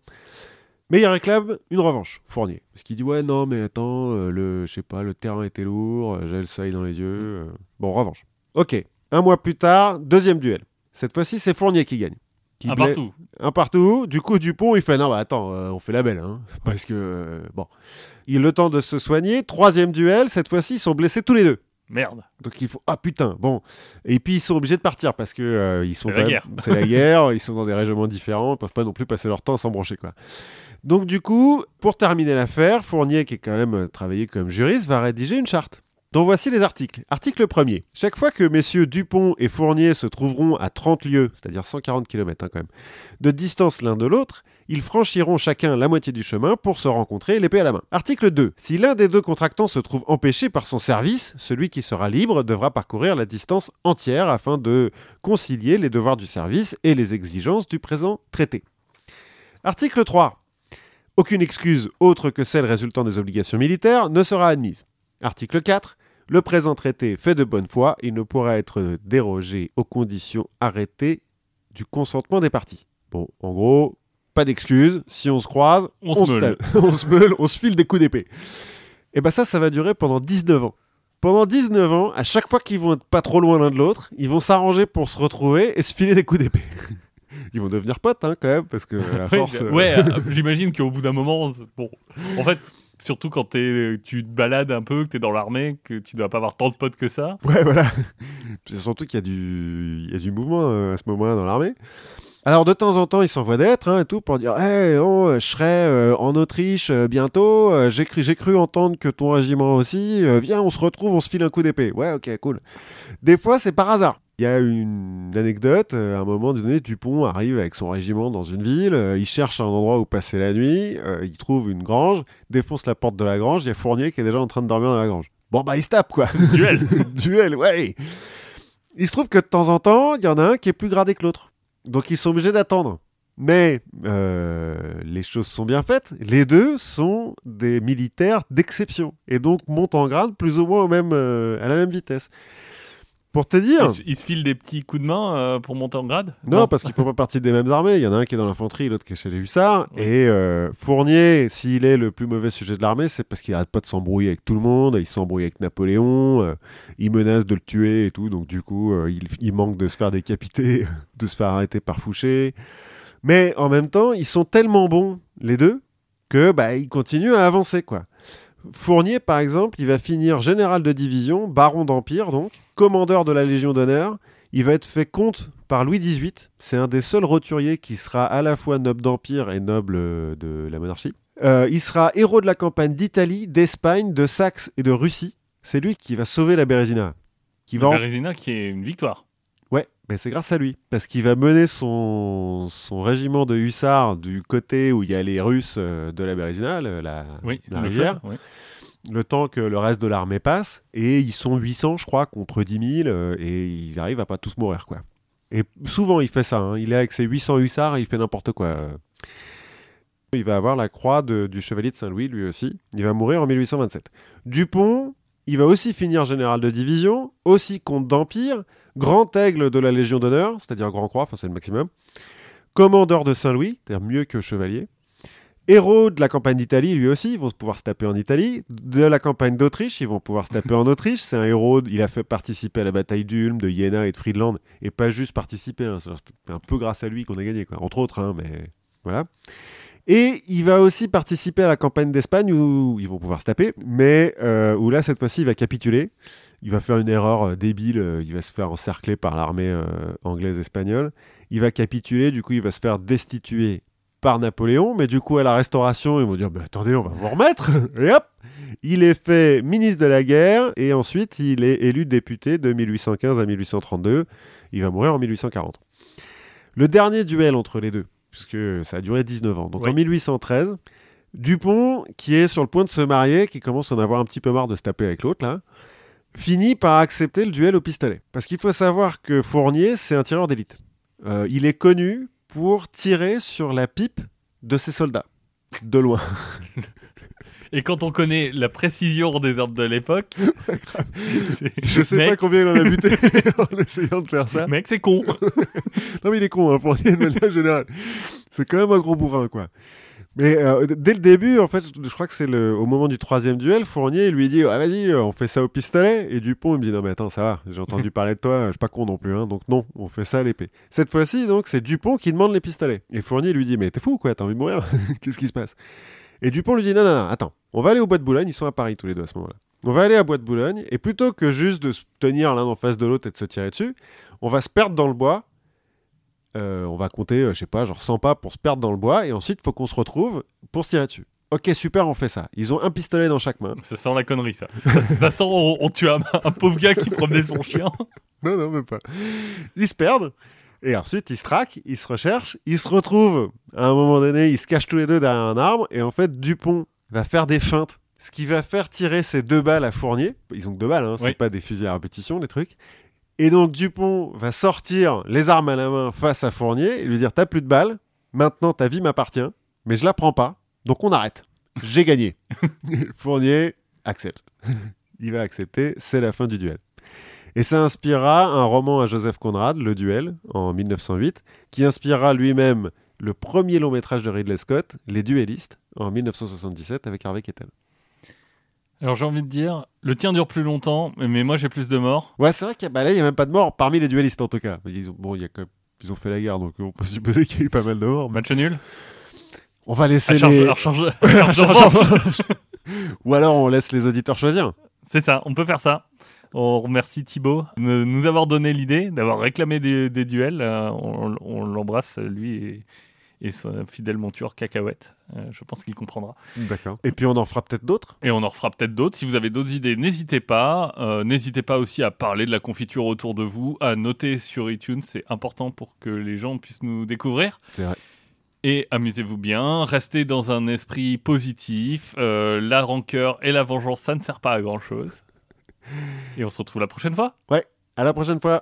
A: Mais il réclame une revanche, Fournier. Parce qu'il dit Ouais, non, mais attends, euh, le, je sais pas, le terrain était lourd, euh, j'avais le soleil dans les yeux. euh. Bon, revanche. Ok. Un mois plus tard, deuxième duel. Cette fois-ci, c'est Fournier qui gagne. Qui
B: Un
A: bla-
B: partout.
A: un partout. Du coup, Dupont, il fait non, bah attends, euh, on fait la belle, hein, *laughs* parce que bon, il a le temps de se soigner. Troisième duel, cette fois-ci, ils sont blessés tous les deux.
B: Merde.
A: Donc il faut ah putain bon et puis ils sont obligés de partir parce que euh, ils sont
B: C'est la guerre.
A: c'est la *laughs* guerre ils sont dans des régiments différents ils peuvent pas non plus passer leur temps à s'embrancher quoi donc du coup pour terminer l'affaire Fournier qui est quand même euh, travaillé comme juriste va rédiger une charte dont voici les articles. Article 1er. Chaque fois que messieurs Dupont et Fournier se trouveront à 30 lieues, c'est-à-dire 140 km hein, quand même, de distance l'un de l'autre, ils franchiront chacun la moitié du chemin pour se rencontrer l'épée à la main. Article 2. Si l'un des deux contractants se trouve empêché par son service, celui qui sera libre devra parcourir la distance entière afin de concilier les devoirs du service et les exigences du présent traité. Article 3. Aucune excuse autre que celle résultant des obligations militaires ne sera admise. Article 4. Le présent traité fait de bonne foi, il ne pourra être dérogé aux conditions arrêtées du consentement des parties. Bon, en gros, pas d'excuses. Si on se croise,
B: On se meule. *laughs*
A: on se meule, on se file des coups d'épée. Et ben ça, ça va durer pendant 19 ans. Pendant 19 ans, à chaque fois qu'ils vont être pas trop loin l'un de l'autre, ils vont s'arranger pour se retrouver et se filer des coups d'épée. *laughs* Ils vont devenir potes, hein, quand même, parce que à *laughs*
B: Ouais,
A: force. euh,
B: ouais, euh, j'imagine qu'au bout d'un moment, bon, en fait, surtout quand t'es- tu te balades un peu, que t'es dans l'armée, que tu dois pas avoir tant de potes que ça.
A: Ouais, voilà. C'est surtout qu'il y, a du... il y a du mouvement euh, à ce moment-là dans l'armée. Alors de temps en temps, il s'envoie d'être hein, et tout pour dire hey, oh, je serai euh, en Autriche euh, bientôt. euh, j'ai cru, j'ai cru entendre que ton régiment aussi. euh, viens, on se retrouve, on se file un coup d'épée. Ouais, ok, cool. Des fois, c'est par hasard. Il y a une anecdote. euh, à un moment donné, Dupont arrive avec son régiment dans une ville. euh, il cherche un endroit où passer la nuit. euh, il trouve une grange, défonce la porte de la grange. Il y a Fournier qui est déjà en train de dormir dans la grange. Bon bah, il se tape quoi.
B: Duel. *laughs*
A: Duel, ouais. Il se trouve que de temps en temps, il y en a un qui est plus gradé que l'autre. Donc ils sont obligés d'attendre. Mais euh, les choses sont bien faites. Les deux sont des militaires d'exception. Et donc montent en grade plus ou moins euh, à la même vitesse. Pour te dire...
B: Il, se- il se file des petits coups de main euh, pour monter en grade
A: Non, parce qu'ils ne font pas partie des mêmes armées. Il y en a un qui est dans l'infanterie, l'autre qui est chez les hussards. Et euh, Fournier, s'il est le plus mauvais sujet de l'armée, c'est parce qu'il arrête pas de s'embrouiller avec tout le monde. Il s'embrouille avec Napoléon. euh, il menace de le tuer et tout. Donc du coup, il, il manque de se faire décapiter, *laughs* de se faire arrêter par Fouché. Mais en même temps, ils sont tellement bons, les deux, que bah, ils continuent à avancer, quoi. Fournier, par exemple, il va finir général de division, baron d'Empire, donc, commandeur de la Légion d'honneur. Il va être fait comte par Louis XVIII. C'est un des seuls roturiers qui sera à la fois noble d'Empire et noble euh, de la monarchie. Euh, il sera héros de la campagne d'Italie, d'Espagne, de Saxe et de Russie. C'est lui qui va sauver la Bérésina. Qui va en-
B: Bérésina qui est une victoire.
A: Mais c'est grâce à lui. Parce qu'il va mener son, son régiment de hussards du côté où il y a les Russes euh, de la Bérésina, le- la,
B: Oui,
A: la
B: le
A: rivière,
B: oui.
A: le temps que le reste de l'armée passe. Et ils sont 800, je crois, contre 10 000. euh, et ils arrivent à pas tous mourir, quoi. Et souvent, il fait ça. hein. Il est avec ses 800 hussards et il fait n'importe quoi. euh. Il va avoir la croix de- du chevalier de Saint-Louis, lui aussi. Il va mourir en 1827. Dupont, il va aussi finir général de division, aussi comte d'Empire, grand aigle de la Légion d'honneur, c'est-à-dire grand croix, enfin c'est le maximum, commandeur de Saint-Louis, c'est-à-dire mieux que chevalier, héros de la campagne d'Italie, lui aussi, ils vont pouvoir se taper en Italie, de la campagne d'Autriche, ils vont pouvoir se taper en Autriche, c'est un héros, il a fait participer à la bataille d'Ulm, de Jena et de Friedland, et pas juste participer, hein, c'est un peu grâce à lui qu'on a gagné, entre autres, hein, mais voilà. Et il va aussi participer à la campagne d'Espagne où ils vont pouvoir se taper, mais euh, où là, cette fois-ci, il va capituler. Il va faire une erreur euh, débile, euh, il va se faire encercler par l'armée anglaise-espagnole. Il va capituler, du coup, il va se faire destituer par Napoléon, mais du coup, à la restauration, ils vont dire bah, attendez, on va vous remettre. *laughs* Et hop Il est fait ministre de la guerre, et ensuite, il est élu député de 1815 à 1832. Il va mourir en 1840. Le dernier duel entre les deux, puisque ça a duré 19 ans. Donc en 1813, Dupont, qui est sur le point de se marier, qui commence à en avoir un petit peu marre de se taper avec l'autre, là, finit par accepter le duel au pistolet. Parce qu'il faut savoir que Fournier, c'est un tireur d'élite. Euh, il est connu pour tirer sur la pipe de ses soldats, de loin. *laughs*
B: Et quand on connaît la précision des ordres de l'époque, *laughs*
A: Je sais
B: mec,
A: pas combien il en a buté *laughs* en essayant de faire ça.
B: Mec, c'est con. *laughs*
A: Non, mais il est con, hein, de manière générale. C'est quand même un gros bourrin, quoi. Mais euh, dès le début, en fait, je crois que c'est le, au moment du troisième duel, Fournier lui dit ah, Vas-y, euh, on fait ça au pistolet. Et Dupont il me dit Non, mais attends, ça va, j'ai entendu parler de toi, je suis pas con non plus. hein, donc, non, on fait ça à l'épée. Cette fois-ci, donc, c'est Dupont qui demande les pistolets. Et Fournier lui dit Mais t'es fou, quoi, t'as envie de mourir Qu'est-ce qui se passe? Et Dupont lui dit Non, non, non, attends, on va aller au bois de Boulogne, ils sont à Paris tous les deux à ce moment-là. On va aller à Bois de Boulogne, et plutôt que juste de se tenir l'un en face de l'autre et de se tirer dessus, on va se perdre dans le bois. Euh, on va compter, euh, je sais pas, genre 100 pas pour se perdre dans le bois, et ensuite, il faut qu'on se retrouve pour se tirer dessus. Ok, super, on fait ça. Ils ont un pistolet dans chaque main.
B: Ça sent la connerie, ça. Ça, ça sent on, on tue un, un pauvre gars qui promenait son chien.
A: Non, non, même pas. Ils se perdent, et ensuite, ils se traquent, ils se recherchent, ils se retrouvent. À un moment donné, ils se cachent tous les deux derrière un arbre, et en fait, Dupont va faire des feintes. Ce qui va faire tirer ces deux balles à Fournier. Ils ont que deux balles, hein, c'est
B: Oui.
A: pas des fusils à répétition, les trucs. Et donc Dupont va sortir les armes à la main face à Fournier et lui dire T'as plus de balles, maintenant ta vie m'appartient, mais je la prends pas, donc on arrête. J'ai gagné. *laughs* Fournier accepte. Il va accepter, c'est la fin du duel. Et ça inspirera un roman à Joseph Conrad, Le Duel, en 1908, qui inspirera lui-même le premier long métrage de Ridley Scott, Les Duellistes, en 1977, avec Harvey Keitel.
B: Alors j'ai envie de dire, le tien dure plus longtemps, mais- moi j'ai plus de morts.
A: Ouais, c'est vrai qu'il y a, bah n'y a même pas de mort parmi les duellistes, en tout cas. Ils ont, bon, il y a quand même- ils ont fait la guerre, donc on peut *laughs* supposer qu'il y a eu pas mal de morts. mais
B: Match nul
A: On va laisser
B: à charge,
A: les...
B: à charge- à charge *laughs* revanche.
A: Ou alors on laisse les auditeurs choisir.
B: C'est ça, on peut faire ça. On remercie Thibaut de nous avoir donné l'idée, d'avoir réclamé des, des duels. Euh, on on l'embrasse, lui et, et son fidèle monture Cacahuète. Euh, je pense qu'il comprendra.
A: D'accord. Et puis on en fera peut-être d'autres?
B: Et on en fera peut-être d'autres. Si vous avez d'autres idées, n'hésitez pas. Euh, n'hésitez pas aussi à parler de la confiture autour de vous, à noter sur iTunes. C'est important pour que les gens puissent nous découvrir.
A: C'est vrai.
B: Et amusez-vous bien, restez dans un esprit positif. Euh, la rancœur et la vengeance, ça ne sert pas à grand-chose. Et on se retrouve la prochaine fois.
A: Ouais, à la prochaine fois